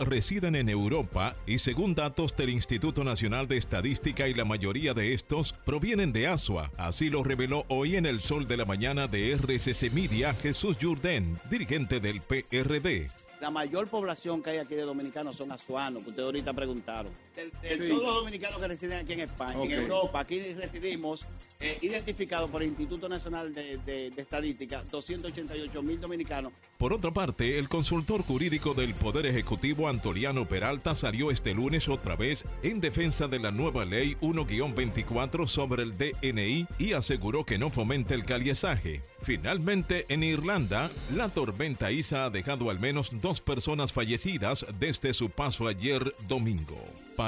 residen en Europa y según datos del Instituto Nacional de Estadística y la mayoría de estos provienen de Asua. Así lo reveló hoy en el Sol de la Mañana de RCC Media Jesús Jourdén, dirigente del PRD. La mayor población que hay aquí de dominicanos son asuanos, que ustedes ahorita preguntaron. De, todos los dominicanos que residen aquí en España, en Europa, aquí residimos eh, identificado por el Instituto Nacional de, Estadística, 288 mil dominicanos. Por otra parte, el consultor jurídico del Poder Ejecutivo, Antoliano Peralta, salió este lunes otra vez en defensa de la nueva ley 1-24 sobre el DNI y aseguró que no fomenta el caliezaje. Finalmente, en Irlanda, la tormenta Isa ha dejado al menos dos personas fallecidas desde su paso ayer domingo. Para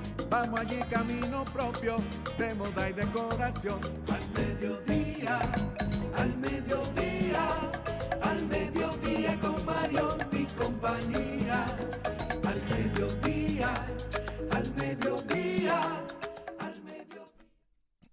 Vamos allí camino propio de moda y decoración. Al mediodía, al mediodía, al mediodía con Mario y compañía. Al mediodía, al mediodía.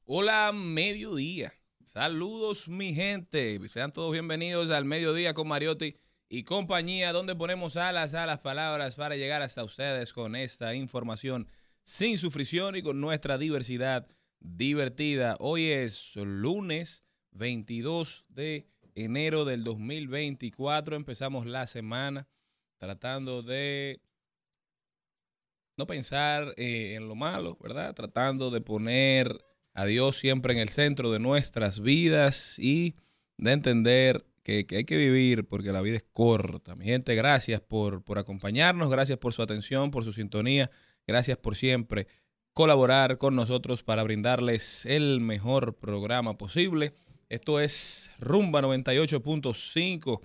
Hola, mediodía. Saludos, mi gente. Sean todos bienvenidos al mediodía con Mariotti y compañía, donde ponemos alas a las palabras para llegar hasta ustedes con esta información sin sufrición y con nuestra diversidad divertida. Hoy es lunes 22 de enero del 2024. Empezamos la semana tratando de no pensar eh, en lo malo, ¿verdad? Tratando de poner a Dios siempre en el centro de nuestras vidas y de entender que, hay que vivir porque la vida es corta. Mi gente, gracias por, por acompañarnos, gracias por su atención, por su sintonía, gracias por siempre colaborar con nosotros para brindarles el mejor programa posible. Esto es Rumba 98.5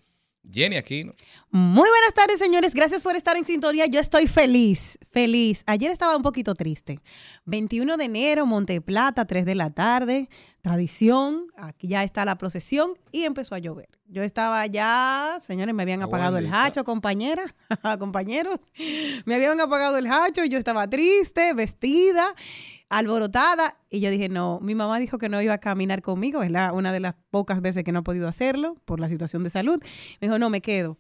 Jenny Aquino. Muy buenas tardes, señores. Gracias por estar en sintonía. Yo estoy feliz, feliz. Ayer estaba un poquito triste. 21 de enero, Monteplata, 3 de la tarde, tradición. Aquí ya está la procesión y empezó a llover. Yo estaba ya, señores, me habían apagado el hacho, compañera, compañeros. Me habían apagado el hacho y yo estaba triste, vestida alborotada y yo dije, no, mi mamá dijo que no iba a caminar conmigo, es la, una de las pocas veces que no ha podido hacerlo por la situación de salud. Me dijo, no, me quedo.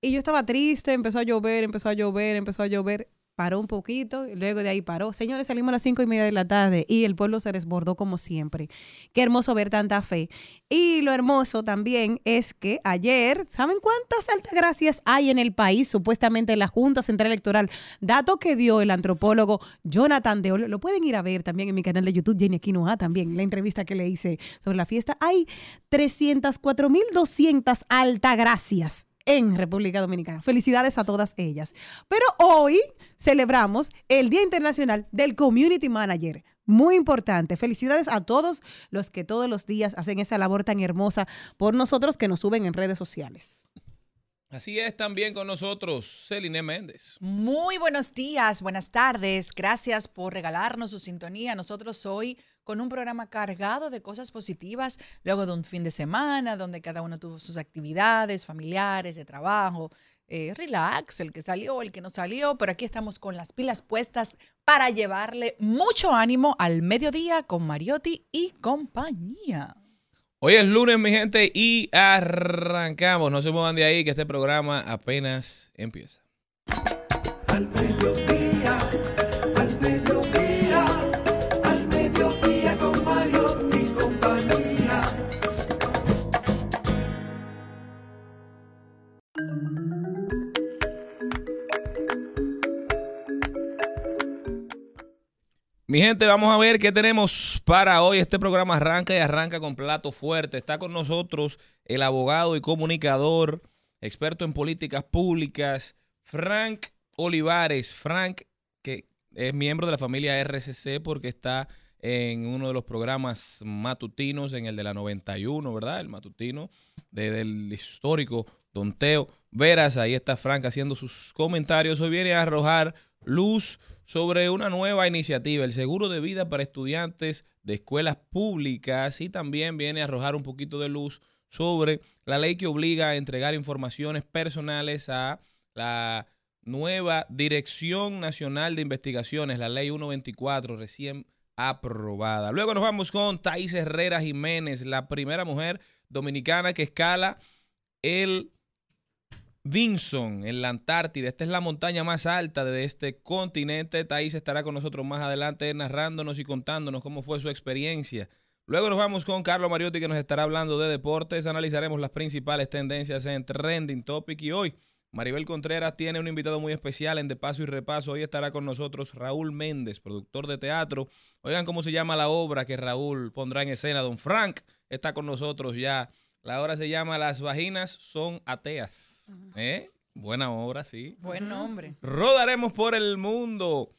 Y yo estaba triste, empezó a llover, empezó a llover, empezó a llover paró un poquito, luego de ahí paró. Señores, salimos a las cinco y media de la tarde y el pueblo se desbordó como siempre. Qué hermoso ver tanta fe. Y lo hermoso también es que ayer, ¿saben cuántas altagracias hay en el país? Supuestamente en la Junta Central Electoral. Dato que dio el antropólogo Jonathan de Lo pueden ir a ver también en mi canal de YouTube, Jenny Aquinoa también, la entrevista que le hice sobre la fiesta. Hay 304.200 altagracias en República Dominicana. Felicidades a todas ellas. Pero hoy celebramos el Día Internacional del Community Manager. Muy importante. Felicidades a todos los que todos los días hacen esa labor tan hermosa por nosotros que nos suben en redes sociales. Así es también con nosotros, Celine Méndez. Muy buenos días, buenas tardes. Gracias por regalarnos su sintonía. Nosotros hoy con un programa cargado de cosas positivas, luego de un fin de semana donde cada uno tuvo sus actividades familiares, de trabajo. Eh, relax, el que salió, el que no salió, pero aquí estamos con las pilas puestas para llevarle mucho ánimo al mediodía con Mariotti y compañía. Hoy es lunes, mi gente, y arrancamos. No se muevan de ahí, que este programa apenas empieza. Al mediodía, Mi gente, vamos a ver qué tenemos para hoy. Este programa arranca y arranca con plato fuerte. Está con nosotros el abogado y comunicador, experto en políticas públicas, Frank Olivares. Frank, que es miembro de la familia RCC porque está en uno de los programas matutinos, en el de la 91, ¿verdad? El matutino de- del histórico Don Teo Veras. Ahí está Frank haciendo sus comentarios. Hoy viene a arrojar luz sobre una nueva iniciativa, el seguro de vida para estudiantes de escuelas públicas y también viene a arrojar un poquito de luz sobre la ley que obliga a entregar informaciones personales a la nueva Dirección Nacional de Investigaciones, la ley 124, recién aprobada. Luego nos vamos con Thais Herrera Jiménez, la primera mujer dominicana que escala el Vinson en la Antártida. Esta es la montaña más alta de este continente. Thais estará con nosotros más adelante narrándonos y contándonos cómo fue su experiencia. Luego nos vamos con Carlos Mariotti que nos estará hablando de deportes. Analizaremos las principales tendencias en Trending Topic y hoy Maribel Contreras tiene un invitado muy especial en De Paso y Repaso. Hoy estará con nosotros Raúl Méndez, productor de teatro. Oigan cómo se llama la obra que Raúl pondrá en escena. Don Frank está con nosotros ya. La obra se llama Las vaginas son ateas. ¿Eh? Buena obra, sí. Buen nombre. Rodaremos por el mundo.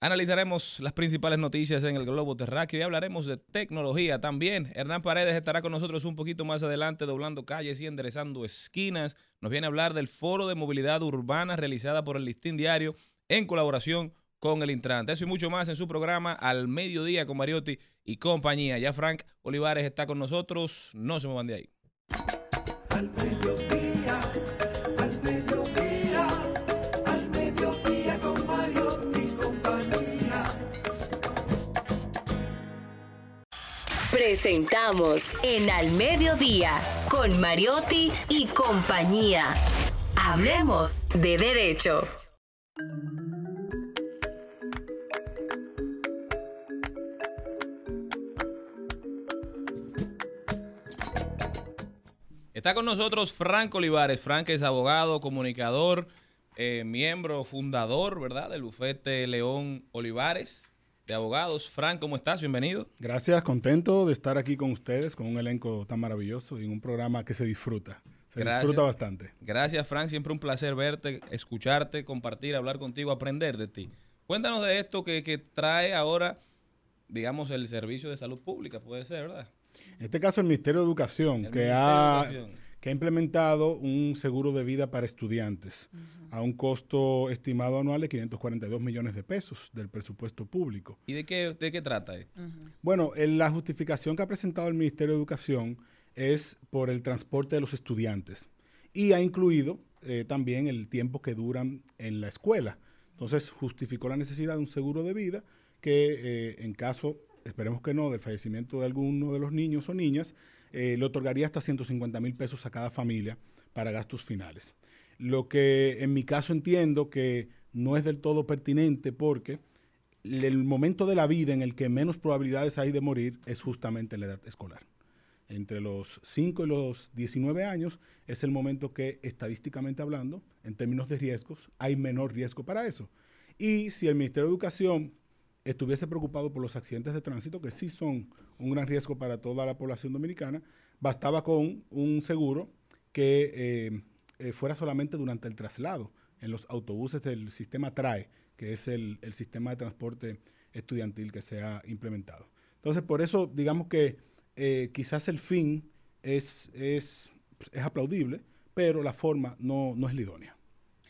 Analizaremos las principales noticias en el globo terráqueo y hablaremos de tecnología también. Hernán Paredes estará con nosotros un poquito más adelante doblando calles y enderezando esquinas. Nos viene a hablar del foro de movilidad urbana realizada por el Listín Diario en colaboración con el Intrante. Eso y mucho más en su programa Al Mediodía con Mariotti y compañía. Ya Frank Olivares está con nosotros. No se muevan de ahí. Al mediodía, al mediodía, al mediodía con Mariotti y compañía. Presentamos en Al Mediodía con Mariotti y compañía. Hablemos de derecho. Está con nosotros Frank Olivares. Frank es abogado, comunicador, eh, miembro fundador, ¿verdad? Del bufete León Olivares de abogados. Frank, ¿cómo estás? Bienvenido. Gracias, contento de estar aquí con ustedes, con un elenco tan maravilloso y en un programa que se disfruta. Se Gracias. disfruta bastante. Gracias, Frank. Siempre un placer verte, escucharte, compartir, hablar contigo, aprender de ti. Cuéntanos de esto que, que trae ahora, digamos, el servicio de salud pública, puede ser, ¿verdad? En este caso, el Ministerio de Educación, El que, Ministerio de ha, Educación. que ha implementado un seguro de vida para estudiantes a un costo estimado anual de 542 millones de pesos del presupuesto público. ¿Y de qué, de qué trata esto? Bueno, en la justificación que ha presentado el Ministerio de Educación es por el transporte de los estudiantes y ha incluido eh, también el tiempo que duran en la escuela. Entonces justificó la necesidad de un seguro de vida que eh, en caso, esperemos que no, del fallecimiento de alguno de los niños o niñas, eh, le otorgaría hasta 150 mil pesos a cada familia para gastos finales. Lo que en mi caso entiendo que no es del todo pertinente porque el momento de la vida en el que menos probabilidades hay de morir es justamente la edad escolar. Entre los 5 y los 19 años es el momento que, estadísticamente hablando, en términos de riesgos, hay menor riesgo para eso. Y si el Ministerio de Educación estuviese preocupado por los accidentes de tránsito, que sí son un gran riesgo para toda la población dominicana, bastaba con un seguro que eh, eh, fuera solamente durante el traslado en los autobuses del sistema TRAE, que es el, sistema de transporte estudiantil que se ha implementado. Entonces, por eso, digamos que eh, quizás el fin es, es, es aplaudible, pero la forma no, no es la idónea.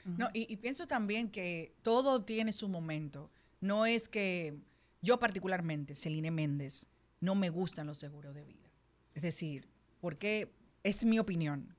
No, y pienso también que todo tiene su momento. No es que yo particularmente, Celine Méndez, no me gustan los seguros de vida. Es decir, porque es mi opinión.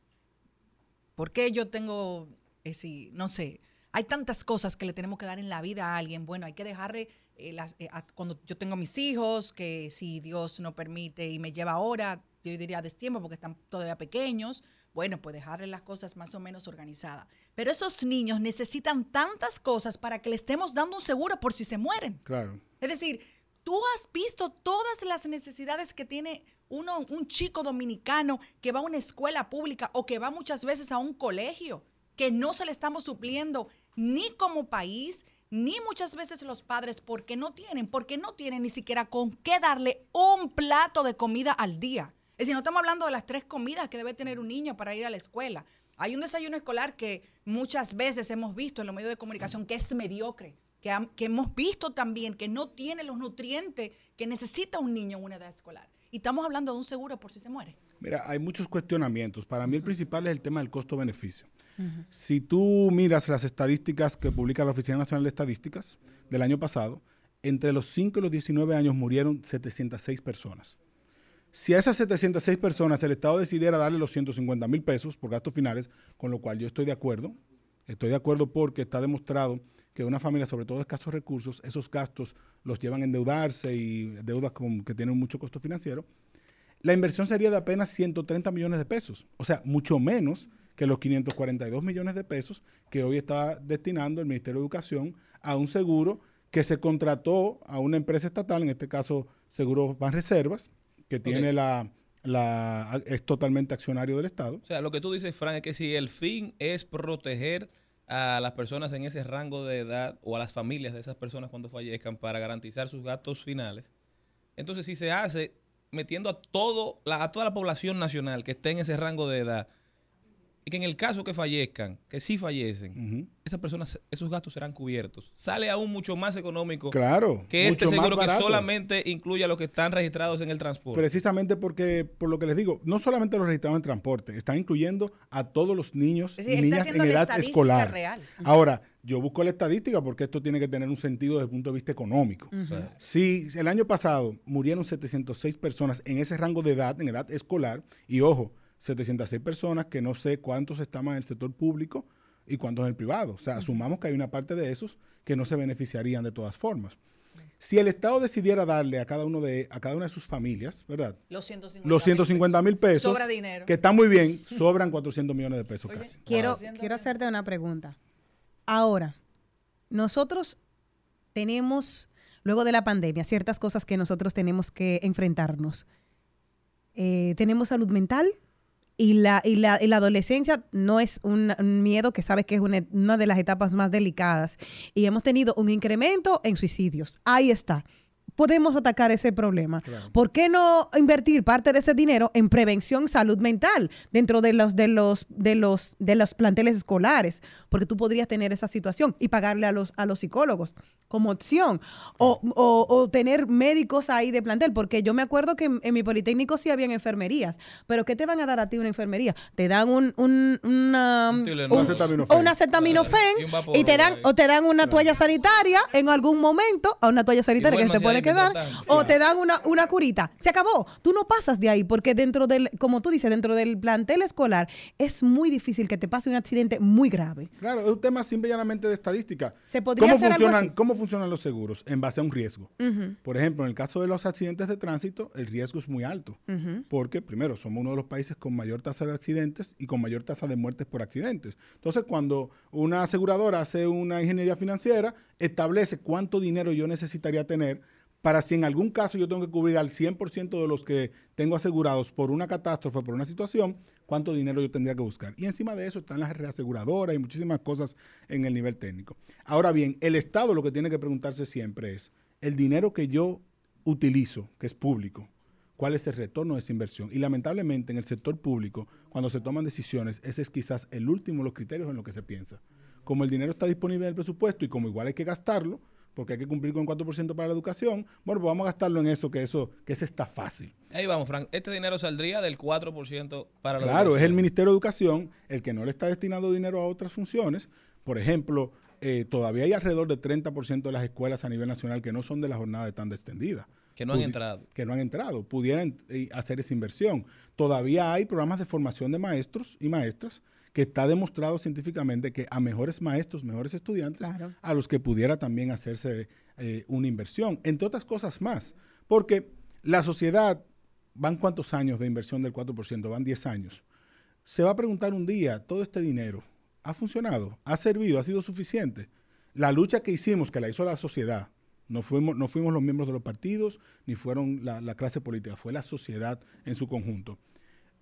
¿Por qué yo tengo, sí, no sé, hay tantas cosas que le tenemos que dar en la vida a alguien? Bueno, hay que dejarle, eh, las, eh, cuando yo tengo mis hijos, que si Dios no permite y me lleva ahora, yo diría destiempo porque están todavía pequeños, bueno, pues dejarle las cosas más o menos organizadas. Pero esos niños necesitan tantas cosas para que le estemos dando un seguro por si se mueren. Claro. Es decir, tú has visto todas las necesidades que tiene uno, un chico dominicano que va a una escuela pública o que va muchas veces a un colegio, que no se le estamos supliendo ni como país, ni muchas veces los padres, porque no tienen, porque no tienen ni siquiera con qué darle un plato de comida al día. Es decir, no estamos hablando de las tres comidas que debe tener un niño para ir a la escuela. Hay un desayuno escolar que muchas veces hemos visto en los medios de comunicación que es mediocre, que, hemos visto también que no tiene los nutrientes que necesita un niño en una edad escolar. Y estamos hablando de un seguro por si se muere. Mira, hay muchos cuestionamientos. Para mí el principal es el tema del costo-beneficio. Si tú miras las estadísticas que publica la Oficina Nacional de Estadísticas del año pasado, entre los 5 y los 19 años murieron 706 personas. Si a esas 706 personas el Estado decidiera darle los 150 mil pesos por gastos finales, con lo cual yo estoy de acuerdo, estoy de acuerdo porque está demostrado que una familia, sobre todo de escasos recursos, esos gastos los llevan a endeudarse y deudas con- que tienen mucho costo financiero, la inversión sería de apenas 130 millones de pesos, o sea, mucho menos que los 542 millones de pesos que hoy está destinando el Ministerio de Educación a un seguro que se contrató a una empresa estatal, en este caso Seguros Banreservas, que tiene la, la- es totalmente accionario del Estado. O sea, lo que tú dices, Frank, es que si el fin es proteger a las personas en ese rango de edad o a las familias de esas personas cuando fallezcan para garantizar sus gastos finales, entonces si se hace metiendo a todo la, a toda la población nacional que esté en ese rango de edad y que en el caso que fallezcan, que sí fallecen, esas personas, esos gastos serán cubiertos. Sale aún mucho más económico Claro, que este seguro que solamente incluye a los que están registrados en el transporte. Precisamente porque, por lo que les digo, no solamente los registrados en transporte, están incluyendo a todos los niños y niñas en edad escolar. real. Ahora, yo busco la estadística porque esto tiene que tener un sentido desde el punto de vista económico. Si el año pasado murieron 706 personas en ese rango de edad, en edad escolar, y ojo, 706 personas que no sé cuántos estaban en el sector público y cuántos en el privado. O sea, asumamos que hay una parte de esos que no se beneficiarían de todas formas. Si el Estado decidiera darle a cada uno de a cada una de sus familias, ¿verdad? Los 150 Los 150 mil pesos, Sobra dinero. que está muy bien, sobran 400 millones de pesos casi. Quiero, quiero hacerte una pregunta. Ahora, nosotros tenemos, luego de la pandemia, ciertas cosas que nosotros tenemos que enfrentarnos. Eh, tenemos salud mental y la, y la, y la adolescencia no es un, miedo que sabes que es una, una de las etapas más delicadas. Y hemos tenido un incremento en suicidios. Ahí está. Podemos atacar ese problema. ¿Por qué no invertir parte de ese dinero en prevención salud mental dentro de los de los de los de los planteles escolares? Porque tú podrías tener esa situación y pagarle a los a los psicólogos como opción o, o- o tener médicos ahí de plantel, porque yo me acuerdo que en, en mi politécnico sí habían enfermerías, pero ¿qué te van a dar a ti una enfermería? Te dan un, un una Un un- acetaminofén. un acetaminofén Y un Vaporub y te dan o te dan una toalla sanitaria en algún momento, a una toalla sanitaria que se te puede quedar, o te dan una, una curita. Se acabó. Tú no pasas de ahí porque dentro del, como tú dices, dentro del plantel escolar es muy difícil que te pase un accidente muy grave. Claro, es un tema simple y llanamente de estadística. Se podría ¿Cómo hacer algo funcionan, así. ¿Cómo funcionan los seguros? En base a un riesgo. Por ejemplo, en el caso de los accidentes de tránsito, el riesgo es muy alto. Porque, primero, somos uno de los países con mayor tasa de accidentes y con mayor tasa de muertes por accidentes. Entonces, cuando una aseguradora hace una ingeniería financiera, establece cuánto dinero yo necesitaría tener para si en algún caso yo tengo que cubrir al 100% de los que tengo asegurados por una catástrofe, por una situación, cuánto dinero yo tendría que buscar. Y encima de eso están las reaseguradoras y muchísimas cosas en el nivel técnico. Ahora bien, el Estado lo que tiene que preguntarse siempre es, el dinero que yo utilizo, que es público, ¿cuál es el retorno de esa inversión? Y lamentablemente en el sector público, cuando se toman decisiones, ese es quizás el último de los criterios en lo que se piensa. Como el dinero está disponible en el presupuesto y como igual hay que gastarlo, porque hay que cumplir con el 4% para la educación, bueno, pues vamos a gastarlo en eso, que eso, que eso está fácil. Ahí vamos, Frank. Este dinero saldría del 4% para la Claro, es el. Ministerio de Educación el que no le está destinando dinero a otras funciones. Por ejemplo, eh, todavía hay alrededor de 30% de las escuelas a nivel nacional que no son de la jornada de tanda extendida. Que no han entrado. Que no han entrado, pudieran eh, hacer esa inversión. Todavía hay programas de formación de maestros y maestras que está demostrado científicamente que a mejores maestros, mejores estudiantes, Claro. a los que pudiera también hacerse eh, una inversión, entre otras cosas más. Porque la sociedad, van cuántos años de inversión del 4%, van 10 años. Se va a preguntar un día, todo este dinero, ¿ha funcionado? ¿Ha servido? ¿Ha sido suficiente? La lucha que hicimos, que la hizo la sociedad, no fuimos, no fuimos los miembros de los partidos, ni fueron la, la clase política, fue la sociedad en su conjunto.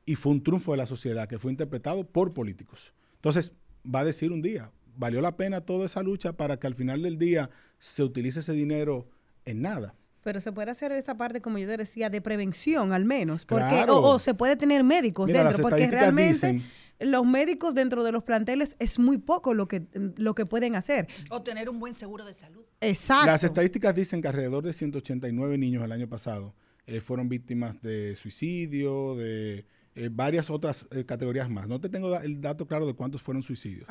Y fue un triunfo de la sociedad que fue interpretado por políticos. Entonces, va a decir un día, ¿valió la pena toda esa lucha para que al final del día se utilice ese dinero en nada? Pero se puede hacer esa parte, como yo te decía, de prevención al menos. Porque, Claro. o, o se puede tener médicos Mira, dentro, porque realmente dicen- los médicos dentro de los planteles es muy poco lo que, lo que pueden hacer. O tener un buen seguro de salud. Exacto. Las estadísticas dicen que alrededor de 189 niños el año pasado eh, fueron víctimas de suicidio, de eh, varias otras eh, categorías más. No te tengo da- el dato claro de cuántos fueron suicidios.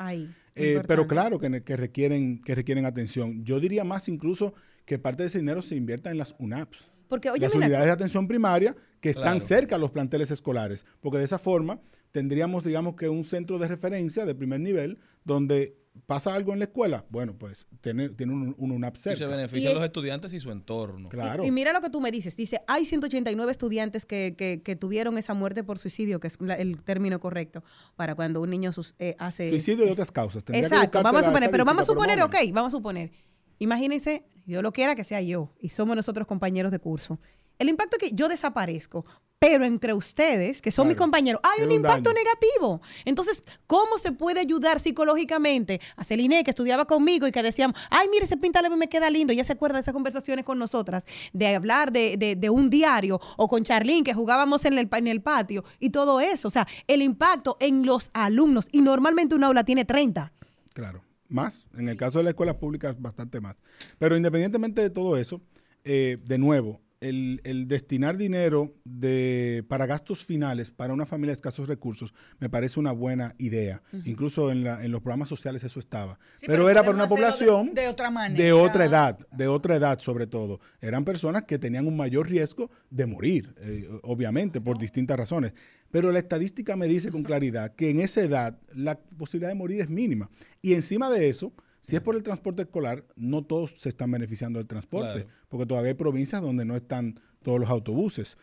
Eh, pero claro que, requieren, que requieren atención. Yo diría más incluso que parte de ese dinero se invierta en las UNAPs. Porque, oye, las mira, unidades de atención primaria que están Claro. cerca a los planteles escolares, porque de esa forma tendríamos, digamos, que un centro de referencia de primer nivel donde pasa algo en la escuela, bueno, pues tiene, tiene un, un UNAP Y se benefician Y los es- estudiantes y su entorno. Claro. Y, y mira lo que tú me dices. Dice, hay 189 estudiantes que, que- que tuvieron esa muerte por suicidio, que es la- el término correcto para cuando un niño sus- eh, hace... Suicidio y otras causas. Tendría Exacto, vamos a suponer, pero vamos a suponer, ok, vamos a suponer. Imagínense, yo lo quiera que sea yo, y somos nosotros compañeros de curso. El impacto es que yo desaparezco, pero entre ustedes, que son mis compañeros, hay un impacto daño. negativo. Entonces, ¿cómo se puede ayudar psicológicamente a Celine, que estudiaba conmigo y que decíamos, ay, mire, ese pintalabio me queda lindo, ya se acuerda de esas conversaciones con nosotras, de hablar de, de- de un diario, o con Charlene, que jugábamos en el, en el patio, y todo eso. O sea, el impacto en los alumnos, y normalmente un aula tiene 30. Claro, más. En el caso de las escuelas públicas, bastante más. Pero independientemente de todo eso, eh, de nuevo, el, el destinar dinero de, para gastos finales para una familia de escasos recursos me parece una buena idea. Incluso en, la- en los programas sociales eso estaba. Sí, pero, pero era para una de- población de otra manera. de otra edad, de otra edad sobre todo. Eran personas que tenían un mayor riesgo de morir, eh, obviamente, por distintas razones. Pero la estadística me dice con claridad que en esa edad la posibilidad de morir es mínima. Y encima de eso, si es por el transporte escolar, no todos se están beneficiando del transporte, Claro. porque todavía hay provincias donde no están todos los autobuses.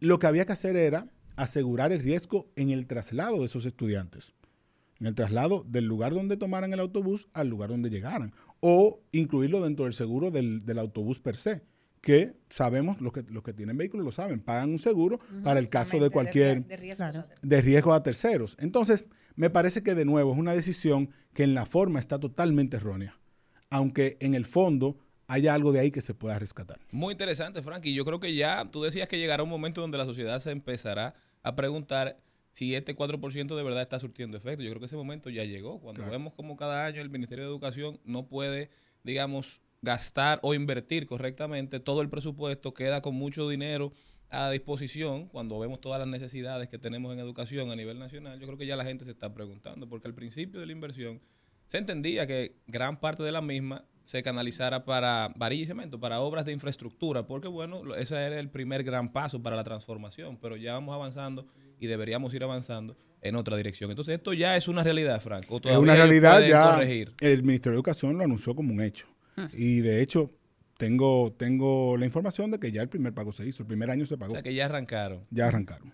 Lo que había que hacer era asegurar el riesgo en el traslado de esos estudiantes, en el traslado del lugar donde tomaran el autobús al lugar donde llegaran, o incluirlo dentro del seguro del, del autobús per se, que sabemos, los que, los que tienen vehículos lo saben, pagan un seguro para el caso de cualquier de riesgos Claro. a terceros. de riesgo a terceros. Entonces, me parece que de nuevo es una decisión que en la forma está totalmente errónea, aunque en el fondo haya algo de ahí que se pueda rescatar. Muy interesante, Frank. Y yo creo que ya tú decías que llegará un momento donde la sociedad se empezará a preguntar si este 4% de verdad está surtiendo efecto. Yo creo que ese momento ya llegó. Cuando Claro. vemos como cada año el Ministerio de Educación no puede, digamos, gastar o invertir correctamente todo el presupuesto, queda con mucho dinero a disposición cuando vemos todas las necesidades que tenemos en educación a nivel nacional, yo creo que ya la gente se está preguntando, porque al principio de la inversión se entendía que gran parte de la misma se canalizara para varilla y cemento, para obras de infraestructura, porque bueno, ese era el primer gran paso para la transformación, pero ya vamos avanzando y deberíamos ir avanzando en otra dirección. Entonces esto ya es una realidad, Frank. ¿O Es una realidad ya. corregir? El Ministerio de Educación lo anunció como un hecho. Y de hecho, tengo, tengo la información de que ya el primer pago se hizo, el primer año se O pagó. sea que ya arrancaron. Ya arrancaron.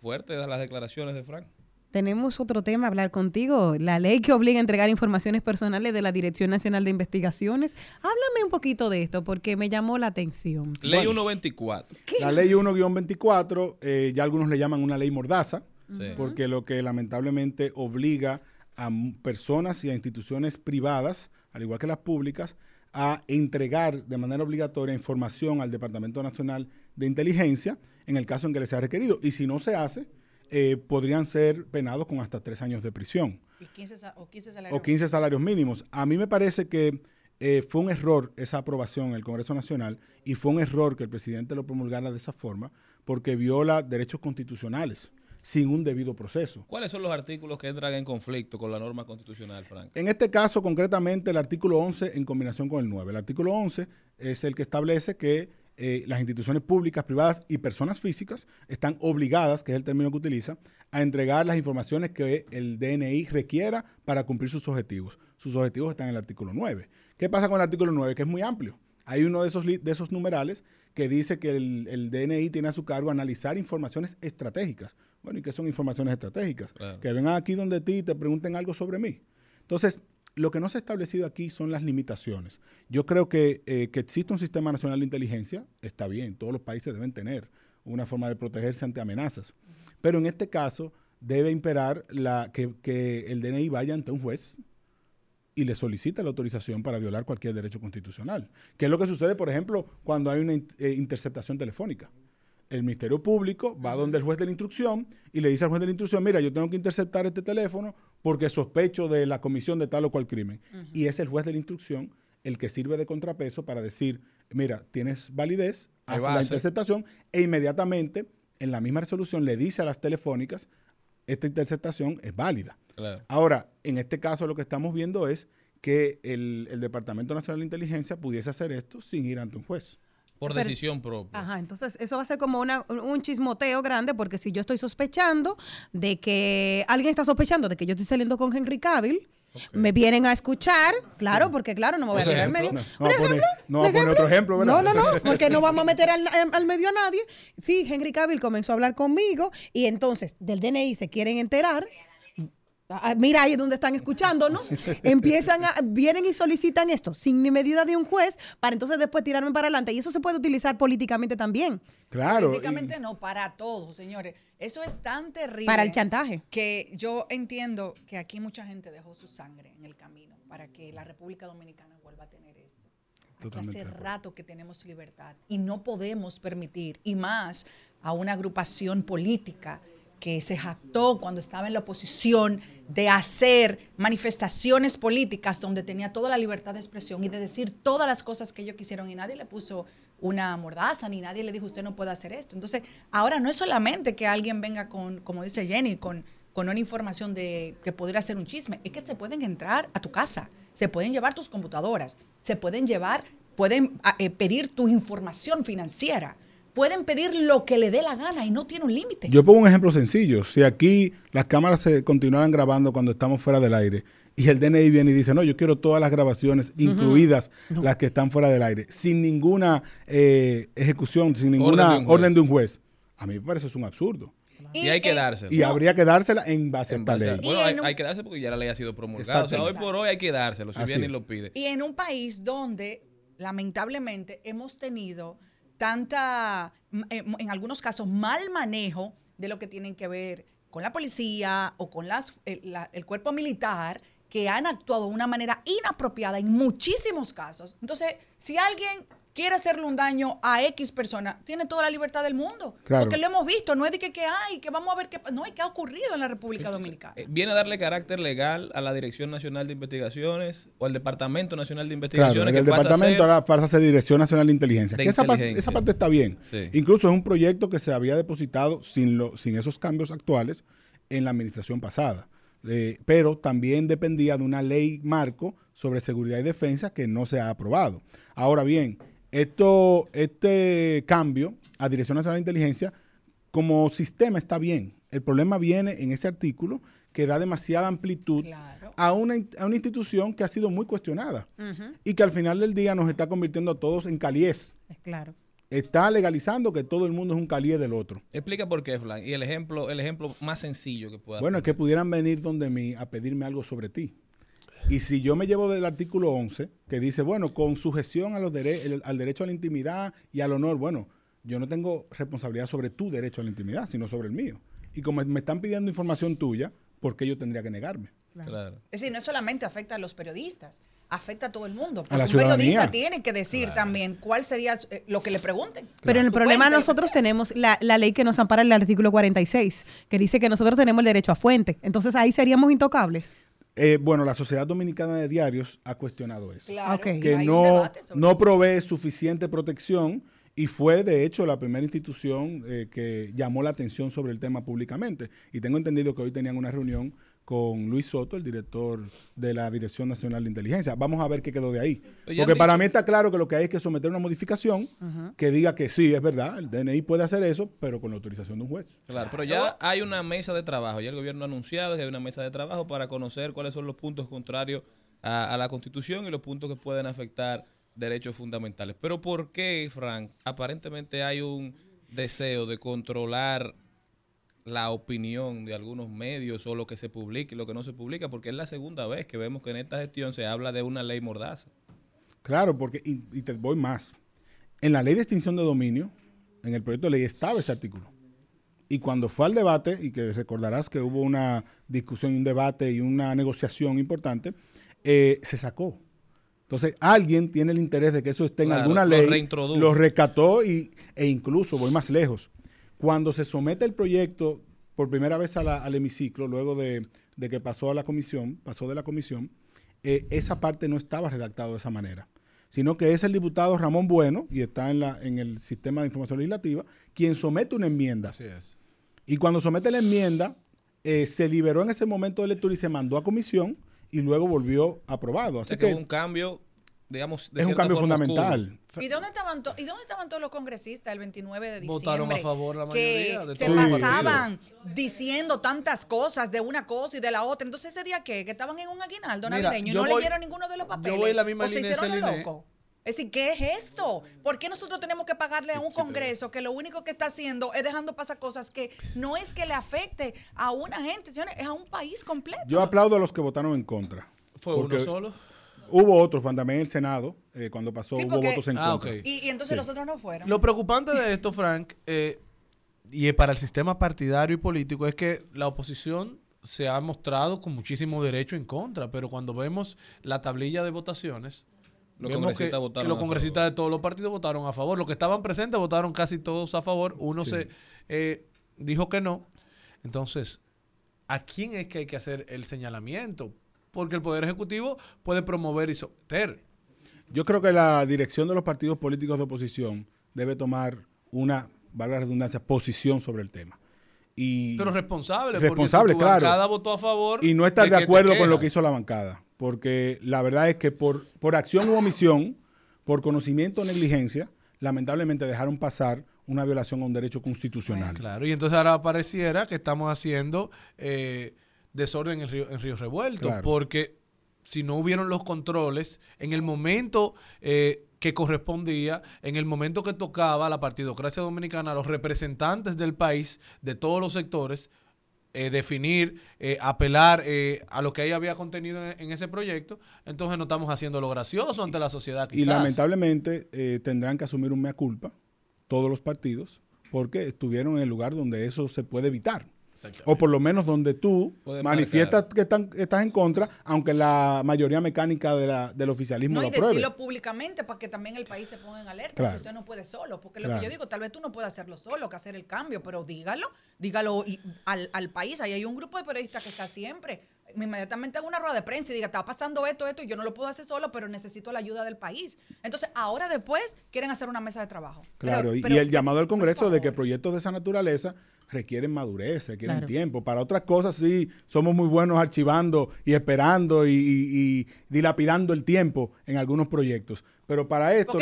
Fuertes las declaraciones de Frank. Tenemos otro tema a hablar contigo, la ley que obliga a entregar informaciones personales de la Dirección Nacional de Investigaciones. Háblame un poquito de esto porque me llamó la atención. Ley 124. La ley 1-24, eh, ya algunos le llaman una ley mordaza, Sí. porque lo que lamentablemente obliga a personas y a instituciones privadas, al igual que las públicas, a entregar de manera obligatoria información al Departamento Nacional de Inteligencia en el caso en que les sea requerido. Y si no se hace, eh, podrían ser penados con hasta tres años de prisión Y 15 sa- o 15 salarios. o 15 salarios mínimos. A mí me parece que eh, fue un error esa aprobación en el Congreso Nacional y fue un error que el presidente lo promulgara de esa forma porque viola derechos constitucionales sin un debido proceso. ¿Cuáles son los artículos que entran en conflicto con la norma constitucional, Frank? En este caso, concretamente, el artículo 11 en combinación con el 9. El artículo 11 es el que establece que eh, las instituciones públicas, privadas y personas físicas están obligadas, que es el término que utiliza, a entregar las informaciones que el DNI requiera para cumplir sus objetivos. Sus objetivos están en el artículo 9. ¿Qué pasa con el artículo 9? Que es muy amplio. Hay uno de esos, de esos numerales que dice que el, el DNI tiene a su cargo analizar informaciones estratégicas. Bueno, ¿y qué son informaciones estratégicas? Claro. Que vengan aquí donde ti y te pregunten algo sobre mí. Entonces, lo que no se ha establecido aquí son las limitaciones. Yo creo que eh, que existe un sistema nacional de inteligencia, está bien, todos los países deben tener una forma de protegerse ante amenazas. Pero en este caso debe imperar la, que, que el DNI vaya ante un juez y le solicite la autorización para violar cualquier derecho constitucional. Que es lo que sucede, por ejemplo, cuando hay una in- eh, interceptación telefónica. El Ministerio Público va donde el juez de la instrucción y le dice al juez de la instrucción, mira, yo tengo que interceptar este teléfono porque sospecho de la comisión de tal o cual crimen. Y es el juez de la instrucción el que sirve de contrapeso para decir, mira, tienes validez, haz la interceptación e inmediatamente en la misma resolución le dice a las telefónicas, esta interceptación es válida. Claro. Ahora, en este caso lo que estamos viendo es que el, el Departamento Nacional de Inteligencia pudiese hacer esto sin ir ante un juez. Por Pero- decisión propia. Ajá, entonces eso va a ser como una- un chismoteo grande porque si yo estoy sospechando de que alguien está sospechando de que yo estoy saliendo con Henry Cavill, me vienen a escuchar, claro, porque claro, no me voy a tirar al ejemplo. medio. No, no va poner, no va a ¿Un poner otro ejemplo, ¿verdad? No, no, no, porque no vamos a meter al medio a nadie. Sí, Henry Cavill comenzó a hablar conmigo y entonces del DNI se quieren enterar. Ah, Mira ahí es donde están escuchándonos. Empiezan a, vienen y solicitan esto sin ni medida de un juez para entonces después tirarme para adelante. Y eso se puede utilizar políticamente también. Claro. Políticamente y- no, para todos, señores. Eso es tan terrible. Para el chantaje. Que yo entiendo que aquí mucha gente dejó su sangre en el camino para que la República Dominicana vuelva a tener esto. Aquí Totalmente hace rato que tenemos libertad y no podemos permitir, y más a una agrupación política que se jactó cuando estaba en la oposición de hacer manifestaciones políticas donde tenía toda la libertad de expresión y de decir todas las cosas que ellos quisieron y nadie le puso una mordaza ni nadie le dijo usted no puede hacer esto. Entonces, ahora no es solamente que alguien venga con, como dice Jenny, con, con una información de que podría ser un chisme, es que se pueden entrar a tu casa, se pueden llevar tus computadoras, se pueden llevar, pueden ah, eh, pedir tu información financiera, pueden pedir lo que le dé la gana y no tiene un límite. Yo pongo un ejemplo sencillo. Si aquí las cámaras se continuaran grabando cuando estamos fuera del aire y el DNI viene y dice, no, yo quiero todas las grabaciones, incluidas las que están fuera del aire, sin ninguna eh, ejecución, sin ninguna de orden de un juez. A mí me parece eso un absurdo. Y, hay que dárselo. Y habría que dársela en base a En esta base a- ley. bueno, Y hay, un- hay que darse porque ya la ley ha sido promulgada. O sea, hoy por hoy hay que dárselo, si Así viene y es. lo pide. Y en un país donde lamentablemente hemos tenido tanta, eh, en algunos casos, mal manejo de lo que tienen que ver con la policía o con las, el, la- el cuerpo militar, que han actuado de una manera inapropiada en muchísimos casos. Entonces, si alguien quiere hacerle un daño a X persona, tiene toda la libertad del mundo. Claro. Porque lo hemos visto, no es de que, que hay, que vamos a ver qué, no es que ha ocurrido en la República Dominicana. Eh, ¿Viene a darle carácter legal a la Dirección Nacional de Investigaciones o al Departamento Nacional de Claro, Investigaciones? que el pasa a departamento ser- ahora pasa a ser Dirección Nacional de Inteligencia. De que esa, parte, esa parte está bien. Sí. Incluso es un proyecto que se había depositado sin, lo, sin esos cambios actuales en la administración pasada. Eh, pero también dependía de una ley marco sobre seguridad y defensa que no se ha aprobado. Ahora bien, esto, este cambio a Dirección Nacional de Inteligencia como sistema está bien. El problema viene en ese artículo que da demasiada amplitud Claro. a, una, a una institución que ha sido muy cuestionada y que al final del día nos está convirtiendo a todos en caliés. Claro. Está legalizando que todo el mundo es un caliés del otro. Explica por qué, Flan. Y el ejemplo, el ejemplo más sencillo que pueda. Bueno, es que pudieran venir donde mí a pedirme algo sobre ti. Y si yo me llevo del artículo 11, que dice, bueno, con sujeción a los dere- el- al derecho a la intimidad y al honor, bueno, yo no tengo responsabilidad sobre tu derecho a la intimidad, sino sobre el mío. Y como me están pidiendo información tuya, ¿por qué yo tendría que negarme? Claro. Es decir, no solamente afecta a los periodistas, afecta a todo el mundo. A la Porque un periodista tiene que decir también cuál sería eh, lo que le pregunten. Pero el Su problema nosotros tenemos la, la ley que nos ampara el artículo 46, que dice que nosotros tenemos el derecho a fuente. Entonces ahí seríamos intocables. Eh, bueno, la Sociedad Dominicana de Diarios ha cuestionado eso. Claro, que no, no eso. provee suficiente protección y fue de hecho la primera institución eh, que llamó la atención sobre el tema públicamente. Y tengo entendido que hoy tenían una reunión con Luis Soto, el director de la Dirección Nacional de Inteligencia. Vamos a ver qué quedó de ahí. Oye, Porque para mí está claro que lo que hay es que someter una modificación que diga que sí, es verdad, el DNI puede hacer eso, pero con la autorización de un juez. Claro, pero ya hay una mesa de trabajo. Ya el gobierno ha anunciado que hay una mesa de trabajo para conocer cuáles son los puntos contrarios a, a la Constitución y los puntos que pueden afectar derechos fundamentales. Pero ¿por qué, Frank? Aparentemente hay un deseo de controlar la opinión de algunos medios o lo que se publica y lo que no se publica, porque es la segunda vez que vemos que en esta gestión se habla de una ley mordaza. Claro, porque, y, y te voy más. En la ley de extinción de dominio, en el proyecto de ley estaba ese artículo. Y cuando fue al debate, y que recordarás que hubo una discusión, un debate y una negociación importante, eh, se sacó. Entonces, alguien tiene el interés de que eso esté en Claro, alguna lo ley, reintrodujo. lo rescató y, e incluso, voy más lejos, cuando se somete el proyecto por primera vez a la- al hemiciclo, luego de, de que pasó a la comisión, pasó de la comisión, eh, esa parte no estaba redactada de esa manera, sino que es el diputado Ramón Bueno, y está en, la, en el sistema de información legislativa, quien somete una enmienda. Así es. Y cuando somete la enmienda, eh, se liberó en ese momento de lectura y se mandó a comisión y luego volvió aprobado. O Así sea, que que hubo un cambio, digamos, de es un cambio forma fundamental. oscuro. ¿Y dónde, estaban ¿Y dónde estaban todos los congresistas el 29 de diciembre? Votaron a favor la que mayoría de se pasaban diciendo tantas cosas de una cosa y de la otra. Entonces, ¿ese día qué? Que estaban en un aguinaldo navideño y yo no voy- leyeron ninguno de los papeles. voy en la misma o se hicieron Celine. locos. Es decir, ¿qué es esto? ¿Por qué nosotros tenemos que pagarle a un Congreso que lo único que está haciendo es dejando pasar cosas que no es que le afecte a una gente, señores, es a un país completo? Yo aplaudo a los que votaron en contra. ¿Fue Porque uno solo? Hubo otros, cuando también en el Senado, eh, cuando pasó, Sí, hubo porque- votos en Ah, contra. ok. Y, y entonces Sí. los otros no fueron. Lo preocupante de esto, Frank, eh, y para el sistema partidario y político, es que la oposición se ha mostrado con muchísimo derecho en contra, pero cuando vemos la tablilla de votaciones, Los vemos congresistas que, votaron que los a congresistas de todos los partidos votaron a favor. Los que estaban presentes votaron casi todos a favor. Uno Sí. se eh, dijo que no. Entonces, ¿a quién es que hay que hacer el señalamiento? Porque el Poder Ejecutivo puede promover y someter. Yo creo que la dirección de los partidos políticos de oposición debe tomar una, valga la redundancia, posición sobre el tema. Y, Pero responsable. Responsable, porque si tu claro. bancada votó a favor. y no estar de acuerdo con lo que hizo la bancada. Porque la verdad es que por, por acción u omisión, por conocimiento o negligencia, lamentablemente dejaron pasar una violación a un derecho constitucional. Claro, y entonces ahora pareciera que estamos haciendo eh, desorden en Río, en Río Revuelto, Claro. porque si no hubieron los controles en el momento eh, que correspondía, en el momento que tocaba la partidocracia dominicana, los representantes del país, de todos los sectores, eh, definir, eh, apelar eh, a lo que ahí había contenido en, en ese proyecto, entonces no estamos haciendo lo gracioso ante la sociedad. Y lamentablemente eh, tendrán que asumir un mea culpa, todos los partidos, porque estuvieron en el lugar donde eso se puede evitar. O por lo menos donde tú manifiestas que están, estás en contra, aunque la mayoría mecánica de la- del oficialismo No, lo y apruebe. decirlo públicamente para que también el país se ponga en alerta. Claro. Si usted no puede solo, porque lo Claro. que yo digo, tal vez tú no puedas hacerlo solo, que hacer el cambio, pero dígalo, dígalo y al, al país. Ahí hay un grupo de periodistas que está siempre. Inmediatamente hago una rueda de prensa y diga, está pasando esto, esto, y yo no lo puedo hacer solo, pero necesito la ayuda del país. Entonces, ahora después quieren hacer una mesa de trabajo. Claro, Pero- y- pero- y el llamado al Congreso de que proyectos de esa naturaleza requieren madurez, requieren Claro. tiempo. Para otras cosas sí, somos muy buenos archivando y esperando y, y- y dilapidando el tiempo en algunos proyectos. Pero para esto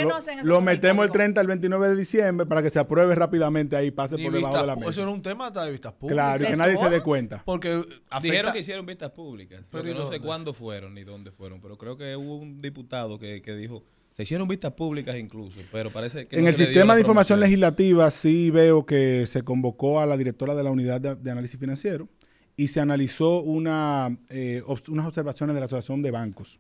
lo, metemos el código? 30 al 29 de diciembre para que se apruebe rápidamente ahí pase Ni por debajo de la mesa. Eso era un tema de vistas públicas. Claro, y que ¿De nadie se dé cuenta. Porque afecta- Dijeron que hicieron vistas públicas, Pero pero ¿y no sé cuándo fueron ni dónde fueron, pero creo que hubo un diputado que, que dijo, se hicieron vistas públicas incluso, pero parece que... En no el sistema de información legislativa sí veo que se convocó a la directora de la unidad de, de análisis financiero y se analizó una, eh, obs- unas observaciones de la Asociación de Bancos,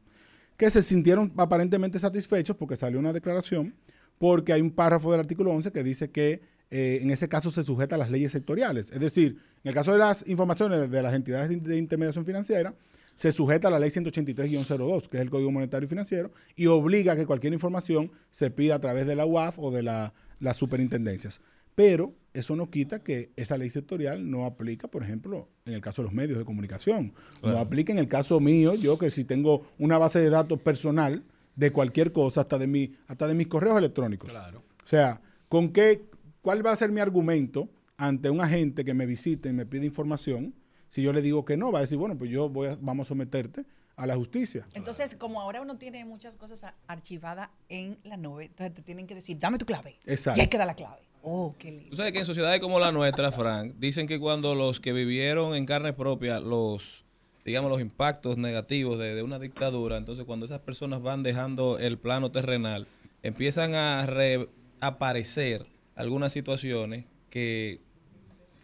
que se sintieron aparentemente satisfechos porque salió una declaración, porque hay un párrafo del artículo 11 que dice que eh, en ese caso se sujeta a las leyes sectoriales. Es decir, en el caso de las informaciones de las entidades de, de intermediación financiera, se sujeta a la ley 183-02, que es el Código Monetario y Financiero, y obliga a que cualquier información se pida a través de la UAF o de la- las superintendencias. Pero eso no quita que esa ley sectorial no aplica, por ejemplo, en el caso de los medios de comunicación. No aplica en el caso mío, yo que si tengo una base de datos personal de cualquier cosa, hasta de, mi, hasta de mis correos electrónicos. Claro. O sea, ¿con qué, ¿cuál va a ser mi argumento ante un agente que me visite y me pide información Si yo le digo que no, va a decir, bueno, pues yo voy a, vamos a someterte a la justicia. Entonces, como ahora uno tiene muchas cosas archivadas en la nube, entonces te tienen que decir, dame tu clave. Exacto. Y hay que dar la clave. Oh, qué lindo. Tú sabes que en sociedades como la nuestra, Frank, dicen que cuando los que vivieron en carne propia los, digamos, los impactos negativos de, de una dictadura, entonces cuando esas personas van dejando el plano terrenal, empiezan a reaparecer algunas situaciones que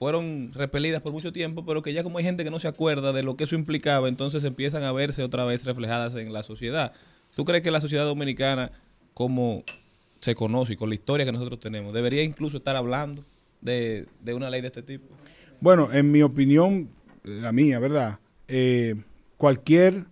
fueron repelidas por mucho tiempo, pero que ya como hay gente que no se acuerda de lo que eso implicaba, entonces empiezan a verse otra vez reflejadas en la sociedad. ¿Tú crees que la sociedad dominicana, como se conoce y con la historia que nosotros tenemos, debería incluso estar hablando de, de una ley de este tipo? Bueno, en mi opinión, la mía, ¿verdad? Eh, cualquier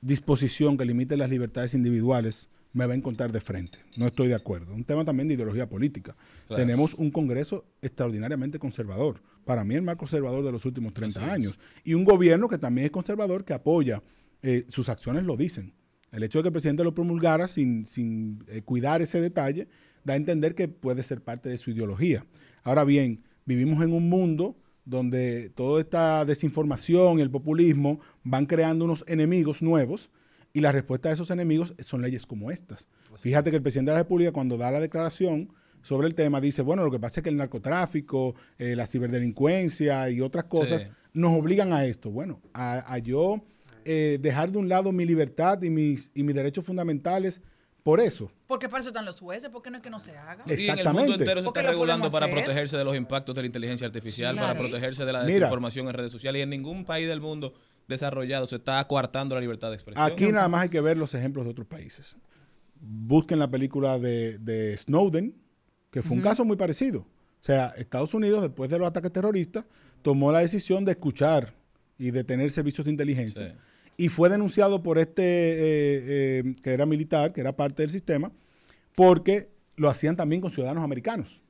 disposición que limite las libertades individuales me va a encontrar de frente. No estoy de acuerdo. Un tema también de ideología política. Claro. Tenemos un Congreso extraordinariamente conservador. Para mí el más conservador de los últimos 30 Así es. años. Y un gobierno que también es conservador, que apoya. eh, sus acciones lo dicen. El hecho de que el presidente lo promulgara sin, sin eh, cuidar ese detalle da a entender que puede ser parte de su ideología. Ahora bien, vivimos en un mundo donde toda esta desinformación y el populismo van creando unos enemigos nuevos y la respuesta a esos enemigos son leyes como estas. Fíjate que el presidente de la República cuando da la declaración sobre el tema dice, bueno, lo que pasa es que el narcotráfico, eh, la ciberdelincuencia y otras cosas Sí. nos obligan a esto. Bueno, a, a yo eh, dejar de un lado mi libertad y mis, y mis derechos fundamentales por eso. Porque para eso están los jueces, ¿por qué no es que no se haga? Y en el mundo Exactamente. entero se ¿Por qué está regulando para hacer? protegerse de los impactos de la inteligencia artificial, para Claro. protegerse de la Mira. desinformación en redes sociales. Y en ningún país del mundo desarrollado se está coartando la libertad de expresión. Aquí nada más hay que ver los ejemplos de otros países. Busquen la película de, de Snowden, que fue un caso muy parecido. O sea, Estados Unidos, después de los ataques terroristas, tomó la decisión de escuchar y detener servicios de inteligencia. Sí. Y fue denunciado por este, eh, eh, que era militar, que era parte del sistema, porque lo hacían también con ciudadanos americanos.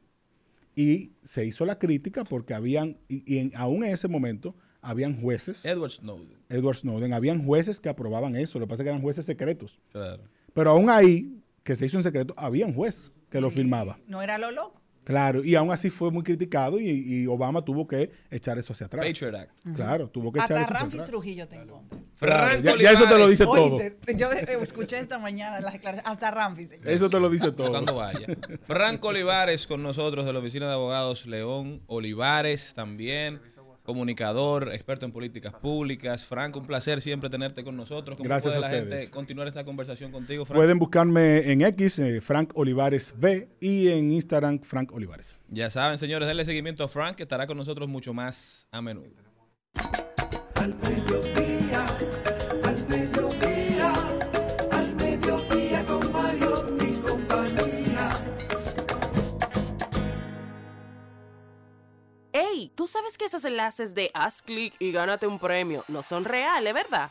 Y se hizo la crítica porque habían, y, y en- aún en ese momento, habían jueces. Edward Snowden. Edward Snowden, habían jueces que aprobaban eso, lo que pasa es que eran jueces secretos. Claro. Pero aún ahí, que se hizo en secreto, había un juez que lo firmaba. No era lo loco. Claro, y aún así fue muy criticado y, y Obama tuvo que echar eso hacia atrás. Patriot Act. Claro, tuvo que echar Hasta eso hacia Ramfis atrás. Trujillo te encontré. Claro, Franco ya, ya eso te lo dice todo. Yo escuché esta mañana las declaraciones. Hasta Ramfis. Eso te lo dice todo. Cuando vaya. Franco Olivares con nosotros de la Oficina de Abogados León Olivares también, comunicador, experto en políticas públicas. Franco, un placer siempre tenerte con nosotros. ¿Cómo Gracias puede a la ustedes. gente continuar esta conversación contigo, Franco? Pueden buscarme en X, eh, Frank Olivares V, y en Instagram, Frank Olivares. Ya saben, señores, denle seguimiento a Frank, que estará con nosotros mucho más a menudo. Al ¿tú sabes que esos enlaces de haz clic y gánate un premio no son reales, verdad?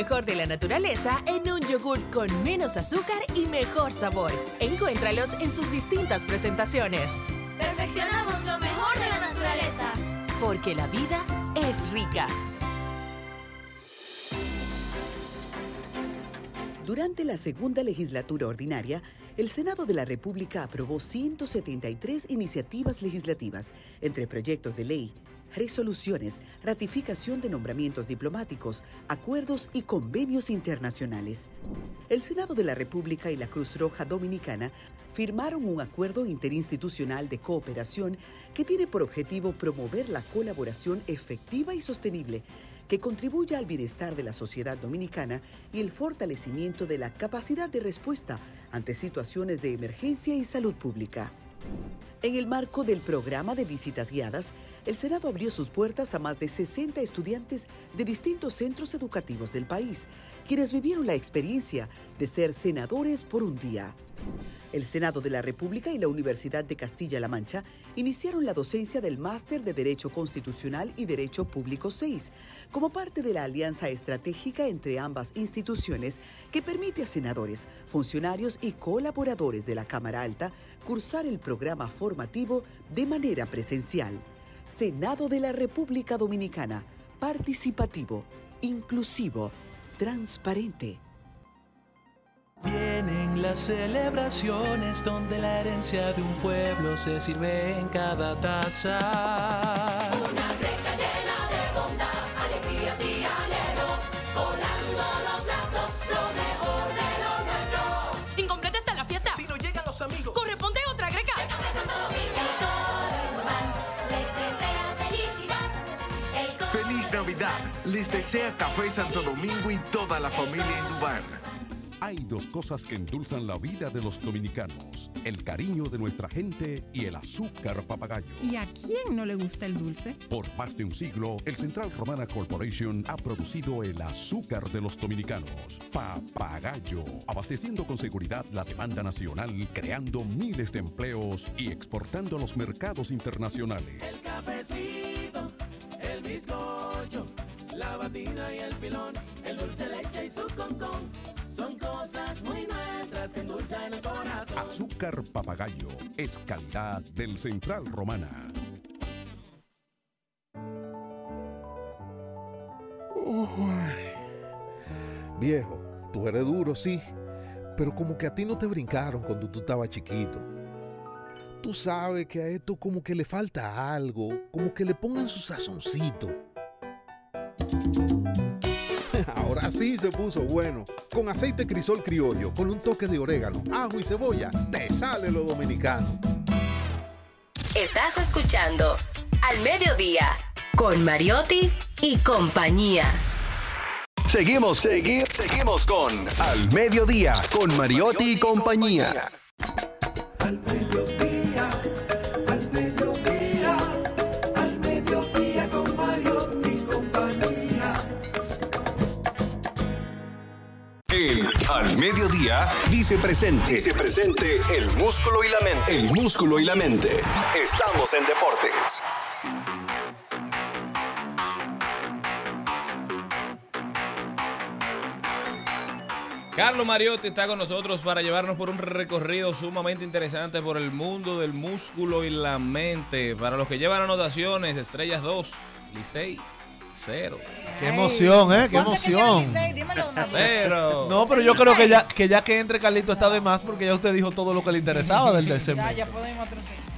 mejor de la naturaleza en un yogur con menos azúcar y mejor sabor. Encuéntralos en sus distintas presentaciones, Perfeccionamos lo mejor de la naturaleza. porque la vida es rica. Durante la segunda legislatura ordinaria, el Senado de la República aprobó 173 iniciativas legislativas, entre proyectos de ley, resoluciones, ratificación de nombramientos diplomáticos, acuerdos y convenios internacionales. El Senado de la República y la Cruz Roja Dominicana firmaron un acuerdo interinstitucional de cooperación que tiene por objetivo promover la colaboración efectiva y sostenible que contribuya al bienestar de la sociedad dominicana y el fortalecimiento de la capacidad de respuesta ante situaciones de emergencia y salud pública. En el marco del programa de visitas guiadas, el Senado abrió sus puertas a más de 60 estudiantes de distintos centros educativos del país, quienes vivieron la experiencia de ser senadores por un día. El Senado de la República y la Universidad de Castilla-La Mancha iniciaron la docencia del Máster de Derecho Constitucional y Derecho Público 6, como parte de la alianza estratégica entre ambas instituciones que permite a senadores, funcionarios y colaboradores de la Cámara Alta cursar el programa formativo de manera presencial. Senado de la República Dominicana, participativo, inclusivo, transparente. Vienen las celebraciones donde la herencia de un pueblo se sirve en cada taza. Navidad. Les desea Café Santo Domingo y toda la familia Indubán. Hay dos cosas que endulzan la vida de los dominicanos, el cariño de nuestra gente y el azúcar papagayo. ¿Y a quién no le gusta el dulce? Por más de un siglo, el Central Romana Corporation ha producido el azúcar de los dominicanos, papagayo, abasteciendo con seguridad la demanda nacional, creando miles de empleos y exportando a los mercados internacionales. El cafecito, el bizcocho, la batina y el filón, el dulce leche y su concón. Son cosas muy nuestras que endulzan el corazón. Azúcar papagayo es calidad del Central Romana. Uy. Viejo, tú eres duro, sí, pero como que a ti no te brincaron cuando tú estabas chiquito. Tú sabes que a esto como que le falta algo, como que le pongan su sazoncito. Ahora sí se puso bueno. Con aceite crisol criollo, con un toque de orégano, ajo y cebolla, te sale lo dominicano. Estás escuchando Al Mediodía con Mariotti y compañía. Seguimos, seguimos, seguimos con Al Mediodía, con Mariotti y compañía. Al Mediodía dice presente. Dice presente el músculo y la mente. El músculo y la mente. Estamos en deportes. Carlos Mariotti está con nosotros para llevarnos por un recorrido sumamente interesante por el mundo del músculo y la mente. Para los que llevan anotaciones, Estrellas 2, Licey 0. Qué emoción, ¿eh? Qué emoción. Cero. No, pero yo creo que ya, que ya que entre Carlito está de más porque ya usted dijo todo lo que le interesaba del segmento. ya podemos atrasar.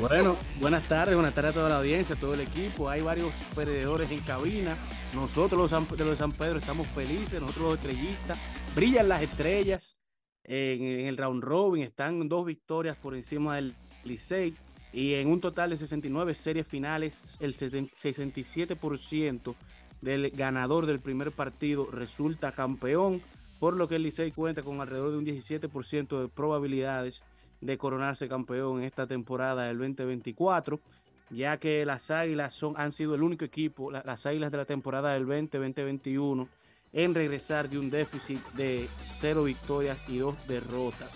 Bueno, buenas tardes, buenas tardes a toda la audiencia, a todo el equipo. Hay varios perdedores en cabina. Nosotros los San- de los de San Pedro estamos felices, nosotros los estrellistas. Brillan las estrellas en, en el round robin, están dos victorias por encima del Licey y en un total de 69 series finales, el 70 67% del ganador del primer partido resulta campeón, por lo que el Licey cuenta con alrededor de un 17% de probabilidades de coronarse campeón en esta temporada del 2024, ya que las Águilas son, han sido el único equipo, la- las Águilas de la temporada del 20-2021, en regresar de un déficit de cero victorias y dos derrotas.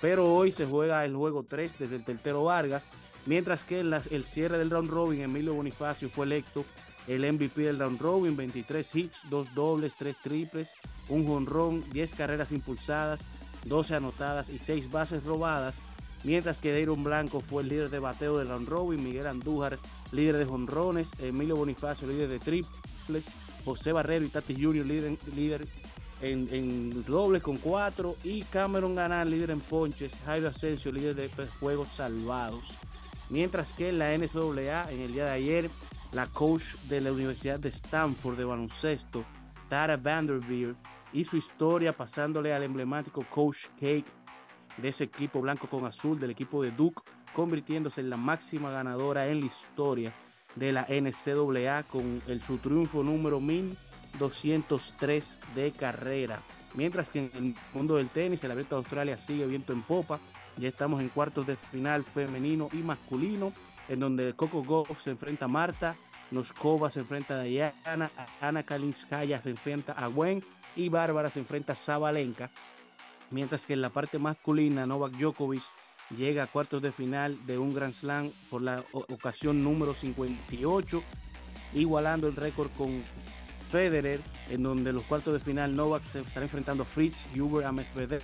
Pero hoy se juega el juego 3 desde el Tertero Vargas, mientras que el cierre del round robin, Emilio Bonifacio fue electo el MVP del round robin, 23 hits, 2 dobles, 3 triples, un jonrón, 10 carreras impulsadas, 12 anotadas y 6 bases robadas, mientras que Deiron Blanco fue el líder de bateo del round robin, Miguel Andújar líder de jonrones, Emilio Bonifacio líder de triples, José Barrero y Tati Junior líder, líder en, en dobles con 4 y Cameron Ganán líder en ponches, Jairo Asensio líder de juegos salvados. Mientras que en la NCAA, en el día de ayer, la coach de la Universidad de Stanford de baloncesto, Tara Vanderveer, hizo historia pasándole al emblemático coach Cake de ese equipo blanco con azul, del equipo de Duke, convirtiéndose en la máxima ganadora en la historia de la NCAA con el, su triunfo número 1203 de carrera. Mientras que en el mundo del tenis, el Abierto de Australia sigue viento en popa. Ya estamos en cuartos de final femenino y masculino. en donde Coco Goff se enfrenta a Marta, Noskova se enfrenta a Diana, Ana Kalinskaya se enfrenta a Gwen y Bárbara se enfrenta a Zabalenka. Mientras que en la parte masculina, Novak Djokovic llega a cuartos de final de un Grand Slam por la ocasión número 58, igualando el récord con Federer, en donde los cuartos de final Novak se estará enfrentando a Fritz, Huber a Medvedev,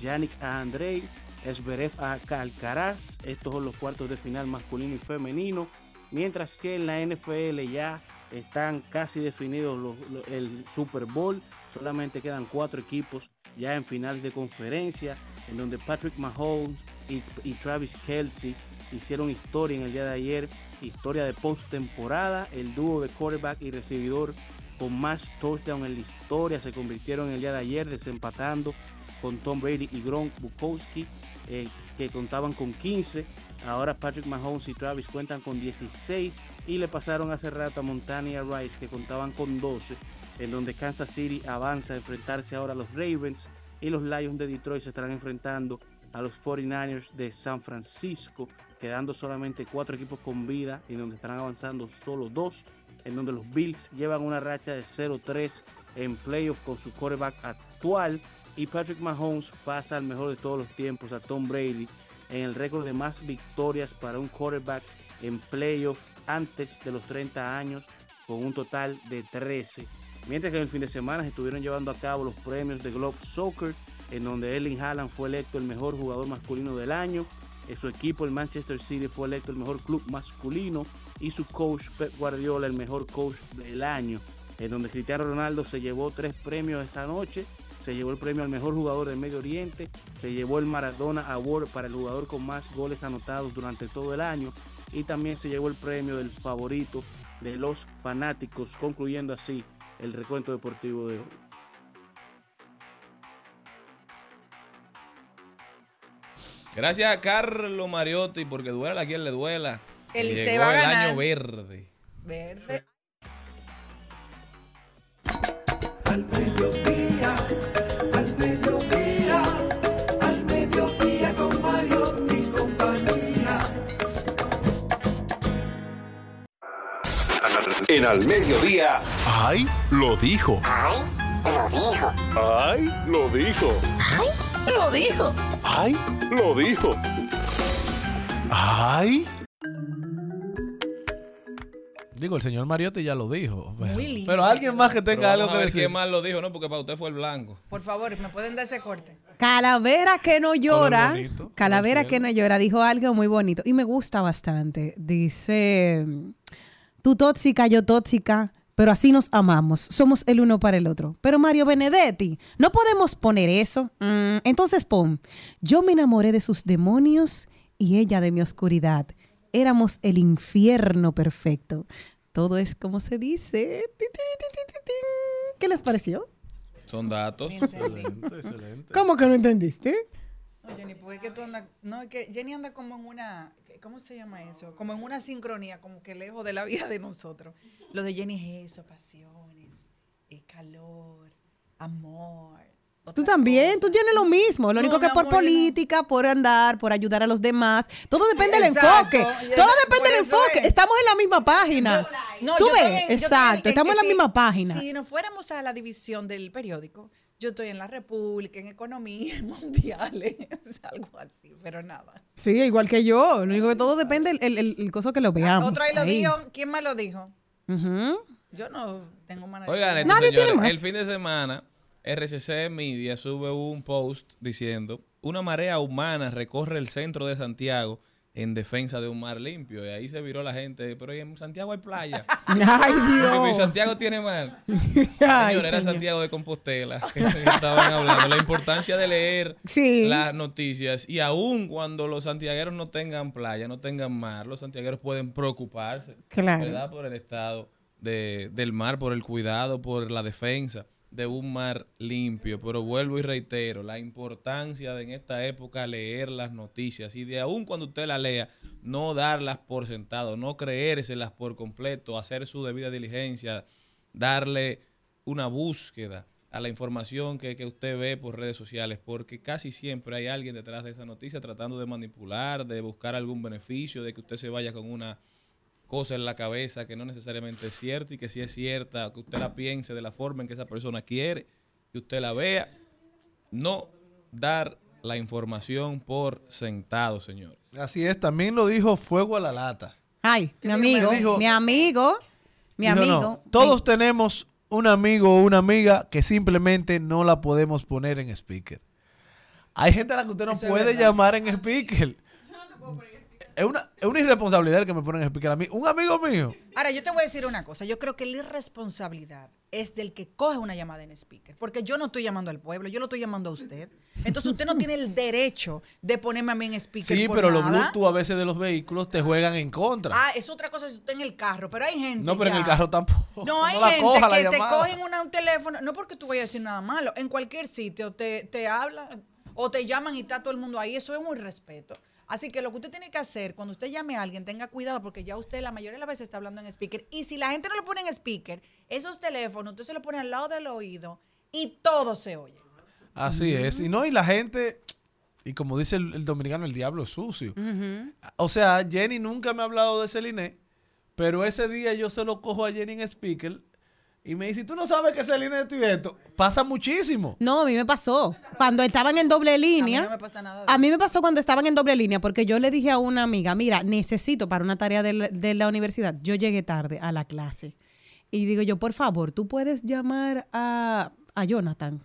Yannick a Andrei, Esberev a Alcaraz. Estos son los cuartos de final masculino y femenino. Mientras que en la NFL ya están casi definidos los- el Super Bowl. Solamente quedan cuatro equipos ya en finales de conferencia, en donde Patrick Mahomes y, y Travis Kelsey hicieron historia en el día de ayer, historia de postemporada. El dúo de quarterback y recibidor con más touchdown en la historia se convirtieron en el día de ayer, desempatando con Tom Brady y Gronk Bukowski, eh, que contaban con 15. Ahora Patrick Mahomes y Travis cuentan con 16 y le pasaron hace rato a Montana Rice, que contaban con 12, en donde Kansas City avanza a enfrentarse ahora a los Ravens y los Lions de Detroit se estarán enfrentando a los 49ers de San Francisco, quedando solamente cuatro equipos con vida y donde estarán avanzando solo dos, en donde los Bills llevan una racha de 0-3 en playoff con su quarterback actual y Patrick Mahomes pasa al mejor de todos los tiempos a Tom Brady en el récord de más victorias para un quarterback en playoff antes de los 30 años con un total de 13. Mientras que en el fin de semana se estuvieron llevando a cabo los premios de Globe Soccer, en donde Erling Haaland fue electo el mejor jugador masculino del año. En su equipo, el Manchester City, fue electo el mejor club masculino y su coach Pep Guardiola el mejor coach del año. En donde Cristiano Ronaldo se llevó tres premios esta noche. Se llevó el premio al mejor jugador del Medio Oriente. Se llevó el Maradona Award para el jugador con más goles anotados durante todo el año. Y también se llevó el premio del favorito de los fanáticos, concluyendo así el recuento deportivo de hoy. Gracias a Carlos Mariotti, porque duela a quien le duela. El Llegó Licey va a el año verde. Verde. Al En Al Mediodía. ¡Ay! Lo dijo. ¡Ay! Lo dijo. ¡Ay! Lo dijo. ¡Ay! Lo dijo. ¡Ay! Lo dijo. ¡Ay! Digo, el señor Mariotti ya lo dijo. Pero, Muy lindo. pero alguien más que Pero tenga vamos algo que ver decir. quién más lo dijo, ¿no? Porque para usted fue el blanco. Por favor, ¿me pueden dar ese corte? Calavera que no llora. Calavera que no llora. Dijo algo muy bonito y me gusta bastante. Dice, tú tóxica, yo tóxica, pero así nos amamos. Somos el uno para el otro. Pero Mario Benedetti, no podemos poner eso. Mm, entonces pon, yo me enamoré de sus demonios y ella de mi oscuridad. Éramos el infierno perfecto. Todo es como se dice. ¿Qué les pareció? Son datos. Excelente, excelente. ¿Cómo que no entendiste? No, Jenny, porque es que tú andas, no, es que Jenny anda como en una, ¿cómo se llama eso? Como en una sincronía, como que lejos de la vida de nosotros. Lo de Jenny es eso, pasiones, calor, amor. Tú también, tú tienes lo mismo. Lo No, único que por amor, yo no. política, por andar, por ayudar a los demás. Todo depende del enfoque. Todo depende del enfoque. es. Estamos en la misma página. No, Tú ves, en- exacto. en- Estamos en la si- misma página. Si nos fuéramos a la división del periódico, yo estoy en la República, en economía, en mundiales, algo así, pero nada. Sí, igual que yo. Lo único que todo depende el, el, el- coso que lo veamos. Otro ahí lo dijo, ¿quién más lo dijo? Yo no tengo manera Oigan, esto, Nadie tiene más. el fin de semana, RCC Media sube un post diciendo, una marea humana recorre el centro de Santiago en defensa de un mar limpio. Y ahí se viró la gente, pero en Santiago hay playa. Ay, Dios. Y Santiago tiene mar. Ay, Señor, era. Santiago de Compostela estaban hablando. La importancia de leer Sí. las noticias. Y aún cuando los santiagueros no tengan playa, no tengan mar, los santiagueros pueden preocuparse. Claro. ¿Verdad? Por el estado de- del mar, por el cuidado, por la defensa de un mar limpio. Pero vuelvo y reitero, la importancia de en esta época leer las noticias y de aún cuando usted las lea, no darlas por sentado, no creérselas por completo, hacer su debida diligencia, darle una búsqueda a la información que, que usted ve por redes sociales, porque casi siempre hay alguien detrás de esa noticia tratando de manipular, de buscar algún beneficio, de que usted se vaya con una cosa en la cabeza que no necesariamente es cierta y que si es cierta, que usted la piense de la forma en que esa persona quiere, que usted la vea. No dar la información por sentado, señores. Así es, también lo dijo Fuego a la Lata. Ay, mi amigo, Dijo- mi amigo, mi Dijo, amigo. "No, todos tenemos un amigo o una amiga que simplemente no la podemos poner en speaker. Hay gente a la que usted no Eso puede llamar en speaker. Es una, es una irresponsabilidad el que me ponen en speaker a mí. Un amigo mío. Ahora, yo te voy a decir una cosa. Yo creo que la irresponsabilidad es del que coge una llamada en speaker. Porque yo no estoy llamando al pueblo, yo lo estoy llamando a usted. Entonces usted no tiene el derecho de ponerme a mí en speaker. Sí, por pero los. Bluetooth a veces de los vehículos te juegan en contra. Ah, es otra cosa si usted en el carro, pero hay gente. no, pero en el carro tampoco. No, hay gente coja que te cogen una- un teléfono, no porque tú vayas a decir nada malo, en cualquier sitio te, te hablan o te llaman y está todo el mundo ahí, eso es muy respeto. Así que lo que usted tiene que hacer cuando usted llame a alguien, tenga cuidado porque ya usted la mayoría de las veces está hablando en speaker. Y si la gente no le pone en speaker, esos teléfonos usted se lo pone al lado del oído y todo se oye. Así es. Y no, y la gente, y como dice el, el dominicano, el diablo es sucio. O sea, Jenny nunca me ha hablado de Celine, pero ese día yo se lo cojo a Jenny en speaker y me dice, tú no sabes que Celine es esto y esto. Pasa muchísimo. No, a mí me pasó. Cuando estaban en doble línea. A mí no me pasa nada. A mí me pasó cuando estaban en doble línea, porque yo le dije a una amiga, mira, necesito para una tarea de la, de la universidad, yo llegué tarde a la clase. Y digo yo, por favor, tú puedes llamar a, a Jonathan.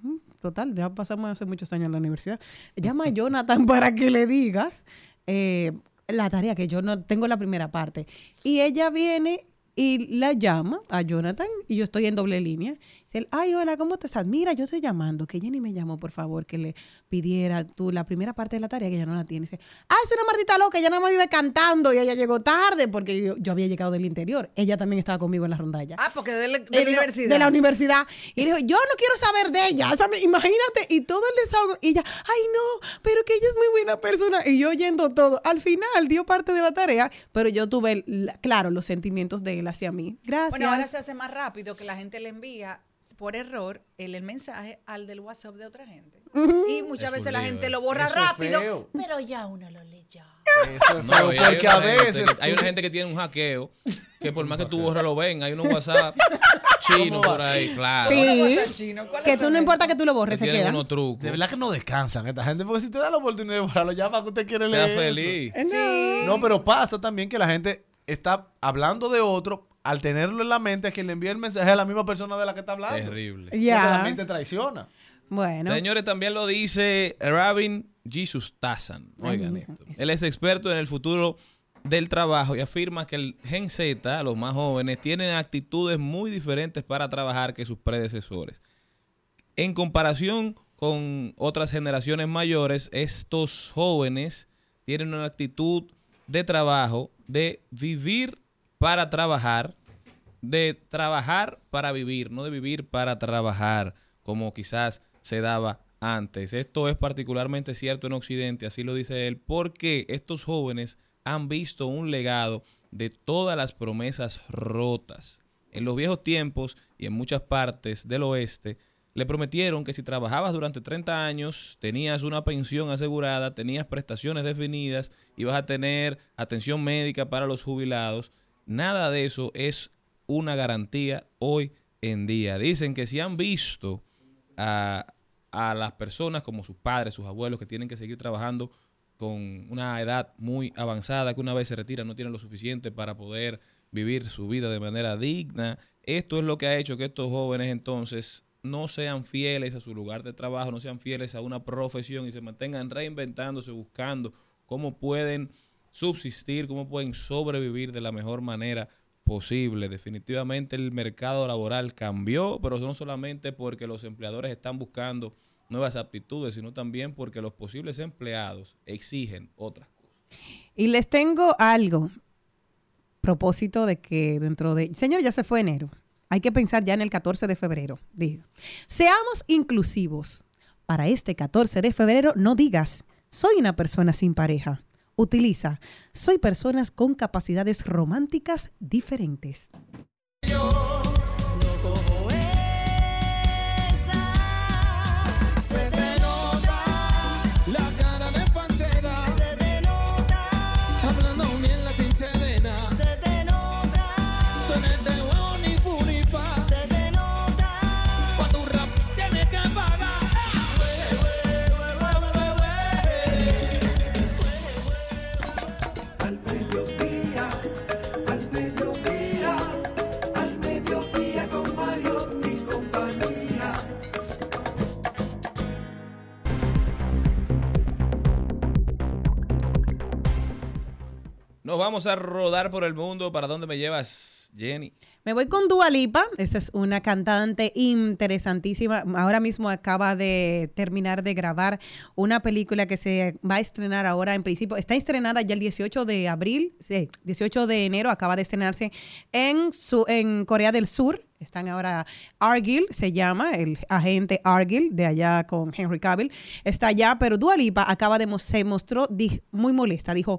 Mm, Total, ya pasamos hace muchos años en la universidad. Llama a Jonathan para que le digas eh, la tarea, que yo no tengo la primera parte. Y ella viene y la llama a Jonathan y yo estoy en doble línea. Dice, él, ay, hola, ¿cómo te estás? Mira, yo estoy llamando, que Jenny me llamó, por favor, que le pidiera tú la primera parte de la tarea que ella no la tiene. Dice, ah, es una martita loca, ella nada más vive cantando y ella llegó tarde porque yo, yo había llegado del interior. Ella también estaba conmigo en la rondalla. Ah, porque de la, de Eh, la dijo, universidad. De la universidad. Y dijo, yo no quiero saber de ella. O sea, me- imagínate, y todo el desahogo. Y ella, ay, no, pero que ella es muy buena persona. Y yo oyendo todo. Al final dio parte de la tarea, pero yo tuve, la- claro, los sentimientos de él hacia mí. Gracias. Bueno, ahora se hace más rápido que la gente le envía por error el, el mensaje al del WhatsApp de otra gente. Y muchas Es veces la gente lo borra rápido, pero ya uno lo leyó. Eso es No, feo, porque una a gente veces... que- hay una gente que tiene un hackeo que por más que tú borres lo ven, hay unos WhatsApp chinos por ahí, claro. Sí. Que tú no importa que tú lo borres, se unos trucos. De verdad que no descansan esta gente, porque si te da la oportunidad de borrarlo, ya para que usted quiere Sea leer. feliz. eso. Sí. No, pero pasa también que la gente está hablando de otro, al tenerlo en la mente, a quien le envía el mensaje a la misma persona de la que está hablando. Terrible. Ya. la mente traiciona. Bueno. Señores, también lo dice Rabin Jesus Tassan. Oigan Ay, esto. Él es experto en el futuro del trabajo y afirma que el Gen Z, los más jóvenes, tienen actitudes muy diferentes para trabajar que sus predecesores. En comparación con otras generaciones mayores, estos jóvenes tienen una actitud de trabajo, de vivir para trabajar, de trabajar para vivir, no de vivir para trabajar, como quizás se daba antes. Esto es particularmente cierto en Occidente, así lo dice él, porque estos jóvenes han visto un legado de todas las promesas rotas. En los viejos tiempos y en muchas partes del oeste, le prometieron que si trabajabas durante 30 años, tenías una pensión asegurada, tenías prestaciones definidas, ibas a tener atención médica para los jubilados. Nada de eso es una garantía hoy en día. Dicen que si han visto a, a las personas como sus padres, sus abuelos, que tienen que seguir trabajando con una edad muy avanzada, que una vez se retiran no tienen lo suficiente para poder vivir su vida de manera digna. Esto es lo que ha hecho que estos jóvenes entonces no sean fieles a su lugar de trabajo, no sean fieles a una profesión y se mantengan reinventándose, buscando cómo pueden subsistir, cómo pueden sobrevivir de la mejor manera posible. Definitivamente el mercado laboral cambió, pero no solamente porque los empleadores están buscando nuevas aptitudes, sino también porque los posibles empleados exigen otras cosas. Y les tengo algo. Propósito de que dentro de. Señor, ya se fue enero. Hay que pensar ya en el 14 de febrero. Digo. Seamos inclusivos. Para este 14 de febrero, no digas, soy una persona sin pareja. Utiliza, soy personas con capacidades románticas diferentes. Nos vamos a rodar por el mundo. ¿Para dónde me llevas, Jenny? Me voy con Dua Lipa, esa es una cantante interesantísima. Ahora mismo acaba de terminar de grabar una película que se va a estrenar ahora en principio. Está estrenada ya el 18 de abril, sí, 18 de enero, acaba de estrenarse en, su, en Corea del Sur. Están ahora, Argyle se llama, el agente Argyle de allá con Henry Cavill. Está allá, pero Dua Lipa acaba de, se mostró muy molesta. Dijo,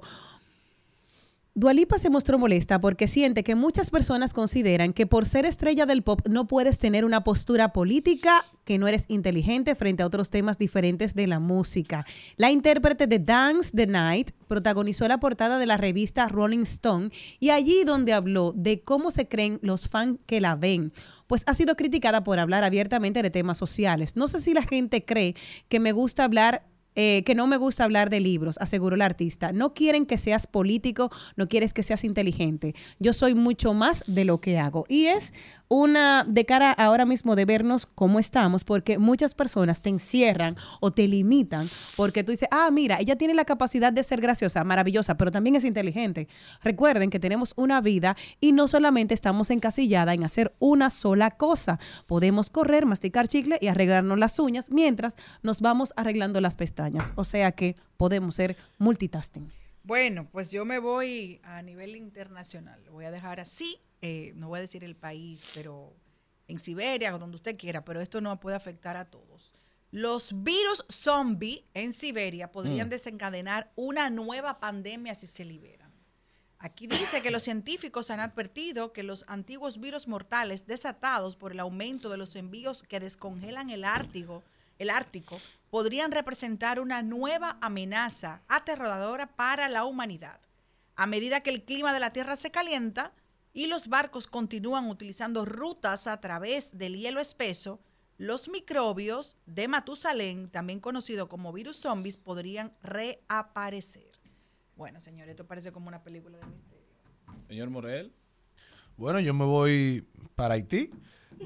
Dualipa se mostró molesta porque siente que muchas personas consideran que por ser estrella del pop no puedes tener una postura política, que no eres inteligente frente a otros temas diferentes de la música. La intérprete de Dance the Night protagonizó la portada de la revista Rolling Stone y allí donde habló de cómo se creen los fans que la ven, pues ha sido criticada por hablar abiertamente de temas sociales. No sé si la gente cree que me gusta hablar eh, que no me gusta hablar de libros, aseguró la artista. No quieren que seas político, no quieres que seas inteligente. Yo soy mucho más de lo que hago. Y es una, de cara ahora mismo de vernos cómo estamos, porque muchas personas te encierran o te limitan porque tú dices, ah, mira, ella tiene la capacidad de ser graciosa, maravillosa, pero también es inteligente. Recuerden que tenemos una vida y no solamente estamos encasillada en hacer una sola cosa. Podemos correr, masticar chicle y arreglarnos las uñas mientras nos vamos arreglando las pestañas. O sea que podemos ser multitasking. Bueno, pues yo me voy a nivel internacional. Lo voy a dejar así. eh, no voy a decir el país, pero en Siberia o donde usted quiera, pero esto no puede afectar a todos. Los virus zombie en Siberia podrían Mm. desencadenar una nueva pandemia si se liberan. Aquí dice que los científicos han advertido que los antiguos virus mortales desatados por el aumento de los envíos que descongelan el Ártico, el Ártico podrían representar una nueva amenaza aterradora para la humanidad. A medida que el clima de la Tierra se calienta y los barcos continúan utilizando rutas a través del hielo espeso, los microbios de Matusalén, también conocido como virus zombies, podrían reaparecer. Bueno, señores, esto parece como una película de misterio. Señor Morel. Bueno, yo me voy para Haití,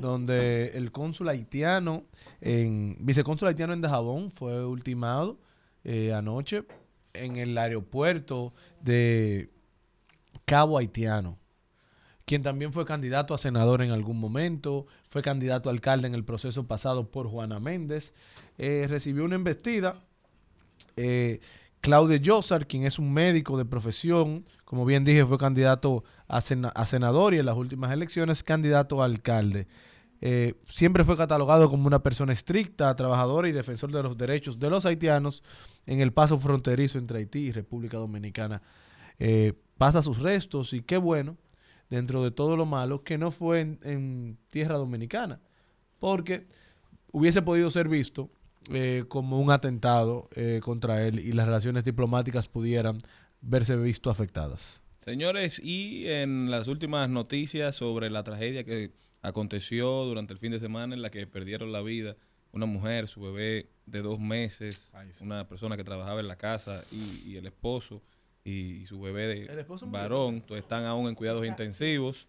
donde el cónsul haitiano, en, vicecónsul haitiano en Dajabón fue ultimado eh, anoche en el aeropuerto de Cabo Haitiano, quien también fue candidato a senador en algún momento, fue candidato a alcalde en el proceso pasado por Juana Méndez, eh, recibió una embestida. Eh, Claude Jossar, quien es un médico de profesión, como bien dije, fue candidato a, sena- a senador y en las últimas elecciones candidato a alcalde. Eh, siempre fue catalogado como una persona estricta, trabajadora y defensor de los derechos de los haitianos en el paso fronterizo entre Haití y República Dominicana. Eh, pasa sus restos y qué bueno, dentro de todo lo malo, que no fue en, en tierra dominicana, porque hubiese podido ser visto eh, como un atentado eh, contra él y las relaciones diplomáticas pudieran verse visto afectadas. Señores, y en las últimas noticias sobre la tragedia que aconteció durante el fin de semana en la que perdieron la vida una mujer, su bebé de dos meses, una persona que trabajaba en la casa y, y el esposo y, y su bebé de El esposo varón, entonces están aún en cuidados intensivos.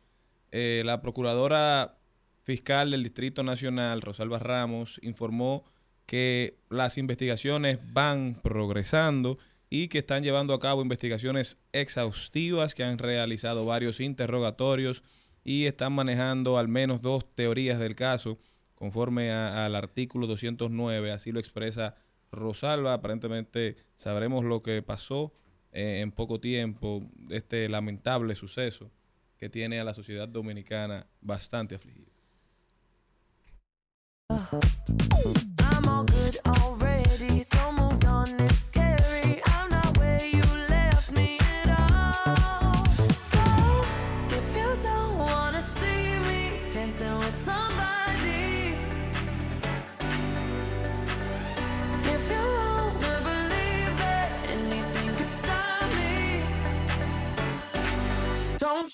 Eh, la procuradora fiscal del Distrito Nacional, Rosalba Ramos, informó que las investigaciones van progresando y que están llevando a cabo investigaciones exhaustivas, que han realizado varios interrogatorios y están manejando al menos dos teorías del caso conforme al artículo 209, así lo expresa Rosalba. Aparentemente sabremos lo que pasó eh, en poco tiempo, este lamentable suceso que tiene a la sociedad dominicana bastante afligida.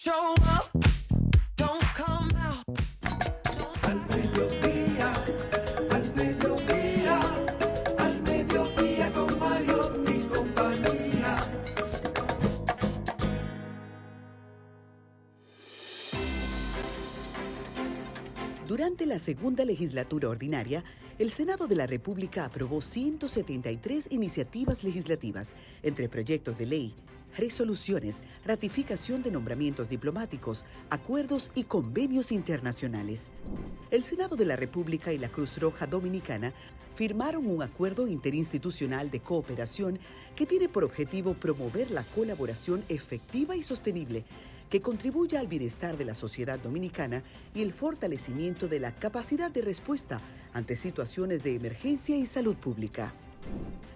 Show up, don't come out. Al mediodía, al mediodía, al mediodía con Mario y compañía. Durante la segunda legislatura ordinaria, el Senado de la República aprobó 173 iniciativas legislativas, entre proyectos de ley, resoluciones, ratificación de nombramientos diplomáticos, acuerdos y convenios internacionales. El Senado de la República y la Cruz Roja Dominicana firmaron un acuerdo interinstitucional de cooperación que tiene por objetivo promover la colaboración efectiva y sostenible que contribuya al bienestar de la sociedad dominicana y el fortalecimiento de la capacidad de respuesta ante situaciones de emergencia y salud pública.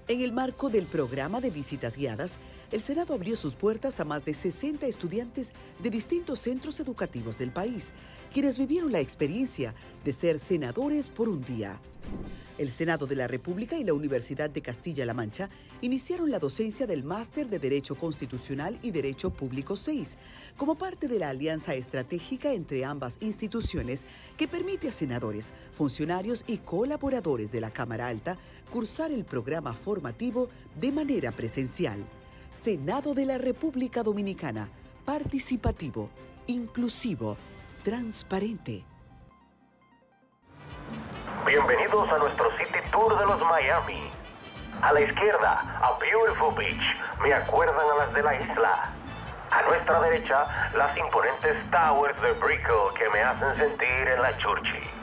En el marco del programa de visitas guiadas, el Senado abrió sus puertas a más de 60 estudiantes de distintos centros educativos del país, quienes vivieron la experiencia de ser senadores por un día. El Senado de la República y la Universidad de Castilla-La Mancha iniciaron la docencia del Máster de Derecho Constitucional y Derecho Público 6, como parte de la alianza estratégica entre ambas instituciones que permite a senadores, funcionarios y colaboradores de la Cámara Alta cursar el programa formativo de manera presencial. Senado de la República Dominicana, participativo, inclusivo, transparente. Bienvenidos a nuestro City Tour de los Miami. A la izquierda, a Beautiful Beach, me acuerdan a las de la isla. A nuestra derecha, las imponentes towers de Brickell que me hacen sentir en la Churchi.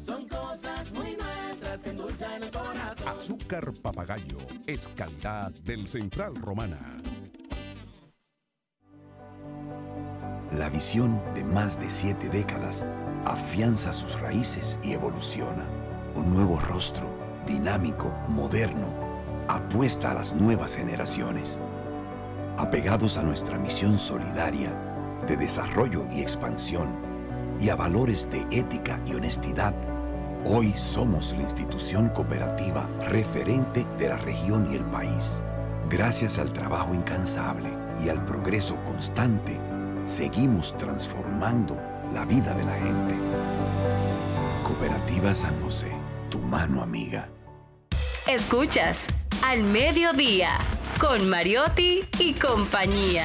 Son cosas muy nuestras que endulzan el corazón. Azúcar papagayo es calidad del Central Romana. La visión de más de siete décadas afianza sus raíces y evoluciona. Un nuevo rostro, dinámico, moderno, apuesta a las nuevas generaciones. Apegados a nuestra misión solidaria de desarrollo y expansión y a valores de ética y honestidad, hoy somos la institución cooperativa referente de la región y el país. Gracias al trabajo incansable y al progreso constante, seguimos transformando la vida de la gente. Cooperativa San José, tu mano amiga. Escuchas Al Mediodía con Mariotti y compañía.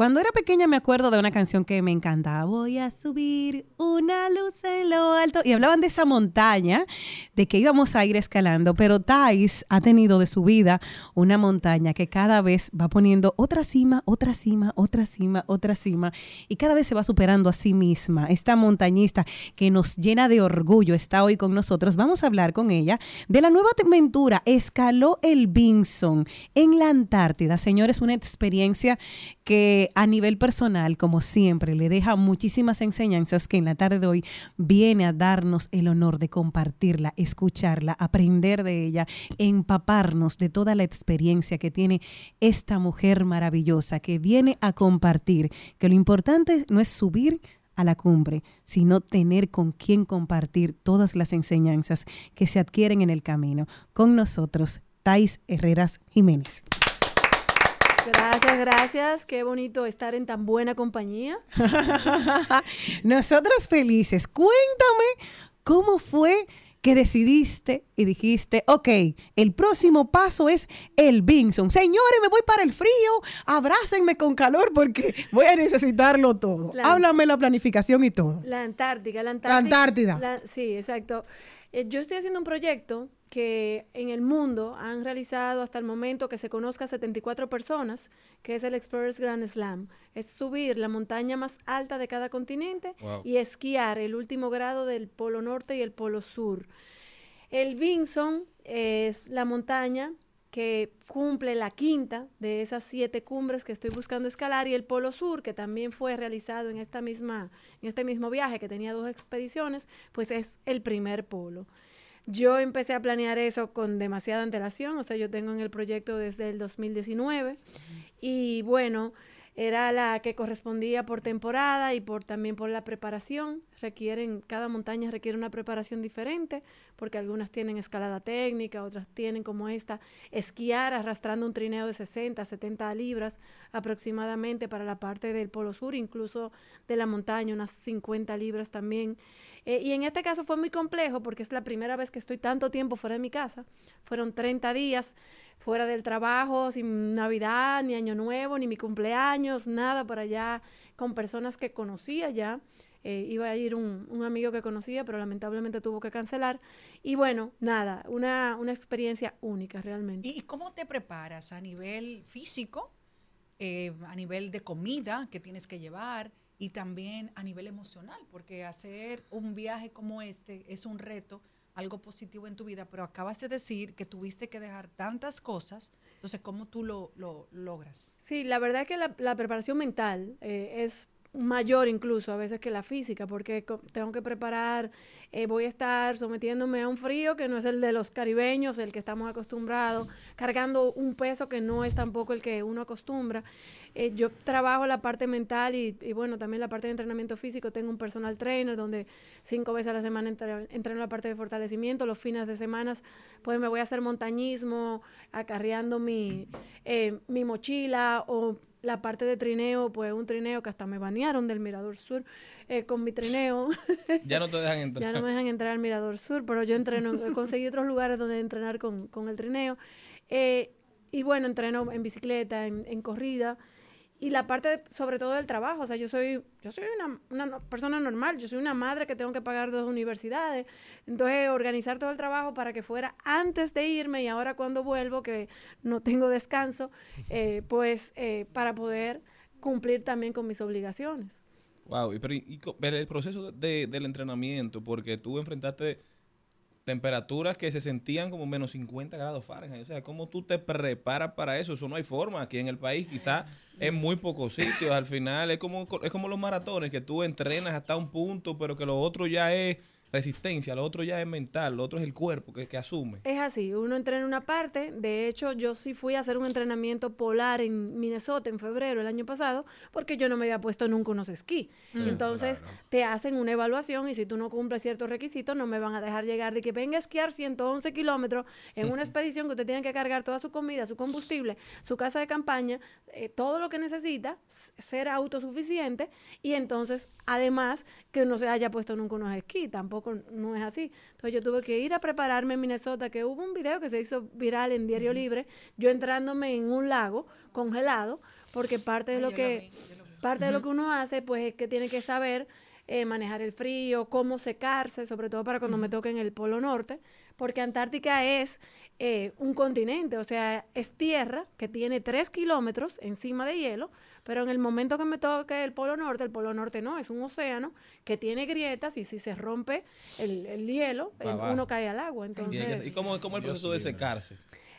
Cuando era pequeña me acuerdo de una canción que me encantaba. Voy a subir una luz en lo alto. Y hablaban de esa montaña, de que íbamos a ir escalando. Pero Thais ha tenido de su vida una montaña que cada vez va poniendo otra cima, otra cima, otra cima, otra cima. Y cada vez se va superando a sí misma. Esta montañista que nos llena de orgullo está hoy con nosotros. Vamos a hablar con ella de la nueva aventura. Escaló el Vinson en la Antártida. Señores, una experiencia que a nivel personal, como siempre, le deja muchísimas enseñanzas que en la tarde de hoy viene a darnos el honor de compartirla, escucharla, aprender de ella, empaparnos de toda la experiencia que tiene esta mujer maravillosa que viene a compartir, que lo importante no es subir a la cumbre, sino tener con quien compartir todas las enseñanzas que se adquieren en el camino. Con nosotros, Thais Herreras Jiménez. Gracias, gracias. Qué bonito estar en tan buena compañía. Nosotras felices. Cuéntame cómo fue que decidiste y dijiste, ok, el próximo paso es el Vinson. Señores, me voy para el frío, abrácenme con calor porque voy a necesitarlo todo. La- Háblame la planificación y todo. La Antártica, la Antártida. Antártida. la- sí, exacto. Eh, yo estoy haciendo un proyecto que en el mundo han realizado hasta el momento que se conozca 74 personas, que es el Explorers Grand Slam. Es subir la montaña más alta de cada continente Wow. y esquiar el último grado del Polo Norte y el Polo Sur. El Vinson es la montaña que cumple la quinta de esas siete cumbres que estoy buscando escalar y el Polo Sur, que también fue realizado en esta misma, en este mismo viaje que tenía dos expediciones, pues es el primer polo. Yo empecé a planear eso con demasiada antelación, o sea, yo tengo en el proyecto desde el 2019 y bueno, era la que correspondía por temporada y por también por la preparación. Requieren, cada montaña requiere una preparación diferente, porque algunas tienen escalada técnica, otras tienen como esta, esquiar arrastrando un trineo de 60, 70 libras aproximadamente para la parte del Polo Sur, incluso de la montaña, unas 50 libras también. Eh, y en este caso fue muy complejo porque es la primera vez que estoy tanto tiempo fuera de mi casa. Fueron 30 días fuera del trabajo, sin Navidad, ni Año Nuevo, ni mi cumpleaños, nada por allá, con personas que conocía ya. Eh, iba a ir un, un amigo que conocía, pero lamentablemente tuvo que cancelar. Y bueno, nada, una, una experiencia única realmente. ¿Y cómo te preparas a nivel físico, eh, a nivel de comida que tienes que llevar y también a nivel emocional? Porque hacer un viaje como este es un reto, algo positivo en tu vida, pero acabas de decir que tuviste que dejar tantas cosas. Entonces, ¿cómo tú lo, lo logras? Sí, la verdad es que la, la preparación mental eh, es mayor incluso a veces que la física, porque tengo que preparar, eh, voy a estar sometiéndome a un frío que no es el de los caribeños, el que estamos acostumbrados, cargando un peso que no es tampoco el que uno acostumbra. Eh, yo trabajo la parte mental y, y, bueno, también la parte de entrenamiento físico. Tengo un personal trainer donde cinco veces a la semana entre- entreno la parte de fortalecimiento. Los fines de semana, pues me voy a hacer montañismo, acarreando mi, eh, mi mochila o la parte de trineo, pues un trineo que hasta me banearon del Mirador Sur eh, con mi trineo. Ya no te dejan entrar. Ya no me dejan entrar al Mirador Sur, pero yo entreno, conseguí otros lugares donde entrenar con, con el trineo. Eh, y bueno, entreno en bicicleta, en, en corrida. Y la parte, de- sobre todo del trabajo, o sea, yo soy, yo soy una, una persona normal, yo soy una madre que tengo que pagar dos universidades. Entonces, organizar todo el trabajo para que fuera antes de irme y ahora cuando vuelvo, que no tengo descanso, eh, pues eh, para poder cumplir también con mis obligaciones. Wow, y, pero, y- pero el proceso de- del entrenamiento, porque tú enfrentaste temperaturas que se sentían como menos 50 grados Fahrenheit. O sea, ¿cómo tú te preparas para eso? Eso no hay forma. Aquí en el país quizás en muy pocos sitios. Al final es como, es como los maratones, que tú entrenas hasta un punto, pero que lo otro ya es resistencia, lo otro ya es mental, lo otro es el cuerpo que, que asume. Es así, uno entrena una parte. De hecho, yo sí fui a hacer un entrenamiento polar en Minnesota en febrero el año pasado, porque yo no me había puesto nunca unos esquí. Mm, Entonces, te hacen una evaluación y si tú no cumples ciertos requisitos, no me van a dejar llegar de que venga a esquiar 111 kilómetros en una expedición que usted tiene que cargar toda su comida, su combustible, su casa de campaña, eh, todo lo que necesita, ser autosuficiente y entonces, además, que no se haya puesto nunca unos esquí, tampoco no es así. Entonces yo tuve que ir a prepararme en Minnesota, que hubo un video que se hizo viral en Diario Libre, yo entrándome en un lago congelado, porque parte de Ay, lo yo lo que parte de lo que uno hace, pues es que tiene que saber eh, manejar el frío, cómo secarse, sobre todo para cuando me toque en el Polo Norte, porque Antártica es eh, un continente, o sea, es tierra que tiene tres kilómetros encima de hielo, pero en el momento que me toque el Polo Norte, el Polo Norte no, es un océano que tiene grietas y si se rompe el, el hielo, el- uno cae al agua. ¿Y, Entonces, y cómo, cómo el Dios proceso de secarse?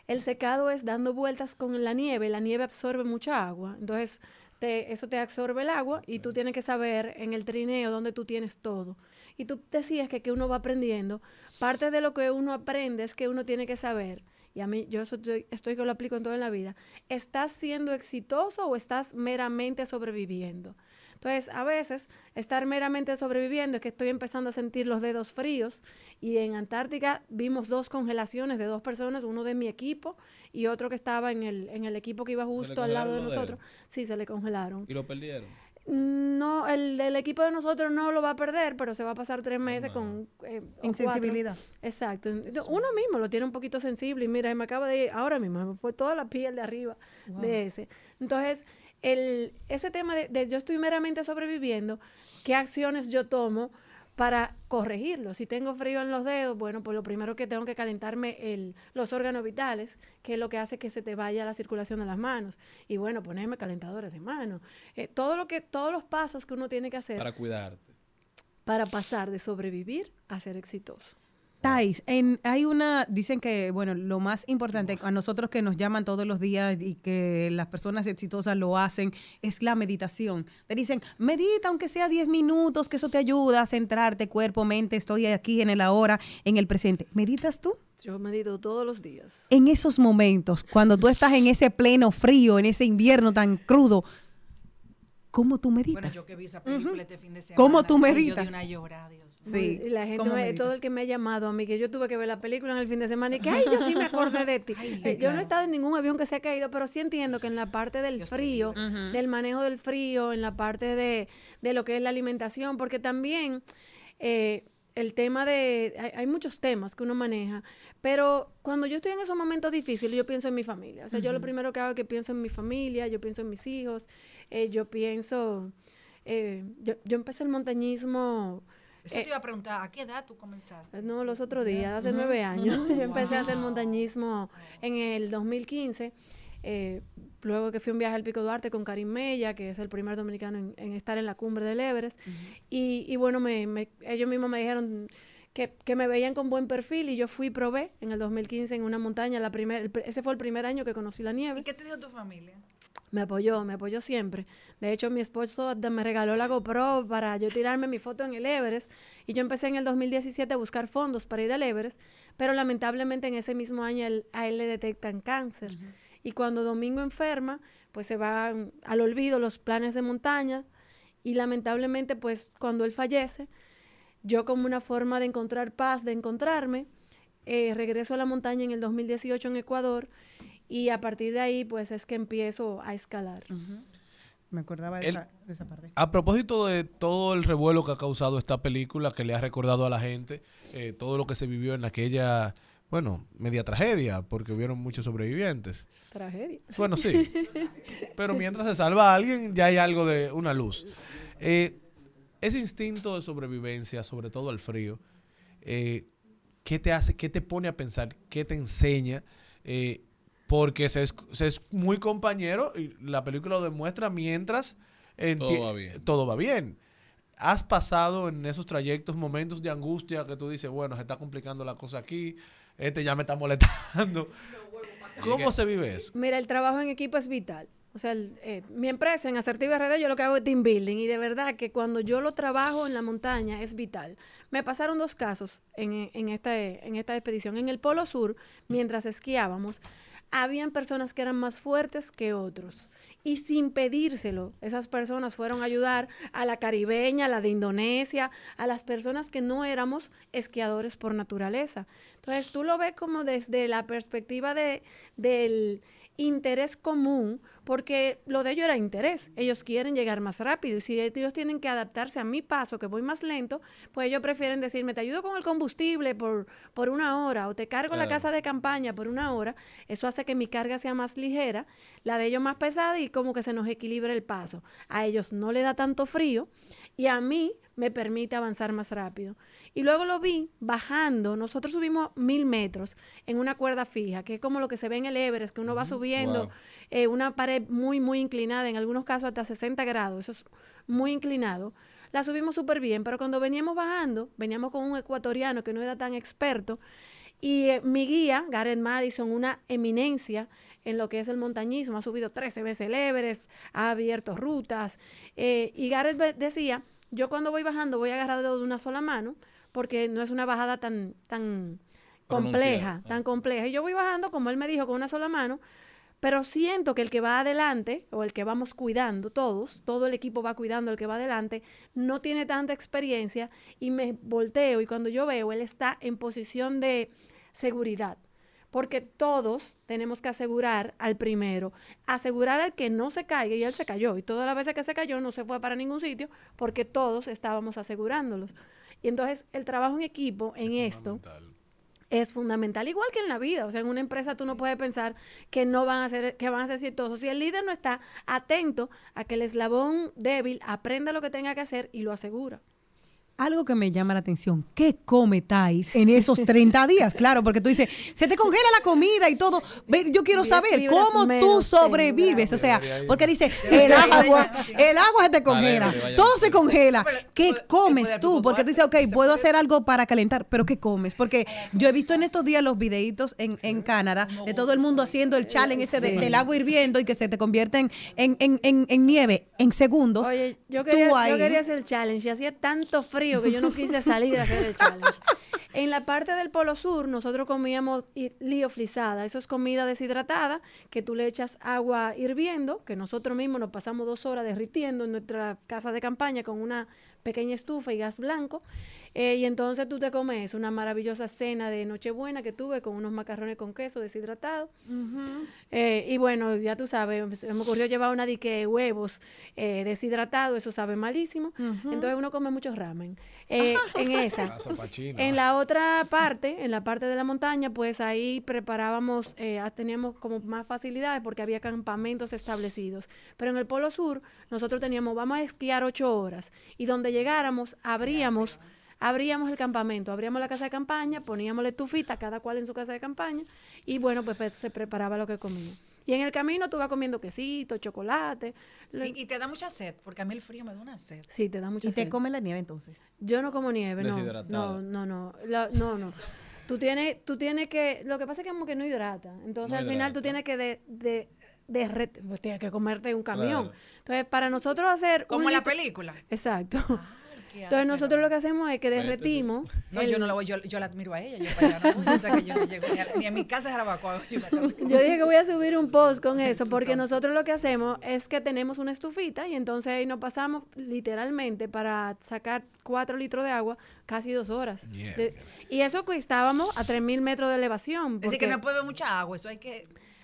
el secado es dando vueltas con la nieve. La nieve absorbe mucha agua. Entonces, te- eso te absorbe el agua y tú tienes que saber en el trineo dónde tú tienes todo. Y tú decías que, que uno va aprendiendo. Parte de lo que uno aprende es que uno tiene que saber. Y a mí, yo eso estoy, estoy que lo aplico en todo en la vida. ¿Estás siendo exitoso o estás meramente sobreviviendo? Entonces, a veces, estar meramente sobreviviendo es que estoy empezando a sentir los dedos fríos. Y en Antártica vimos dos congelaciones de dos personas, uno de mi equipo y otro que estaba en el, en el equipo que iba justo al lado de nosotros. Sí, se le congelaron. Y lo perdieron. No, el equipo de nosotros no lo va a perder, pero se va a pasar tres meses con... eh, Insensibilidad. Exacto. Uno mismo lo tiene un poquito sensible y mira, me acaba de ir, ahora mismo, me fue toda la piel de arriba Wow. de ese. Entonces, el, ese tema de, de yo estoy meramente sobreviviendo, ¿qué acciones yo tomo para corregirlo. Si tengo frío en los dedos, bueno, pues lo primero que tengo que calentarme el, los órganos vitales, que es lo que hace que se te vaya la circulación de las manos. Y bueno, ponerme calentadores de mano. Eh, todo lo que, todos los pasos que uno tiene que hacer Para cuidarte. para pasar de sobrevivir a ser exitoso. Thais, en, hay una, dicen que, bueno, lo más importante a nosotros que nos llaman todos los días y que las personas exitosas lo hacen es la meditación. Te dicen, medita aunque sea 10 minutos, que eso te ayuda a centrarte, cuerpo, mente, estoy aquí en el ahora, en el presente. ¿Meditas tú? Yo medito todos los días. En esos momentos, cuando tú estás en ese pleno frío, en ese invierno tan crudo, ¿cómo tú meditas? Bueno, yo que vi esa película este fin de semana. ¿Cómo tú yo meditas? di una llorada, Dios mío. Sí. Y la gente, ¿Cómo me- todo el que me ha llamado a mí, que yo tuve que ver la película en el fin de semana y que, ay, yo sí me acordé de ti. Eh, yo no he estado en ningún avión que se ha caído, pero sí entiendo que en la parte del frío, del manejo del frío, en la parte de, de lo que es la alimentación, porque también eh, el tema de, hay, hay muchos temas que uno maneja, pero cuando yo estoy en esos momentos difíciles, yo pienso en mi familia. O sea, yo lo primero que hago es que pienso en mi familia, yo pienso en mis hijos, eh, yo pienso, eh, yo, yo empecé el montañismo. Eso eh, te iba a preguntar, ¿a qué edad tú comenzaste? no, los otros días, hace Ujú, nueve años. ujú. Yo empecé a hacer Wow. montañismo en el 2015. Eh, luego que fui un viaje al Pico Duarte con Karim Mella, que es el primer dominicano en, en estar en la cumbre del Everest. y, y bueno, me, me- ellos mismos me dijeron que, que me veían con buen perfil y yo fui y probé en el 2015 en una montaña. La primer, el ese fue el primer año que conocí la nieve. ¿Y qué te dio tu familia? Me apoyó, me apoyó siempre. De hecho, mi esposo me regaló la GoPro para yo tirarme mi foto en el Everest. Y yo empecé en el 2017 a buscar fondos para ir al Everest, pero lamentablemente en ese mismo año a él le detectan cáncer. Y cuando Domingo enferma, pues se van al olvido los planes de montaña. Y lamentablemente, pues cuando él fallece, yo como una forma de encontrar paz, de encontrarme, eh, regreso a la montaña en el 2018 en Ecuador y a partir de ahí pues es que empiezo a escalar. Me acordaba de, El- esa, de esa parte. A propósito de todo el revuelo que ha causado esta película, que le ha recordado a la gente eh, todo lo que se vivió en aquella, bueno, media tragedia, porque hubieron muchos sobrevivientes. Tragedia. Bueno, sí. Pero mientras se salva a alguien, ya hay algo de una luz. Eh, ese instinto de sobrevivencia, sobre todo al frío, eh, ¿qué te hace, qué te pone a pensar, qué te enseña? Eh, porque se es, se es muy compañero y la película lo demuestra mientras Todo va bien. todo va bien. ¿Has pasado en esos trayectos momentos de angustia que tú dices, bueno, se está complicando la cosa aquí, este ya me está molestando? ¿Cómo se vive eso? Mira, el trabajo en equipo es vital. O sea, el, eh, mi empresa en Asertiva RD yo lo que hago es team building y de verdad que cuando yo lo trabajo en la montaña es vital. Me pasaron dos casos en, en esta, en esta expedición. En el Polo Sur, mientras esquiábamos, habían personas que eran más fuertes que otros. Y sin pedírselo, esas personas fueron a ayudar a la caribeña, a la de Indonesia, a las personas que no éramos esquiadores por naturaleza. Entonces tú lo ves como desde la perspectiva de, del interés común, porque lo de ellos era interés. Ellos quieren llegar más rápido y si ellos tienen que adaptarse a mi paso, que voy más lento, pues ellos prefieren decirme, te ayudo con el combustible por, por una hora o te cargo la casa de campaña por una hora. Eso hace que mi carga sea más ligera, la de ellos más pesada y como que se nos equilibra el paso. A ellos no le da tanto frío y a mí me permite avanzar más rápido. Y luego lo vi bajando. Nosotros subimos mil metros en una cuerda fija, que es como lo que se ve en el Everest, que uno va subiendo Wow. eh, una pared muy, muy inclinada, en algunos casos hasta 60 grados, eso es muy inclinado. La subimos súper bien, pero cuando veníamos bajando, veníamos con un ecuatoriano que no era tan experto, y eh, mi guía, Gareth Madison, una eminencia en lo que es el montañismo, ha subido 13 veces el Everest, ha abierto rutas, eh, y Gareth decía, yo cuando voy bajando voy agarrado de una sola mano, porque no es una bajada tan, tan compleja, Pronunciada. tan compleja. Y yo voy bajando, como él me dijo, con una sola mano, pero siento que el que va adelante, o el que vamos cuidando todos, todo el equipo va cuidando al que va adelante, no tiene tanta experiencia y me volteo y cuando yo veo, él está en posición de seguridad. Porque todos tenemos que asegurar al primero, asegurar al que no se caiga y él se cayó. Y todas las veces que se cayó no se fue para ningún sitio porque todos estábamos asegurándolos. Y entonces el trabajo en equipo en esto es fundamental, igual que en la vida. O sea, en una empresa tú no puedes pensar que no van a ser, que van a ser exitosos. Si el líder no está atento a que el eslabón débil aprenda lo que tenga que hacer y lo asegura. Algo que me llama la atención, ¿qué come Thais en esos 30 días? Claro, porque tú dices, se te congela la comida y todo. Yo quiero saber cómo tú sobrevives. O sea, porque dice, el agua, el agua se te congela, todo se congela. ¿Qué comes tú? Porque tú dices, ok, puedo hacer algo para calentar, pero ¿qué comes? Porque yo he visto en estos días los videitos en, en Canadá de todo el mundo haciendo el challenge ese de- del agua hirviendo y que se te convierte en, en, en, en- en nieve en segundos. Oye, yo quería, yo quería hacer el challenge y hacía tanto frío que yo no quise salir a hacer el challenge. En la parte del Polo Sur, nosotros comíamos lioflizada. Eso es comida deshidratada que tú le echas agua hirviendo, que nosotros mismos nos pasamos dos horas derritiendo en nuestra casa de campaña con una pequeña estufa y gas blanco. Eh, y entonces tú te comes una maravillosa cena de Nochebuena que tuve con unos macarrones con queso deshidratados. Eh, y bueno, ya tú sabes, se me ocurrió llevar una dique de huevos eh, deshidratados, eso sabe malísimo. Entonces uno come mucho ramen. Eh, en esa. En la otra parte, en la parte de la montaña, pues ahí preparábamos, eh, ah, teníamos como más facilidades porque había campamentos establecidos. Pero en el Polo Sur, nosotros teníamos, vamos a esquiar ocho horas y donde llegáramos, abríamos. Abríamos el campamento, abríamos la casa de campaña, poníamos la estufita, cada cual en su casa de campaña, y bueno, pues, pues, se preparaba lo que comía. Y en el camino tú vas comiendo quesito, chocolate. lo- Y, y te da mucha sed, porque a mí el frío me da una sed. Sí, te da mucha Y te sed. come la nieve entonces. Yo no como nieve, no. No, no, no. La- no, no. Tú tienes, tú tienes que. Lo que pasa es que como que no hidrata. Entonces No al final tú tienes que de, de, pues tienes que comerte un camión. Claro. Entonces, para nosotros hacer. Como un en la película. Exacto. Entonces nosotros lo que hacemos es que derretimos. No, el- yo no la voy, yo, yo la admiro a ella, yo para allá no voy, o sea que yo no llego ni a, ni a mi casa de Jarabacoa. Yo, Yo dije que voy a subir un post con eso, porque nosotros lo que hacemos es que tenemos una estufita y entonces ahí nos pasamos literalmente para sacar cuatro litros de agua casi dos horas. De- y eso que estábamos a 3.000 metros de elevación. Es decir, que no puede mucha agua, eso hay que...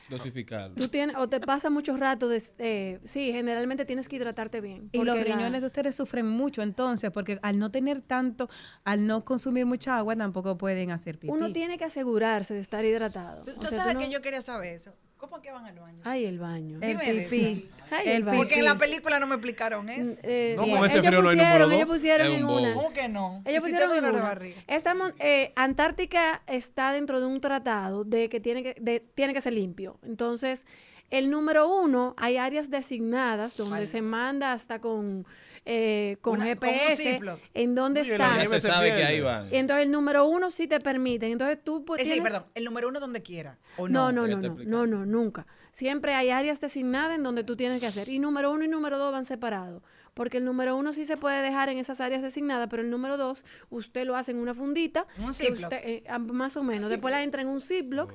Dosificarlo. Tú tienes, o te pasa mucho rato, de, eh, sí, generalmente tienes que hidratarte bien. Y los la- riñones de ustedes sufren mucho entonces, porque al no tener tanto, al no consumir mucha agua, tampoco pueden hacer pipí. Uno tiene que asegurarse de estar hidratado. Tú, O tú sea, tú sabes no- que yo quería saber eso. ¿Cómo que van al baño? Ay, el baño. El pipí. Ay, el. Porque en la película no me explicaron eso. Eh, No, con ese ellos frío no hay pusieron, número ellos dos. pusieron Es en un una. ¿Cómo que no? ¿Y Ellos pusieron en de una. Esta eh, Antártica está dentro de un tratado de que tiene que, de- tiene que ser limpio. Entonces, el número uno, hay áreas designadas donde se manda hasta con, eh, con Una- GPS en dónde la está. Ya se sabe que ahí van. Entonces, el número uno sí te permite. Entonces, tú pues, Es decir, tienes- perdón, el número uno donde quiera. ¿o no, no? no, no, no, no, no, nunca. Siempre hay áreas designadas en donde tú tienes que hacer. Y número uno y número dos van separados. Porque el número uno sí se puede dejar en esas áreas designadas, pero el número dos, usted lo hace en una fundita. Un que usted, eh, más o menos. Después la entra en un Ziploc.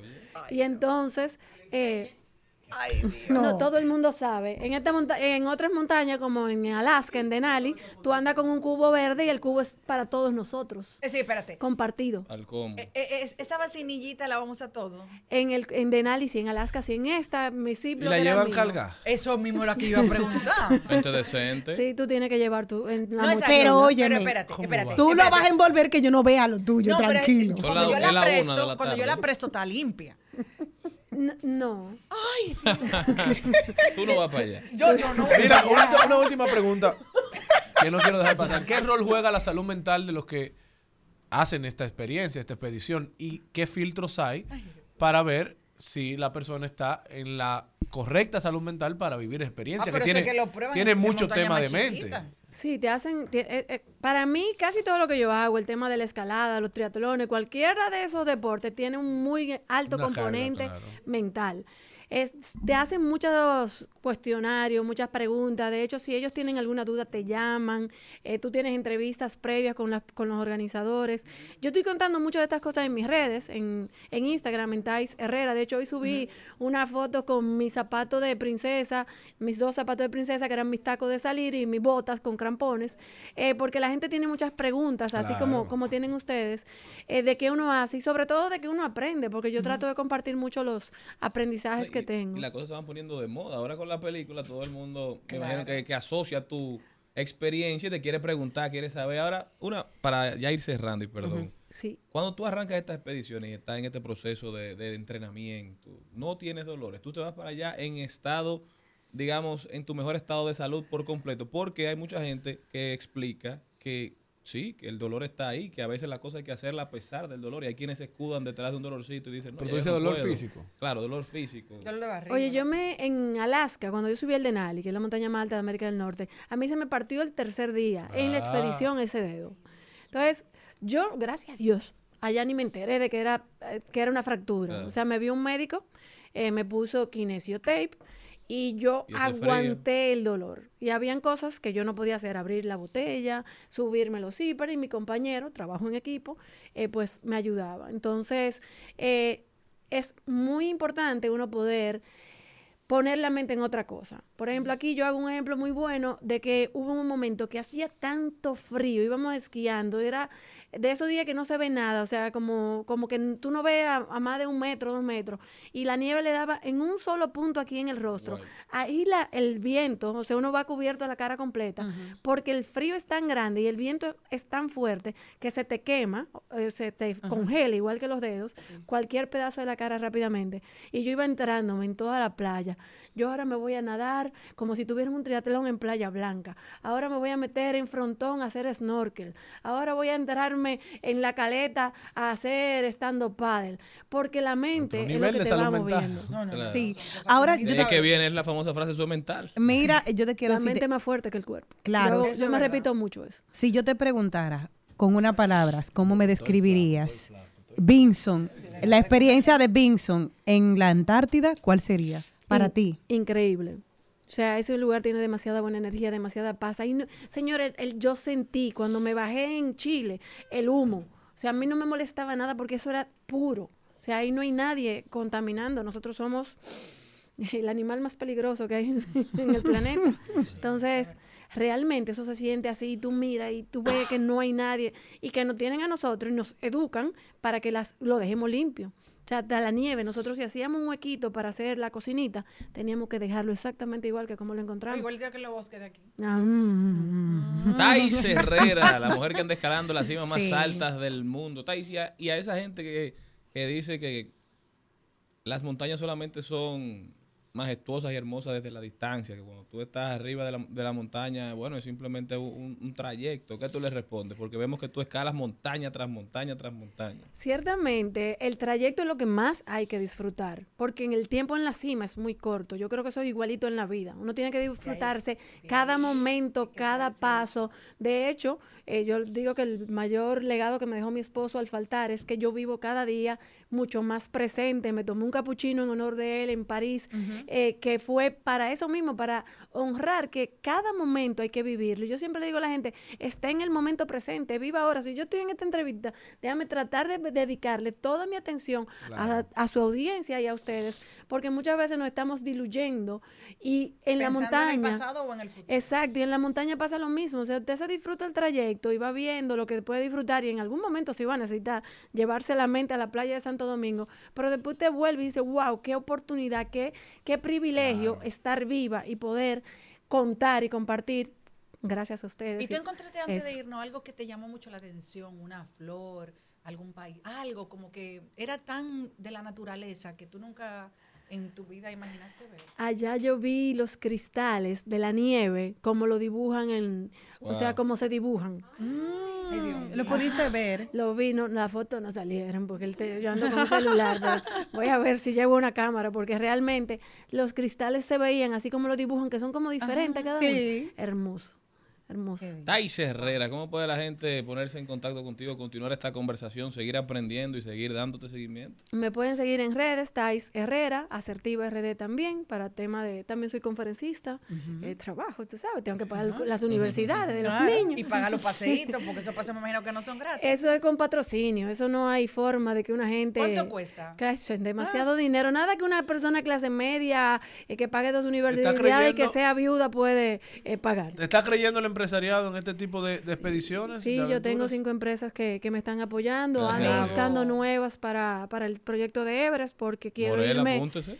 y entonces. eh, no. todo el mundo sabe. En esta monta- en otras montañas, como en Alaska, en Denali, tú andas con un cubo verde y el cubo es para todos nosotros. Es decir, espérate. Compartido. Al combo. Eh, eh, es- esa vacinillita la vamos a todo. En el en Denali, sí, en Alaska, sí, en esta, mi ¿Y la llevan mío. cargada? Eso mismo es lo que iba a preguntar. Gente decente. Sí, tú tienes que llevar tu en la No, mochila. Pero Pero óyeme, espérate, espérate. Tú lo espérate. vas a envolver que yo no vea lo tuyo, No, pero es- tranquilo. Son Cuando la- yo la presto, la cuando yo la presto está limpia. No. Tú no vas para allá. Yo, yo no. Mira, una, una última pregunta que no quiero dejar pasar. ¿Qué rol juega la salud mental de los que hacen esta experiencia, esta expedición? ¿Y qué filtros hay para ver si la persona está en la correcta salud mental para vivir experiencia? Ah, pero que tiene, que lo prueban tiene en mucho montaña tema de mente. Sí, te hacen. te- eh, eh, para mí, casi todo lo que yo hago, el tema de la escalada, los triatlones, cualquiera de esos deportes tiene un muy alto Una carga, componente claro. mental. Es, te hacen muchos cuestionarios, muchas preguntas. De hecho, si ellos tienen alguna duda, te llaman. Eh, tú tienes entrevistas previas con, las, con los organizadores. Yo estoy contando muchas de estas cosas en mis redes, en, en Instagram, en Thais Herrera. De hecho, hoy subí una foto con mis zapatos de princesa, mis dos zapatos de princesa, que eran mis tacos de salir, y mis botas con crampones. eh, porque la gente tiene muchas preguntas, así como, Claro. como tienen ustedes, eh, de qué uno hace y sobre todo de qué uno aprende, porque yo trato de compartir mucho los aprendizajes que tengo. Y las cosas se van poniendo de moda. Ahora con la película todo el mundo, me Claro. imagino que, que asocia tu experiencia y te quiere preguntar, quiere saber. Ahora, una, para ya ir cerrando y perdón. Sí. Cuando tú arrancas estas expediciones y estás en este proceso de, de entrenamiento, no tienes dolores, tú te vas para allá en estado, digamos, en tu mejor estado de salud por completo, porque hay mucha gente que explica que sí, que el dolor está ahí, que a veces la cosa hay que hacerla a pesar del dolor. Y hay quienes se escudan detrás de un dolorcito y dicen, no, Pero tú dices no dolor puedo. físico. Claro, dolor físico. Oye, yo me, en Alaska, cuando yo subí el Denali, que es la montaña más alta de América del Norte, a mí se me partió el tercer día en la Ah. expedición ese dedo. Entonces, yo, gracias a Dios, allá ni me enteré de que era, eh, que era una fractura. O sea, me vio un médico, eh, me puso kinesiotape y yo Y aguanté el dolor. Y habían cosas que yo no podía hacer, abrir la botella, subirme los zíperes y mi compañero, trabajo en equipo, eh, pues me ayudaba. Entonces, eh, es muy importante uno poder poner la mente en otra cosa. Por ejemplo, aquí yo hago un ejemplo muy bueno de que hubo un momento que hacía tanto frío, íbamos esquiando, era de esos días que no se ve nada, o sea, como, como que tú no ves a, a más de un metro, dos metros, y la nieve le daba en un solo punto aquí en el rostro. Ahí la, el viento, o sea, uno va cubierto la cara completa, porque el frío es tan grande y el viento es tan fuerte que se te quema, eh, se te congela igual que los dedos, cualquier pedazo de la cara rápidamente. Y yo iba entrándome en toda la playa. Yo ahora me voy a nadar como si tuviera un triatlón en Playa Blanca. Ahora me voy a meter en frontón a hacer snorkel. Ahora voy a en la caleta a hacer stand-up paddle. Porque la mente es lo que te va moviendo. Claro. Sí. Ahora De yo te, que viene la famosa frase, es mental. mira, yo te quiero La decir, mente es más fuerte que el cuerpo. Claro. Yo, me verdad. repito mucho eso. si yo te preguntara con una palabra, ¿cómo me describirías Vinson? La experiencia de Vinson en la Antártida, ¿cuál sería para In- ti? Increíble. O sea, ese lugar tiene demasiada buena energía, demasiada paz. Ahí no- señor, el, el- yo sentí cuando me bajé en Chile el humo. O sea, a mí no me molestaba nada porque eso era puro. O sea, ahí no hay nadie contaminando. Nosotros somos el animal más peligroso que hay en, en el planeta. Entonces, realmente eso se siente así. Tú miras y tú ves que no hay nadie y que nos tienen a nosotros y nos educan para que las, lo dejemos limpio. O sea, hasta la nieve, nosotros si hacíamos un huequito para hacer la cocinita, teníamos que dejarlo exactamente igual que como lo encontramos. Igual que los bosques de aquí. Ah, mm, mm. Thais Herrera, la mujer que anda escalando las cimas más altas del mundo. Thais, y a, y a esa gente que, que dice que las montañas solamente son majestuosas y hermosas desde la distancia, que cuando tú estás arriba de la, de la montaña, bueno, es simplemente un, un trayecto. ¿Qué tú le respondes? Porque vemos que tú escalas montaña tras montaña tras montaña. Ciertamente, el trayecto es lo que más hay que disfrutar, porque en el tiempo en la cima es muy corto. Yo creo que eso es igualito en la vida. Uno tiene que disfrutarse cada momento, cada paso. De hecho, eh, yo digo que el mayor legado que me dejó mi esposo al faltar es que yo vivo cada día mucho más presente. Me tomé un capuchino en honor de él en París, eh, que fue para eso mismo, para honrar que cada momento hay que vivirlo. Yo siempre le digo a la gente, está en el momento presente, viva ahora. Si yo estoy en esta entrevista, déjame tratar de dedicarle toda mi atención a, a su audiencia y a ustedes, porque muchas veces nos estamos diluyendo y en la Pensando en el montaña... pasado o en el futuro. Exacto, y en la montaña pasa lo mismo. O sea, usted se disfruta el trayecto y va viendo lo que puede disfrutar y en algún momento sí va a necesitar llevarse la mente a la playa de Santo Domingo, pero después te vuelve y dice, wow, qué oportunidad, qué, qué privilegio estar viva y poder contar y compartir. Gracias a ustedes. ¿Y tú encontraste antes de irnos algo que te llamó mucho la atención? Una flor, algún país, algo como que era tan de la naturaleza que tú nunca en tu vida imaginaste ver. Allá yo vi los cristales de la nieve, como lo dibujan en, o sea, como se dibujan. ¿Lo pudiste ver? Lo vi, no, la foto no salieron porque el te- yo ando con un celular. voy a ver si llevo una cámara porque realmente los cristales se veían así como lo dibujan, que son como diferentes cada sí. uno. Hermoso, hermoso. Thais Herrera, ¿cómo puede la gente ponerse en contacto contigo, continuar esta conversación, seguir aprendiendo y seguir dándote seguimiento? Me pueden seguir en redes, Tais Herrera, Asertiva RD también, para tema de, también soy conferencista, eh, trabajo, tú sabes, tengo que pagar las universidades de los niños. Y pagar los paseitos, porque esos paseos me imagino que no son gratis. Eso es con patrocinio, eso no hay forma de que una gente... ¿Cuánto cuesta? Es demasiado dinero. Nada que una persona clase media eh, que pague dos ¿Está universidades y que sea viuda puede eh, pagar. ¿Te está creyendo el empresariado en este tipo de, de expediciones? Sí, de yo tengo cinco empresas que, que me están apoyando. Ando buscando nuevas para, para el proyecto de Everest porque quiero Morel, irme... apúntese.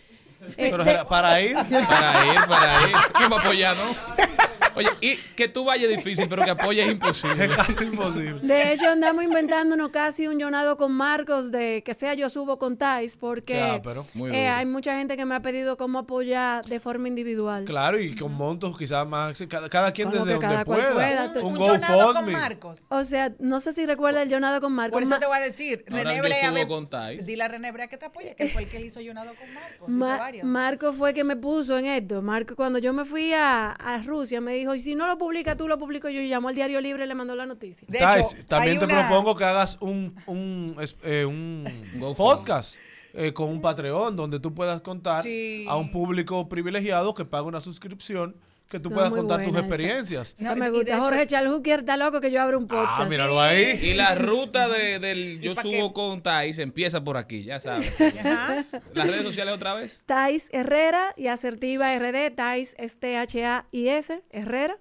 Eh, Pero de- para ir. Para ir, para ir. ¿Quién va a apoyar, no? Oye, y que tú vayas difícil, pero que apoyes es imposible. Es casi imposible. De hecho, andamos inventándonos casi un llenado con Marcos de que sea yo subo con Tais, porque Ya, pero muy eh, hay mucha gente que me ha pedido cómo apoyar de forma individual. Claro, y con montos quizás más. Cada, cada quien Como desde que donde cada pueda. pueda. Un, Un GoFundMe. O sea, no sé si recuerda el llenado con Marcos. Por eso te voy a decir, Ahora René yo Brea, subo ve- con Thais. dile a René Brea que te apoye, que fue el que hizo Jonado con Marcos, Ma-. Marco fue que me puso en esto. Marco, cuando yo me fui a, a Rusia, me dijo, y si no lo publica tú, lo publico yo. Y llamó al Diario Libre y le mandó la noticia. Tais, también te propongo que hagas un, un, eh, un podcast eh, con un Patreon donde tú puedas contar Sí. a un público privilegiado que paga una suscripción que tú No, puedas contar tus buena experiencias. Esa me gusta. Jorge Chalhukier está loco que yo abra un podcast. Ah, míralo ahí. Y la ruta de- del yo subo con Thais empieza por aquí, ya sabes. Las redes sociales otra vez. Tais Herrera y Asertiva RD, Tais es T-H-A-I-S, Herrera.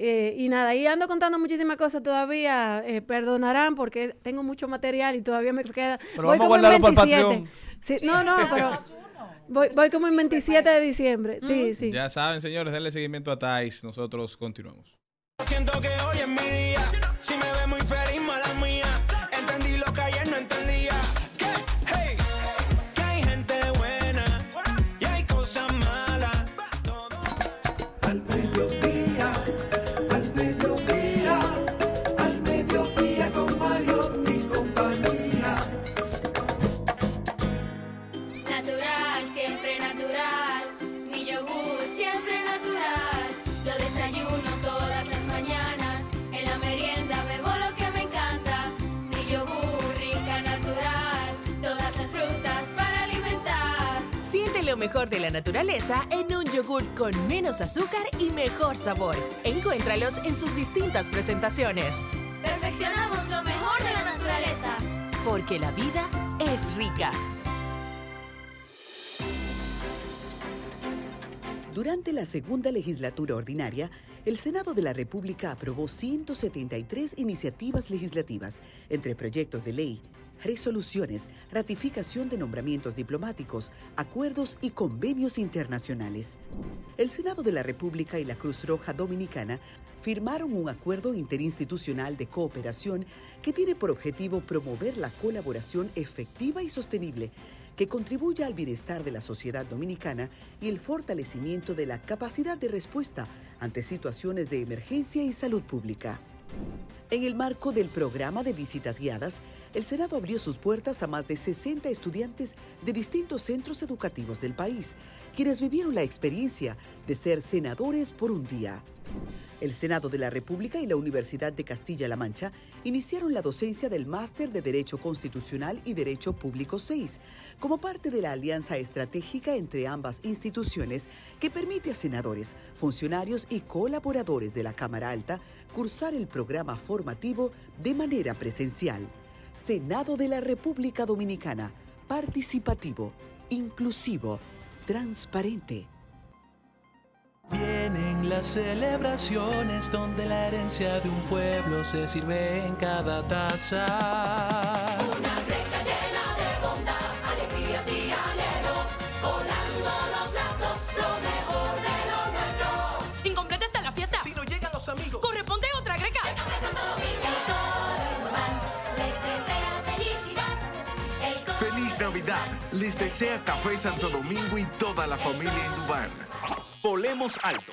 Eh, y nada, ahí ando contando muchísimas cosas todavía, eh, perdonarán porque tengo mucho material y todavía me queda. Pero voy vamos a en guardarlo para el 27. Patreon. Sí, no, no, pero voy, voy como en 27 de diciembre. Sí, sí. Ya saben, señores, denle seguimiento a Thais. Nosotros continuamos. Siento que hoy es mi día. Si me ve muy feliz, mala mía. Entendí lo que ayer no entendía. Mejor de la naturaleza en un yogur con menos azúcar y mejor sabor. Encuéntralos en sus distintas presentaciones. Perfeccionamos lo mejor de la naturaleza. Porque la vida es rica. Durante la segunda legislatura ordinaria, el Senado de la República aprobó 173 iniciativas legislativas, entre proyectos de ley, resoluciones, ratificación de nombramientos diplomáticos, acuerdos y convenios internacionales. El Senado de la República y la Cruz Roja Dominicana firmaron un acuerdo interinstitucional de cooperación que tiene por objetivo promover la colaboración efectiva y sostenible que contribuya al bienestar de la sociedad dominicana y el fortalecimiento de la capacidad de respuesta ante situaciones de emergencia y salud pública. En el marco del programa de visitas guiadas, el Senado abrió sus puertas a más de 60 estudiantes de distintos centros educativos del país, quienes vivieron la experiencia de ser senadores por un día. El Senado de la República y la Universidad de Castilla-La Mancha iniciaron la docencia del Máster de Derecho Constitucional y Derecho Público 6, como parte de la alianza estratégica entre ambas instituciones que permite a senadores, funcionarios y colaboradores de la Cámara Alta cursar el programa formativo de manera presencial. Senado de la República Dominicana, participativo, inclusivo, transparente. Vienen las celebraciones donde la herencia de un pueblo se sirve en cada taza. Navidad. Les desea Café Santo Domingo y toda la familia Indubán. Volemos alto.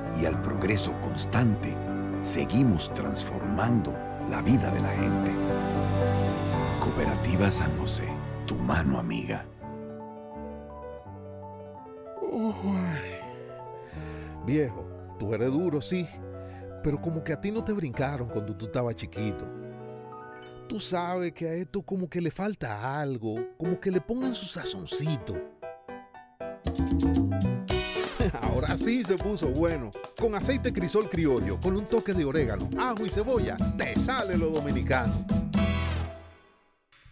y al progreso constante, seguimos transformando la vida de la gente. Cooperativa San José, tu mano amiga. Viejo, tú eres duro, sí, pero como que a ti no te brincaron cuando tú estabas chiquito. Tú sabes que a esto como que le falta algo, como que le pongan su sazoncito. Ahora sí se puso bueno. Con aceite crisol criollo, con un toque de orégano, ajo y cebolla, te sale lo dominicano.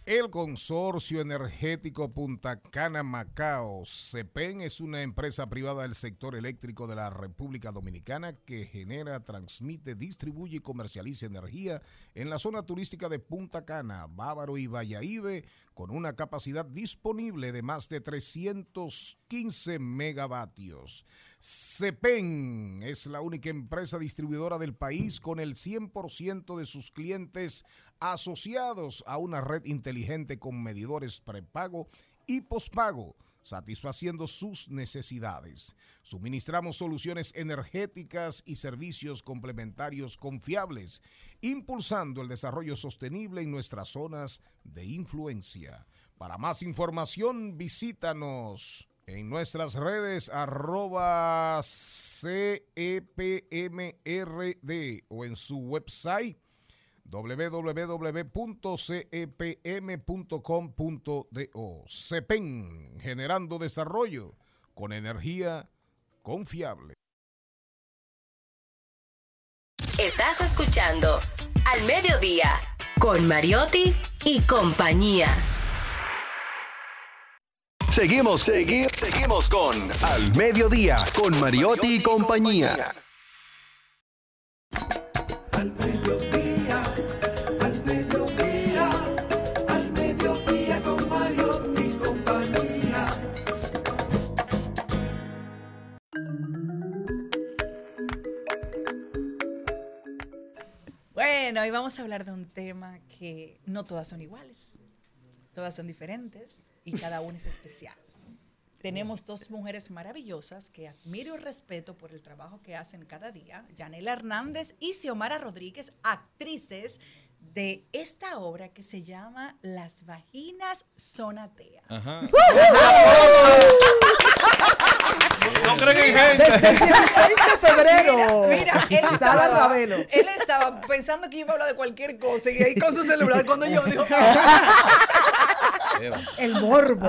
El Consorcio Energético Punta Cana Macao, CEPEN, es una empresa privada del sector eléctrico de la República Dominicana que genera, transmite, distribuye y comercializa energía en la zona turística de Punta Cana, Bávaro y Valladolid, con una capacidad disponible de más de 315 megavatios. CEPEN es la única empresa distribuidora del país con el 100% de sus clientes asociados a una red inteligente con medidores prepago y pospago, satisfaciendo sus necesidades. Suministramos soluciones energéticas y servicios complementarios confiables, impulsando el desarrollo sostenible en nuestras zonas de influencia. Para más información, visítanos en nuestras redes arroba CEPMRD o en su website www.cepm.com.do. CEPEN, generando desarrollo con energía confiable. Estás escuchando Al Mediodía con Mariotti y compañía. Seguimos, seguimos, seguimos con Al Mediodía, con Mariotti y compañía. Al mediodía, Bueno, hoy vamos a hablar de un tema que no todas son iguales. Todas son diferentes y cada una es especial. Tenemos dos mujeres maravillosas que admiro y respeto por el trabajo que hacen cada día. Yanela Hernández y Xiomara Rodríguez, actrices de esta obra que se llama Las vaginas son ateas. Ajá. No creen en gente. Desde el 16 de febrero. Mira, mira, él Sala estaba, Ravelo. él estaba pensando que iba a hablar de cualquier cosa y ahí con su celular cuando yo digo, El morbo.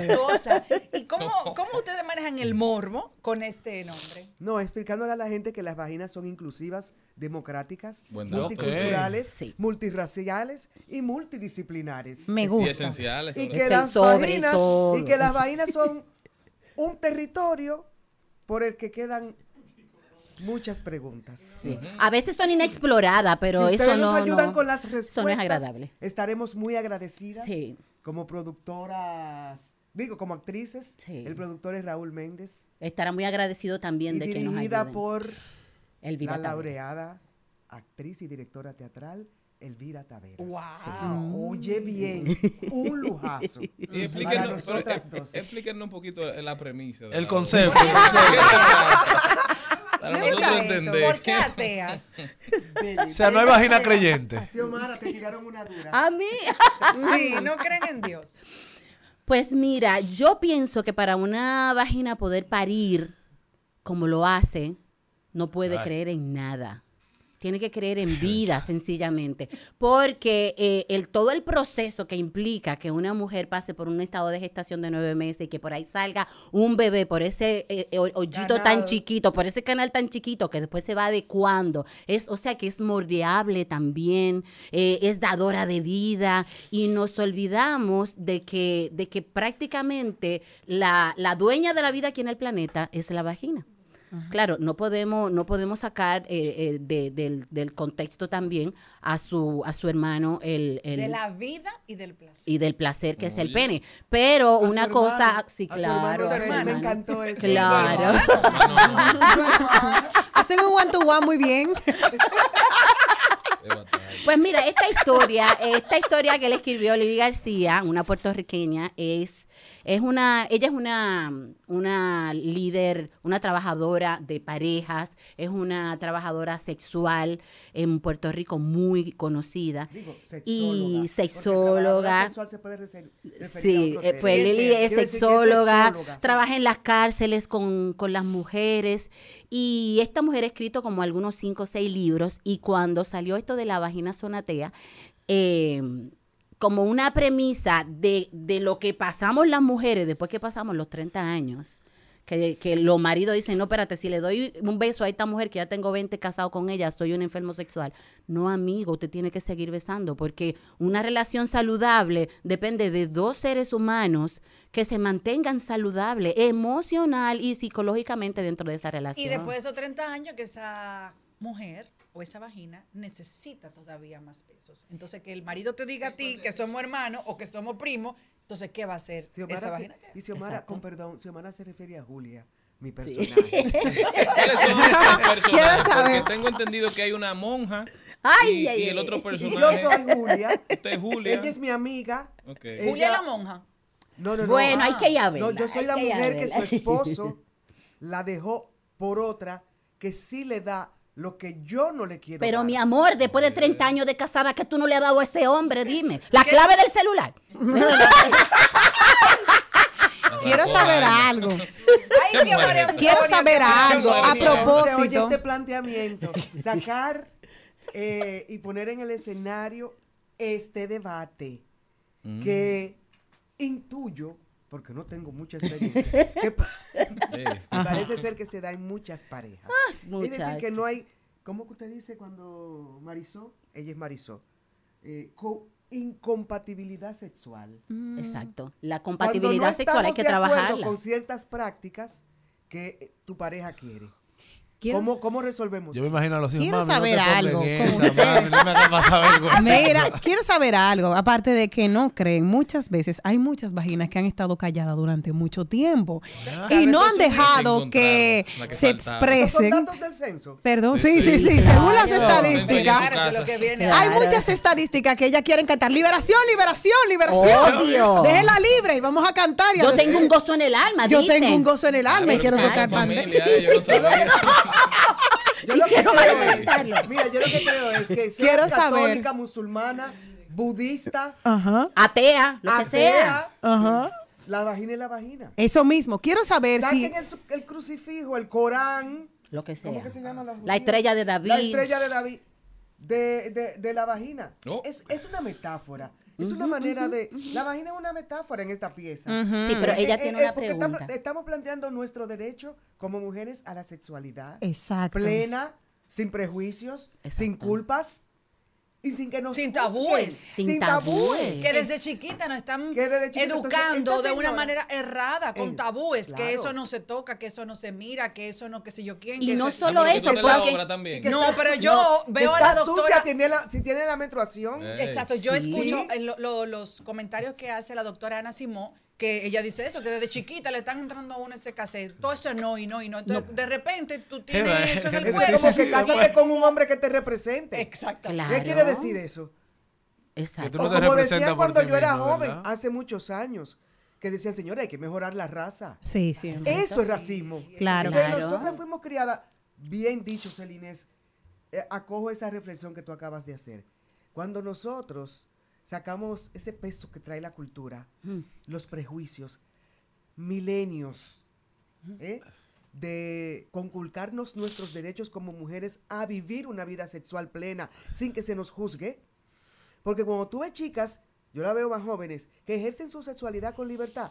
qué cosa. ¿Y cómo, cómo ustedes manejan el morbo con este nombre? No, explicándole a la gente que las vaginas son inclusivas, democráticas, Buen multiculturales, Ok. multirraciales y multidisciplinares. Me Y gusta. esenciales. Y que, las vaginas, y que las vaginas son un territorio por el que quedan muchas preguntas. Sí. A veces son inexploradas, pero si eso no, nos ayudan no- con las eso no es respuestas, agradable. estaremos muy agradecidas Sí. como productoras, digo, como actrices. El productor es Raúl Méndez. Estará muy agradecido también y de que nos dirigida ayuden. por Elvira la laureada actriz y directora teatral Elvira Taveras. Wow. Oye bien, un lujazo. Y para explíquenos, pero, nosotras dos. explíquenos un poquito la premisa. El la concepto, el concepto. Para Me nosotros gusta eso. entender. ¿Por qué ateas? O sea, no hay vagina creyente. Xiomara, te tiraron una dura. A mí. Sí, no creen en Dios. Pues mira, yo pienso que para una vagina poder parir como lo hace, no puede Ay. creer en nada. Tiene que creer en vida, sencillamente. Porque eh, el, todo el proceso que implica que una mujer pase por un estado de gestación de nueve meses y que por ahí salga un bebé por ese eh, ho- hoyito tan Canal. chiquito, por ese canal tan chiquito que después se va adecuando. Es, o sea, que es mordeable también, eh, es dadora de vida y nos olvidamos de que, de que prácticamente la, la dueña de la vida aquí en el planeta es la vagina. Claro, no podemos, no podemos sacar eh, eh, de- del, del contexto también a su, a su hermano el, el- De la vida y del placer. y del placer que es el pene. Pero A una hermano, cosa, sí, a su hermano claro. Freddy, me encantó eso. Claro. Hacen un one to one muy bien. Pues mira, esta historia, esta historia que le escribió Lidia García, una puertorriqueña, es Es una, ella es una, una líder, una trabajadora de parejas, es una trabajadora sexual en Puerto Rico muy conocida. Digo, sexóloga, y sexóloga. sexual se puede refer- referir a Sí, otro eh, pues Lili es sexóloga. trabaja en las cárceles con, con las mujeres y esta mujer ha escrito como algunos cinco o seis libros y cuando salió esto de la vagina sonatea, eh, como una premisa de, de lo que pasamos las mujeres después que pasamos los 30 años. Que, que los maridos dicen, no, espérate, si le doy un beso a esta mujer que ya tengo 20 casado con ella, soy un enfermo sexual. No, amigo, usted tiene que seguir besando porque una relación saludable depende de dos seres humanos que se mantengan saludables emocional y psicológicamente dentro de esa relación. Y después de esos 30 años que esa mujer o esa vagina necesita todavía más besos. Entonces que el marido te diga a ti que somos hermanos o que somos primos, entonces ¿qué va a hacer Xiomara esa se- vagina? y Xiomara, Exacto. con perdón, Xiomara se refiere a Julia, mi Sí. personaje. ¿Cuáles son los personajes? Porque tengo entendido que hay una monja Ay, y, ay, y el otro Y personaje. yo soy Julia. Usted es Julia. Ella es mi amiga. Ok. Julia la monja. No, no, no. Bueno, hay que ir a No, verla, yo soy la mujer que su esposo la dejó por otra que sí le da lo que yo no le quiero Pero dar. mi amor, después de 30 años de casada, que tú no le has dado a ese hombre? Dime. La clave del celular. Quiero saber algo. Ay, Quiero saber algo a Se oye propósito. este planteamiento. Sacar eh, y poner en el escenario este debate Mm. que intuyo, porque no tengo mucha experiencia, que, pa- que parece ser que se da en muchas parejas. es decir, que no hay, ¿cómo que usted dice cuando Marisol? Ella es Marisol. Eh, co- incompatibilidad sexual. Exacto. La compatibilidad no sexual hay que de trabajarla. con ciertas prácticas que tu pareja quiere. Quiero- ¿Cómo, ¿Cómo resolvemos Yo me imagino a los hijos. Quiero "Mami, no saber pongas algo esa, no me hagas pasar vergüenza". Mira, quiero saber algo. Aparte de que no creen, muchas veces hay muchas vaginas que han estado calladas durante mucho tiempo y no han dejado que se faltaba. expresen. ¿Son datos del censo? Perdón, sí, sí, sí, Claro. según las estadísticas. Hay muchas estadísticas que ellas quieren cantar liberación, liberación, liberación. Obvio. Déjela libre y vamos a cantar. y a Yo decir- tengo un gozo en el alma, Yo dicen. tengo un gozo en el alma y quiero tocar familia, pandemia. Yo lo que quiero creo manifestarlo. es, mira, yo lo que creo es que seas Quiero saber. católica, musulmana, budista, Ajá, Atea, lo que sea. atea, ajá. la vagina es la vagina. Eso mismo. Quiero saber si. Saquen el, el crucifijo, el Corán, Lo que sea. ¿cómo que se llama la La estrella de David. La estrella de David. De, de, de la vagina. Oh. Es, es una metáfora. Es una manera de. La vagina es una metáfora en esta pieza. Sí, pero ella Eh, tiene eh, una porque estamos- pregunta. estamos planteando nuestro derecho como mujeres a la sexualidad Exacto. plena, sin prejuicios, sin culpas y sin que nos Sin tabúes. Sin tabúes. Que desde chiquita nos están desde chiquita, educando de una manera errada, con Eh, tabúes, que eso no se toca, que eso no se mira, que eso no, que sé yo quién. Y que no eso- solo eso, porque- obra también. que No, está pero yo veo a la doctora- sucia, tiene la- si tiene la menstruación. Eh. Exacto, yo Sí. escucho en lo- lo- los comentarios que hace la doctora Ana Simó, que ella dice eso, que desde chiquita le están entrando a uno ese cassette. Todo eso es no y no y no. Entonces, de repente tú tienes eso en el Eso es cuerpo. como que cásate con un hombre que te represente. Exacto. Claro. ¿Qué quiere decir eso? Exacto. No como decían por cuando yo era mismo, joven, ¿verdad? hace muchos años, que decían, señora, hay que mejorar la raza. Sí, sí. Eso es racismo. Claro. Entonces, Claro. nosotras fuimos criadas, bien dicho, Celines, eh, acojo esa reflexión que tú acabas de hacer. Cuando nosotros sacamos ese peso que trae la cultura, Mm. los prejuicios, milenios, ¿eh? de conculcarnos nuestros derechos como mujeres a vivir una vida sexual plena sin que se nos juzgue. Porque cuando tú ves chicas, yo la veo más jóvenes, que ejercen su sexualidad con libertad,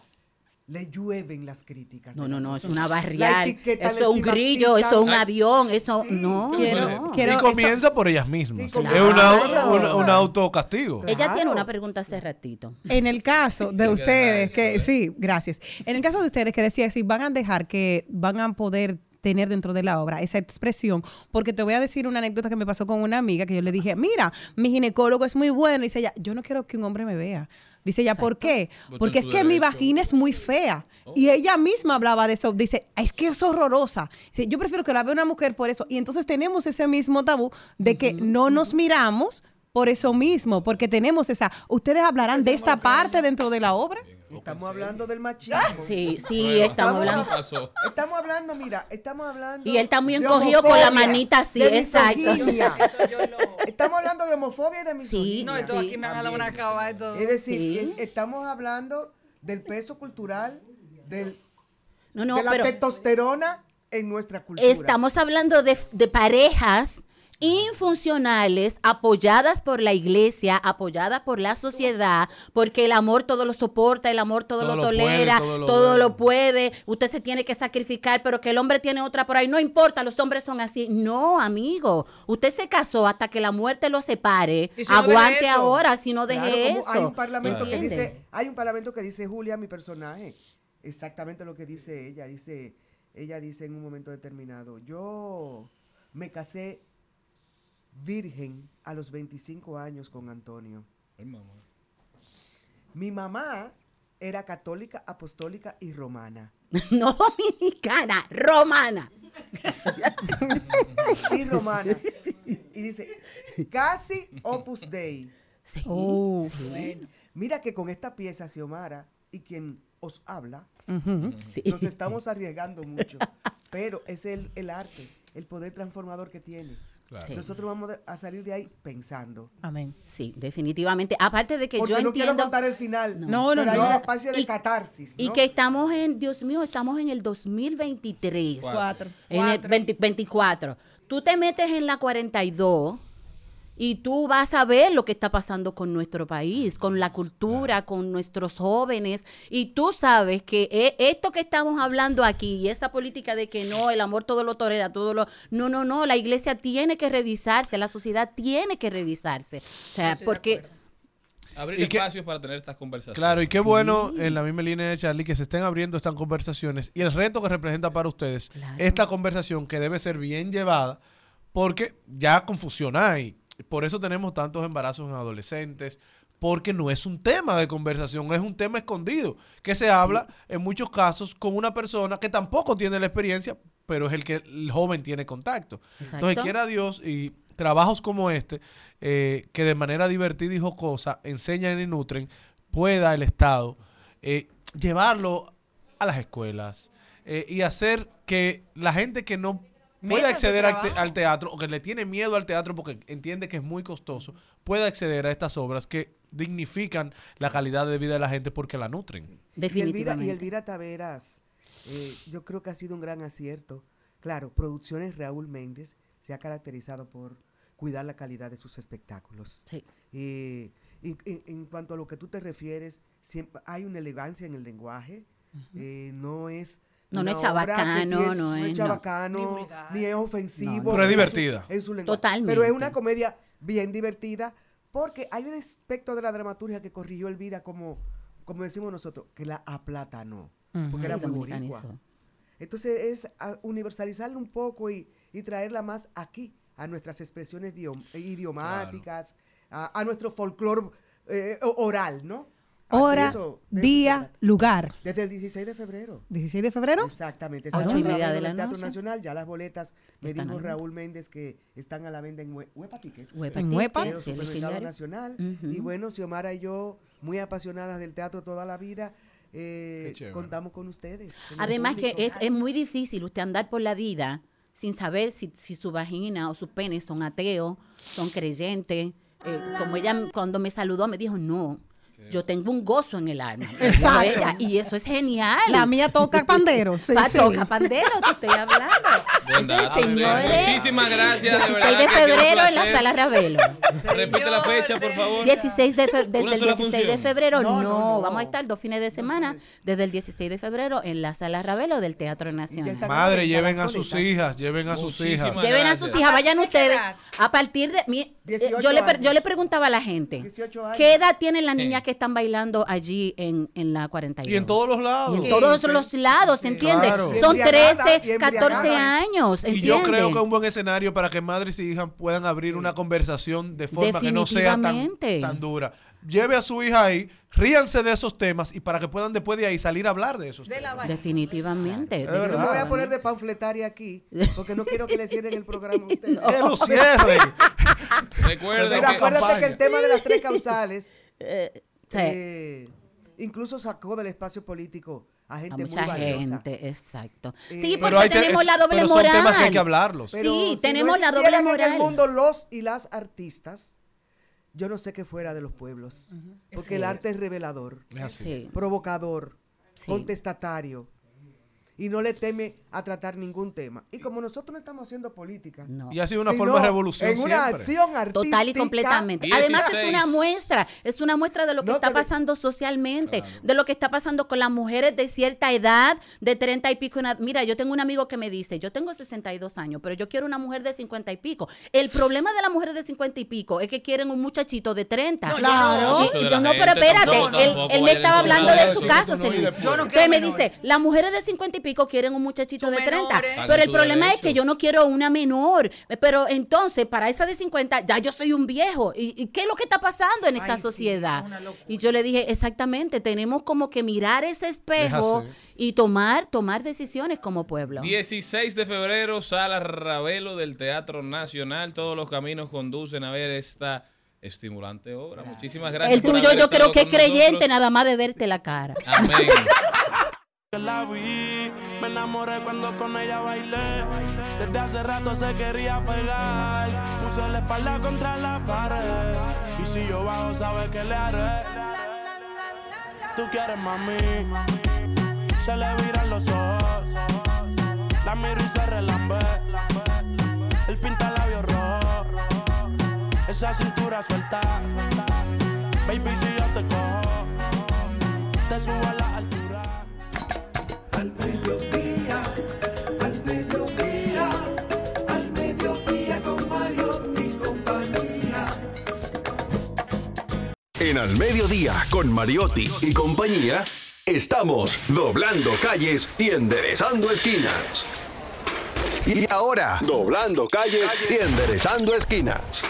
le llueven las críticas. No, no, no, es una barrial. Eso es un grillo, eso es un avión, eso no, Quiero- no. quiero- y eso- comienza por ellas mismas. Es una, una- un autocastigo. Claro. Ella tiene una pregunta hace ratito. En el caso de ustedes, que sí, gracias. En el caso de ustedes que decía si van a dejar que van a poder tener dentro de la obra esa expresión, porque te voy a decir una anécdota que me pasó con una amiga que yo le dije, mira, mi ginecólogo es muy bueno, y dice ella, yo no quiero que un hombre me vea. Dice ella, ¿por qué? Porque es que mi vagina es muy fea. Y ella misma hablaba de eso. Dice, es que es horrorosa. Dice, yo prefiero que la vea una mujer por eso. Y entonces tenemos ese mismo tabú de que no nos miramos por eso mismo, porque tenemos esa. Ustedes hablarán de esta parte dentro de la obra. Estamos hablando del machismo. Sí, sí, estamos hablando. Estamos hablando, mira, estamos hablando. Y él está muy de encogido con la manita así, de exacto. Estamos hablando de homofobia y de misoginia. No, esto aquí me han dado una cava. Esto. Es decir, Sí. estamos hablando del peso cultural, del, No, no, de la pero- testosterona en nuestra cultura. Estamos hablando de, de parejas infuncionales apoyadas por la iglesia, apoyadas por la sociedad, porque el amor todo lo soporta, el amor todo, Todo lo lo puede, tolera, todo lo todo bueno. lo puede, usted se tiene que sacrificar, pero que el hombre tiene otra por ahí, no importa, los hombres son así. No, amigo, usted se casó hasta que la muerte lo separe, si aguante ahora, si no deje Claro, eso. Hay un parlamento que dice, hay un parlamento que dice Julia, mi personaje, exactamente lo que dice ella. Dice, ella dice en un momento determinado, yo me casé virgen a los 25 años con Antonio. Mi mamá era católica, apostólica y romana. no dominicana, romana. y romana. Y dice, casi Opus Dei. Oh, Sí. sí. Mira que con esta pieza, Xiomara, y quien os habla. Sí. nos estamos arriesgando mucho. Pero es el, el arte, el poder transformador que tiene. Claro. Nosotros vamos a salir de ahí pensando. Amén. Sí, definitivamente. Aparte de que Porque yo no quiero entiendo. contar el final. No, no, pero hay no. una especie de Y- catarsis. Y ¿no? que estamos en, Dios mío, estamos en el 2023. Cuatro. En el 20 24. Tú te metes en la 42 y tú vas a ver lo que está pasando con nuestro país, con la cultura, con nuestros jóvenes. Y tú sabes que e- esto que estamos hablando aquí y esa política de que no, el amor todo lo tolera, todo lo... No, no, no, la iglesia tiene que revisarse, la sociedad tiene que revisarse. O sea, porque... Abrir Y que- espacios para tener estas conversaciones. Claro, y qué bueno en la misma línea de Charlie que se estén abriendo estas conversaciones y el reto que representa para ustedes esta conversación que debe ser bien llevada porque ya confusión hay. Por eso tenemos tantos embarazos en adolescentes, porque no es un tema de conversación, es un tema escondido, que se habla en muchos casos con una persona que tampoco tiene la experiencia, pero es el que el joven tiene contacto. Exacto. Entonces, quiera Dios y trabajos como este, eh, que de manera divertida y jocosa enseñan y nutren, pueda el Estado eh, llevarlo a las escuelas eh, y hacer que la gente que no puede acceder al, te- al teatro o que le tiene miedo al teatro porque entiende que es muy costoso, pueda acceder a estas obras que dignifican la calidad de vida de la gente porque la nutren. Y Elvira, y Elvira Taveras, eh, yo creo que ha sido un gran acierto. Claro, Producciones Raúl Méndez se ha caracterizado por cuidar la calidad de sus espectáculos. Eh, y- y- en cuanto a lo que tú te refieres, siempre hay una elegancia en el lenguaje. eh, no es. No, no es chabacano, tiene- no es, no. chabacano, ni, es ofensivo. Pero es en su- divertida. en su lenguaje. Totalmente. Pero es una comedia bien divertida porque hay un aspecto de la dramaturgia que corrigió Elvira como, como decimos nosotros, que la aplatanó. Ujú. Porque era Sí, muy boricua. Entonces es a- universalizarla un poco y, y traerla más aquí, a nuestras expresiones idiom- idiomáticas, a, a nuestro folclore eh, oral, ¿no? Hora, eso- día, lugar. Desde el 16 de febrero. 16 de febrero. Exactamente. Ocho Estamos y media de la Teatro noche. Nacional, ya las boletas, me Están dijo. Raúl Méndez que están a la venta en Hue- Huepa Tickets. Huepa En Huepa. en el Supermercado. Nacional. Ujú. Y bueno, Xiomara y yo, muy apasionadas del teatro toda la vida, eh, contamos con ustedes. Además que es, es muy difícil usted andar por la vida sin saber si, si su vagina o su pene son ateos, son creyentes. Eh, como ella cuando me saludó me dijo, no, yo tengo un gozo en el alma. Exacto. ella, y eso es genial. La mía toca pandero. Sí, Pa- sí. Toca pandero, te estoy hablando. Entonces, señores, Muchísimas gracias. de 16 verdad de febrero en la sala Ravelo. Repite la fecha, por favor. 16 de fe- desde el sola 16 de función. febrero, no, No, no, no. vamos a estar dos fines de semana desde el 16 de febrero en la sala Ravelo del Teatro Nacional. Madre, lleven a sus hijas, lleven a sus hijas. Lleven a sus hijas, vayan ustedes. A partir de. mi- eh, 18 yo, le, años. yo le preguntaba a la gente: 18 años. ¿qué edad tienen las niñas que están bailando allí en, en la 42? Y en todos los lados. Y en todos los lados, ¿entiendes? Claro. Son Embriagada 13, y 14 Y yo creo que es un buen escenario para que madres y hijas puedan abrir una conversación de forma que no sea tan, dura. Lleve a su hija ahí, ríanse de esos temas y para que puedan después de ahí salir a hablar de esos temas. Definitivamente. Yo no me voy a poner de panfletaria aquí, porque no quiero que le cierren el programa a ustedes. Que lo cierren. Recuerden Pero que- acuérdate campaña. que el tema de las tres causales Eh, sí. eh, Incluso sacó del espacio político a gente A muy mucha valiosa. gente, exacto. Eh, Sí, Pero porque hay tenemos es- la doble pero son moral. temas que hay que hablarlos. Pero sí, si tenemos no la doble moral. en el mundo los y las artistas, yo no sé qué fuera de los pueblos. Porque Sí. el arte es revelador, Es así. Sí. provocador, Sí. contestatario. Y no le teme a tratar ningún tema. Y como nosotros no estamos haciendo política. Y ha sido una forma de revolución En una siempre. acción artística. Total y completamente. Además es una muestra, es una muestra de lo que está pasando socialmente, de lo que está pasando con las mujeres de cierta edad, de 30 y pico. Mira, yo tengo un amigo que me dice, yo tengo 62 años, pero yo quiero una mujer de 50 y pico. El problema de las mujeres de 50 y pico es que quieren un muchachito de 30. yo Claro. no. Y- yo, no, pero espérate, él, me estaba a hablando de su caso, tú no que me dice, las mujeres de 50 y pico quieren un muchachito de 30, Paguen pero el problema es que yo no quiero una menor. Pero entonces, para esa de 50, ya yo soy un viejo. ¿Y, y qué es lo que está pasando en esta Ay, sí, sociedad? y yo le dije, exactamente, tenemos como que mirar ese espejo Es y tomar, tomar decisiones como pueblo. 16 de febrero, Sala Ravelo del Teatro Nacional. Todos los caminos conducen a ver esta estimulante obra. Muchísimas gracias. el tuyo yo creo que es nosotros. creyente nada más de verte la cara. Amén. la vi. Me enamoré cuando con ella bailé. Desde hace rato se quería pegar. Puso la espalda contra la pared. Y si yo bajo, sabes que le haré. Tú quieres mami. Se le viran los ojos. La miro y se relambe. El pinta labios rojo. Esa cintura suelta. Baby, si yo te cojo, te subo a la En Al Mediodía, con Mariotti y compañía, estamos doblando calles y enderezando esquinas. Y ahora, doblando calles y enderezando esquinas.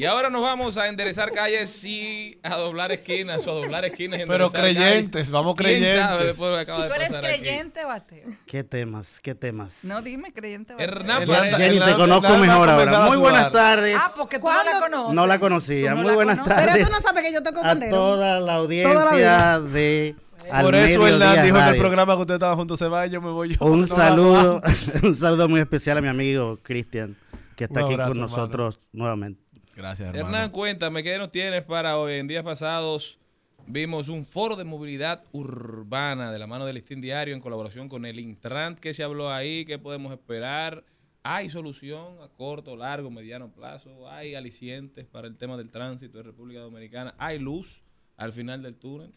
Y ahora nos vamos a enderezar calles y a doblar esquinas o a doblar esquinas. y Pero enderezar calles. creyentes, vamos ¿Quién creyentes. sabe después de lo que acaba de ¿Tú eres pasar creyente o ateo? ¿Qué temas? ¿Qué temas? No, dime creyente o ateo. Hernán Jenny, te conozco mejor ahora. Muy buenas tardes. Ah, porque tú no la conoces. No la conocía. No Muy la buenas conoces. tardes. Pero tú no sabes que yo toco a toda la Toda audiencia de Al Por eso Hernán dijo en el programa que usted estaba junto se va, yo me voy yo. Un saludo, un saludo muy especial a mi amigo Cristian, que está Un aquí abrazo, con nosotros nuevamente. Gracias, Hernán, cuéntame, ¿qué nos tienes para hoy? En días pasados vimos un foro de movilidad urbana de la mano del Listín Diario en colaboración con el Intrant. ¿Qué se habló ahí? ¿Qué podemos esperar? ¿Hay solución a corto, largo, mediano plazo? ¿Hay alicientes para el tema del tránsito de República Dominicana? ¿Hay luz al final del túnel?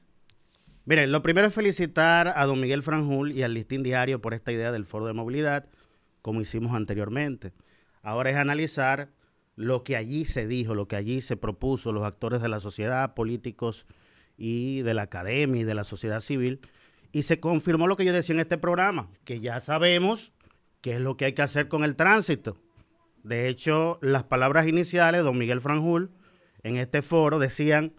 Miren, lo primero es felicitar a don Miguel Franjul y al Listín Diario por esta idea del foro de movilidad, como hicimos anteriormente. Ahora es analizar lo que allí se dijo, lo que allí se propuso, los actores de la sociedad, políticos y de la academia y de la sociedad civil, y se confirmó lo que yo decía en este programa, que ya sabemos qué es lo que hay que hacer con el tránsito. De hecho, las palabras iniciales, don Miguel Franjul, en este foro decían,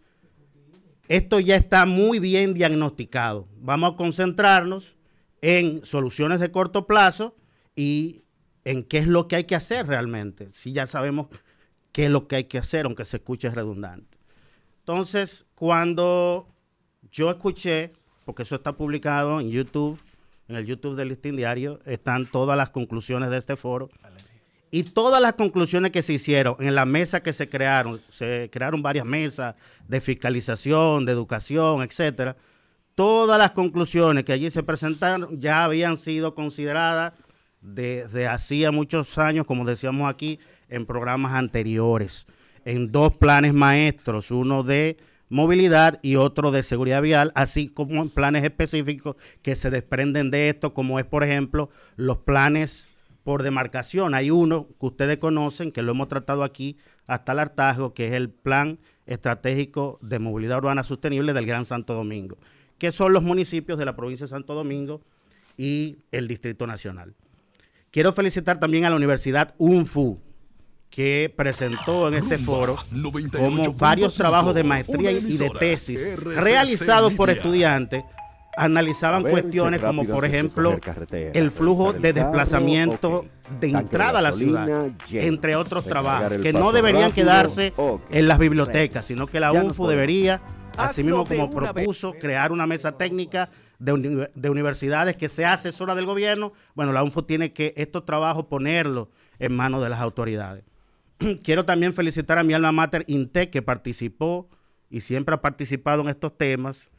esto ya está muy bien diagnosticado. Vamos a concentrarnos en soluciones de corto plazo y en qué es lo que hay que hacer realmente. Si ya sabemos qué es lo que hay que hacer, aunque se escuche redundante. Entonces, cuando yo escuché, porque eso está publicado en YouTube, en el YouTube del Listín Diario, están todas las conclusiones de este foro. Y todas las conclusiones que se hicieron en la mesa que se crearon, se crearon varias mesas de fiscalización, de educación, etcétera. Todas las conclusiones que allí se presentaron ya habían sido consideradas desde hacía muchos años, como decíamos aquí, en programas anteriores, en dos planes maestros, uno de movilidad y otro de seguridad vial, así como en planes específicos que se desprenden de esto, como es, por ejemplo, los planes por demarcación. Hay uno que ustedes conocen, que lo hemos tratado aquí hasta el hartazgo, que es el Plan Estratégico de Movilidad Urbana Sostenible del Gran Santo Domingo, que son los municipios de la provincia de Santo Domingo y el Distrito Nacional. Quiero felicitar también a la Universidad UNFU, que presentó en este foro como varios trabajos de maestría y de tesis RCC realizados por estudiantes analizaban ver, cuestiones como por ejemplo el flujo de desplazamiento de entrada a la ciudad, lleno. entre otros trabajos, que no deberían rápido. quedarse en las bibliotecas, sino que la Ya UNFU debería, Hazlo de como propuso, crear una mesa técnica de, de universidades que sea asesora del gobierno. Bueno, la UNFU tiene que estos trabajos ponerlos en manos de las autoridades. Quiero también felicitar a mi alma mater Intec que participó y siempre ha participado en estos temas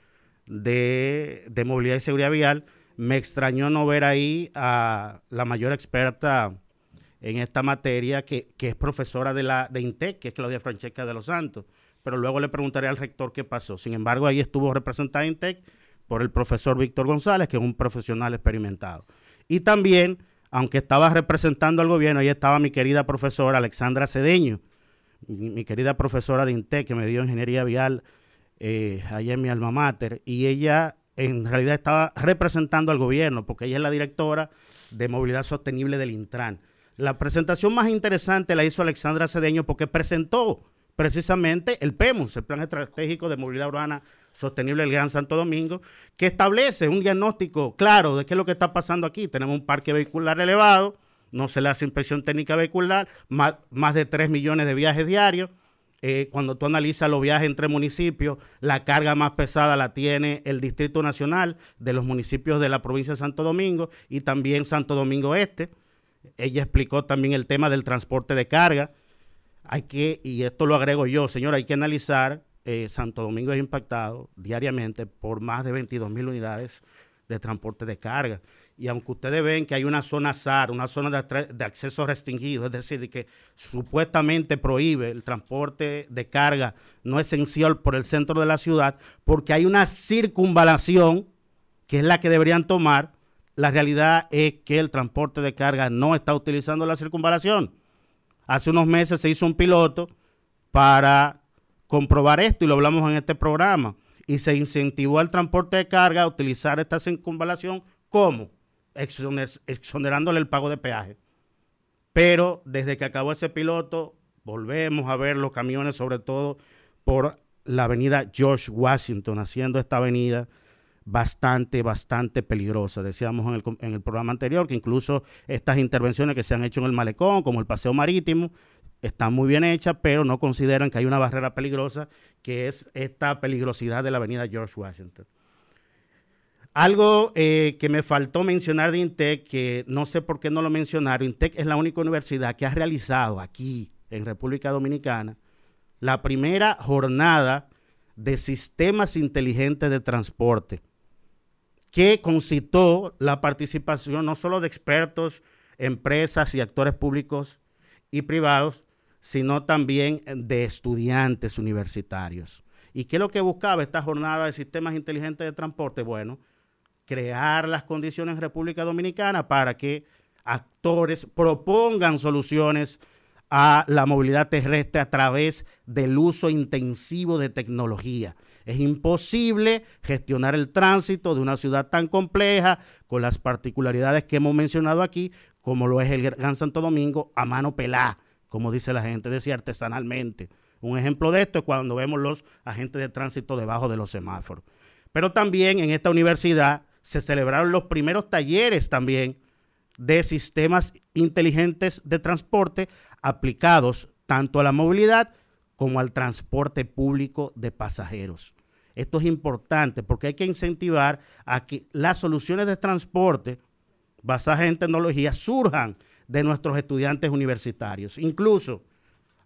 de, de movilidad y seguridad vial. Me extrañó no ver ahí a la mayor experta en esta materia, que, que es profesora de, la, de INTEC, que es Claudia Francesca de los Santos. Pero luego le preguntaré al rector qué pasó. Sin embargo, ahí estuvo representada INTEC por el profesor Víctor González, que es un profesional experimentado. Y también, aunque estaba representando al gobierno, ahí estaba mi querida profesora Alexandra Cedeño, mi, querida profesora de INTEC, que me dio ingeniería vial eh, en mi alma mater, y ella en realidad estaba representando al gobierno, porque ella es la directora de movilidad sostenible del Intran. La presentación más interesante la hizo Alexandra Cedeño porque presentó precisamente el PEMUS, el Plan Estratégico de Movilidad Urbana Sostenible del Gran Santo Domingo, que establece un diagnóstico claro de qué es lo que está pasando aquí. Tenemos un parque vehicular elevado, no se le hace inspección técnica vehicular, más, más de 3 millones de viajes diarios. Eh, cuando tú analizas los viajes entre municipios, la carga más pesada la tiene el Distrito Nacional de los municipios de la provincia de Santo Domingo y también Santo Domingo Este. Ella explicó también el tema del transporte de carga. Hay que, y esto lo agrego yo, señor, hay que analizar, eh, Santo Domingo es impactado diariamente por más de 22 mil unidades de transporte de carga. Y aunque ustedes ven que hay una zona SAR, una zona de, acceso restringido, es decir, de que supuestamente prohíbe el transporte de carga no esencial por el centro de la ciudad, porque hay una circunvalación que es la que deberían tomar, la realidad es que el transporte de carga no está utilizando la circunvalación. Hace unos meses se hizo un piloto para comprobar esto y lo hablamos en este programa. Y se incentivó al transporte de carga a utilizar esta circunvalación como Exoner- exonerándole el pago de peaje. Pero desde que acabó ese piloto, volvemos a ver los camiones, sobre todo por la avenida George Washington, haciendo esta avenida bastante, bastante peligrosa. Decíamos en el, en el programa anterior que incluso estas intervenciones que se han hecho en el malecón, como el paseo marítimo, están muy bien hechas, pero no consideran que hay una barrera peligrosa, que es esta peligrosidad de la avenida George Washington. Algo eh, que me faltó mencionar de INTEC, que no sé por qué no lo mencionaron, INTEC es la única universidad que ha realizado aquí en República Dominicana la primera jornada de sistemas inteligentes de transporte, que concitó la participación no solo de expertos, empresas y actores públicos y privados, sino también de estudiantes universitarios. ¿Y qué es lo que buscaba esta jornada de sistemas inteligentes de transporte? Bueno, crear las condiciones en República Dominicana para que actores propongan soluciones a la movilidad terrestre a través del uso intensivo de tecnología. Es imposible gestionar el tránsito de una ciudad tan compleja con las particularidades que hemos mencionado aquí, como lo es el Gran Santo Domingo, a mano pelá, como dice la gente, decir, artesanalmente. Un ejemplo de esto es cuando vemos los agentes de tránsito debajo de los semáforos. Pero también en esta universidad se celebraron los primeros talleres también de sistemas inteligentes de transporte aplicados tanto a la movilidad como al transporte público de pasajeros. Esto es importante porque hay que incentivar a que las soluciones de transporte basadas en tecnología surjan de nuestros estudiantes universitarios. Incluso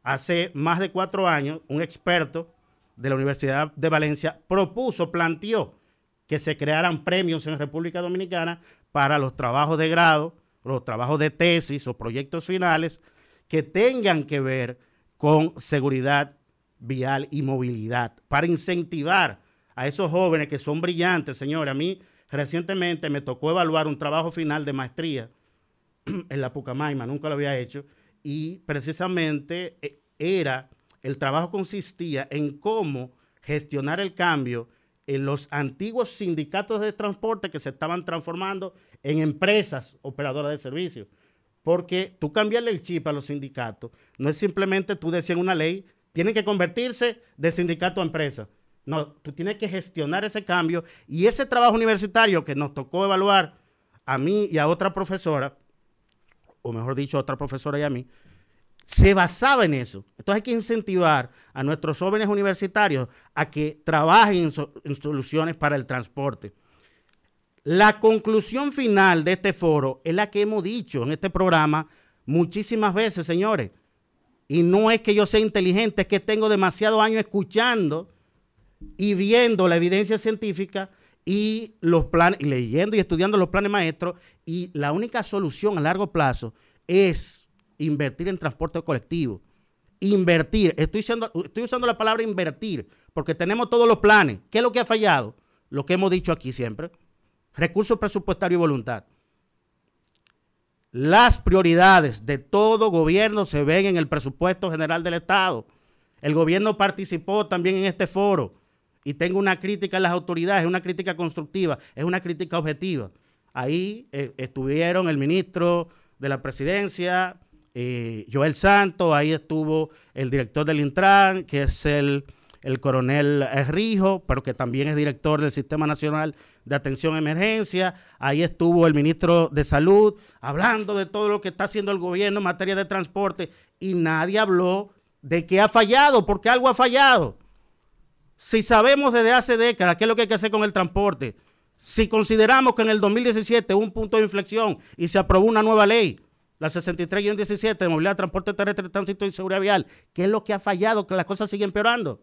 hace más de cuatro años, un experto de la Universidad de Valencia propuso, planteó que se crearan premios en República Dominicana para los trabajos de grado, los trabajos de tesis o proyectos finales que tengan que ver con seguridad vial y movilidad, para incentivar a esos jóvenes que son brillantes, señores. A mí recientemente me tocó evaluar un trabajo final de maestría en la Pucamaima, nunca lo había hecho, y precisamente eh, era, el trabajo consistía en cómo gestionar el cambio en los antiguos sindicatos de transporte que se estaban transformando en empresas operadoras de servicios. Porque tú cambiarle el chip a los sindicatos no es simplemente tú decir una ley, tienen que convertirse de sindicato a empresa. No, tú tienes que gestionar ese cambio y ese trabajo universitario que nos tocó evaluar a mí y a otra profesora, o mejor dicho, a otra profesora y a mí, se basaba en eso. Entonces hay que incentivar a nuestros jóvenes universitarios a que trabajen en, so- en soluciones para el transporte. La conclusión final de este foro es la que hemos dicho en este programa muchísimas veces, señores. Y no es que yo sea inteligente, es que tengo demasiados años escuchando y viendo la evidencia científica y los planes, leyendo y estudiando los planes maestros. Y la única solución a largo plazo es invertir en transporte colectivo. Invertir. Estoy usando, estoy usando la palabra invertir porque tenemos todos los planes. ¿Qué es lo que ha fallado? Lo que hemos dicho aquí siempre. Recursos presupuestarios y voluntad. Las prioridades de todo gobierno se ven en el presupuesto general del Estado. El gobierno participó también en este foro y tengo una crítica a las autoridades, es una crítica constructiva, es una crítica objetiva. Ahí eh, estuvieron el ministro de la presidencia, eh, Joel Santo, ahí estuvo el director del Intran, que es el, el coronel Rijo, pero que también es director del Sistema Nacional de Atención a Emergencia. Ahí estuvo el ministro de Salud hablando de todo lo que está haciendo el gobierno en materia de transporte y nadie habló de que ha fallado, porque algo ha fallado. Si sabemos desde hace décadas qué es lo que hay que hacer con el transporte, si consideramos que en el 2017 hubo un punto de inflexión y se aprobó una nueva ley, la 63-17 de movilidad, transporte terrestre, tránsito y seguridad vial, ¿qué es lo que ha fallado? Que las cosas siguen empeorando.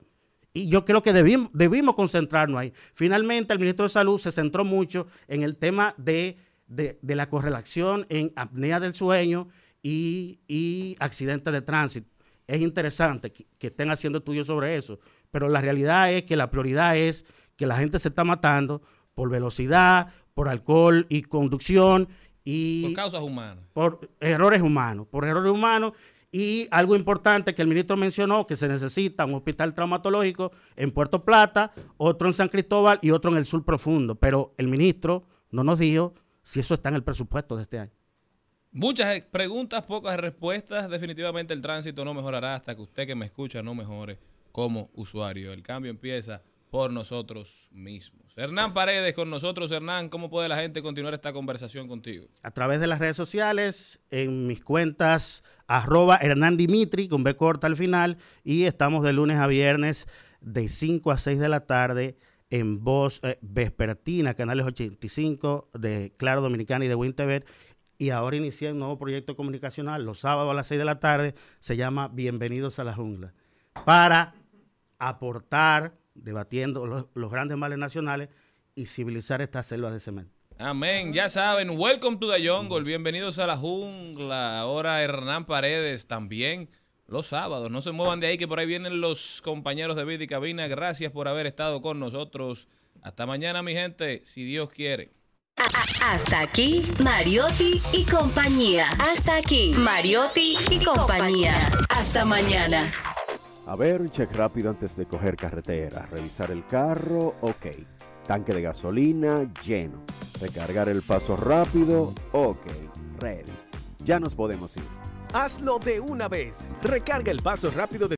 Y yo creo que debimos, concentrarnos ahí. Finalmente, el ministro de Salud se centró mucho en el tema de, de- la correlación en apnea del sueño y, y accidentes de tránsito. Es interesante que, que estén haciendo estudios sobre eso, pero la realidad es que la prioridad es que la gente se está matando por velocidad, por alcohol y conducción y Por causas humanas. por errores humanos, por errores humanos. Y algo importante que el ministro mencionó, que se necesita un hospital traumatológico en Puerto Plata, otro en San Cristóbal y otro en el sur profundo. Pero el ministro no nos dijo si eso está en el presupuesto de este año. Muchas preguntas, pocas respuestas. Definitivamente el tránsito no mejorará hasta que usted que me escucha no mejore como usuario. El cambio empieza por nosotros mismos. Hernán Paredes con nosotros. Hernán, ¿cómo puede la gente continuar esta conversación contigo? A través de las redes sociales, en mis cuentas, arroba Hernán Dimitri, con B corta al final, y estamos de lunes a viernes de 5 a 6 de la tarde en voz eh, vespertina, canales 85 de Claro Dominicana y de Winterberg. Y ahora inicié un nuevo proyecto comunicacional, los sábados a las 6 de la tarde, se llama Bienvenidos a la Jungla, para aportar, debatiendo los, los grandes males nacionales y civilizar estas selvas de cemento. Amén. Ya saben, welcome to the jungle. Bienvenidos a la jungla. Ahora Hernán Paredes también los sábados. No se muevan de ahí que por ahí vienen los compañeros de vida y cabina. Gracias por haber estado con nosotros. Hasta mañana, mi gente, si Dios quiere. Hasta aquí, Mariotti y compañía. Hasta aquí, Mariotti y compañía. Hasta mañana. A ver, un check rápido antes de coger carretera. Revisar el carro, ok. Tanque de gasolina, lleno. Recargar el paso rápido, ok. Ready. Ya nos podemos ir. Hazlo de una vez. Recarga el paso rápido de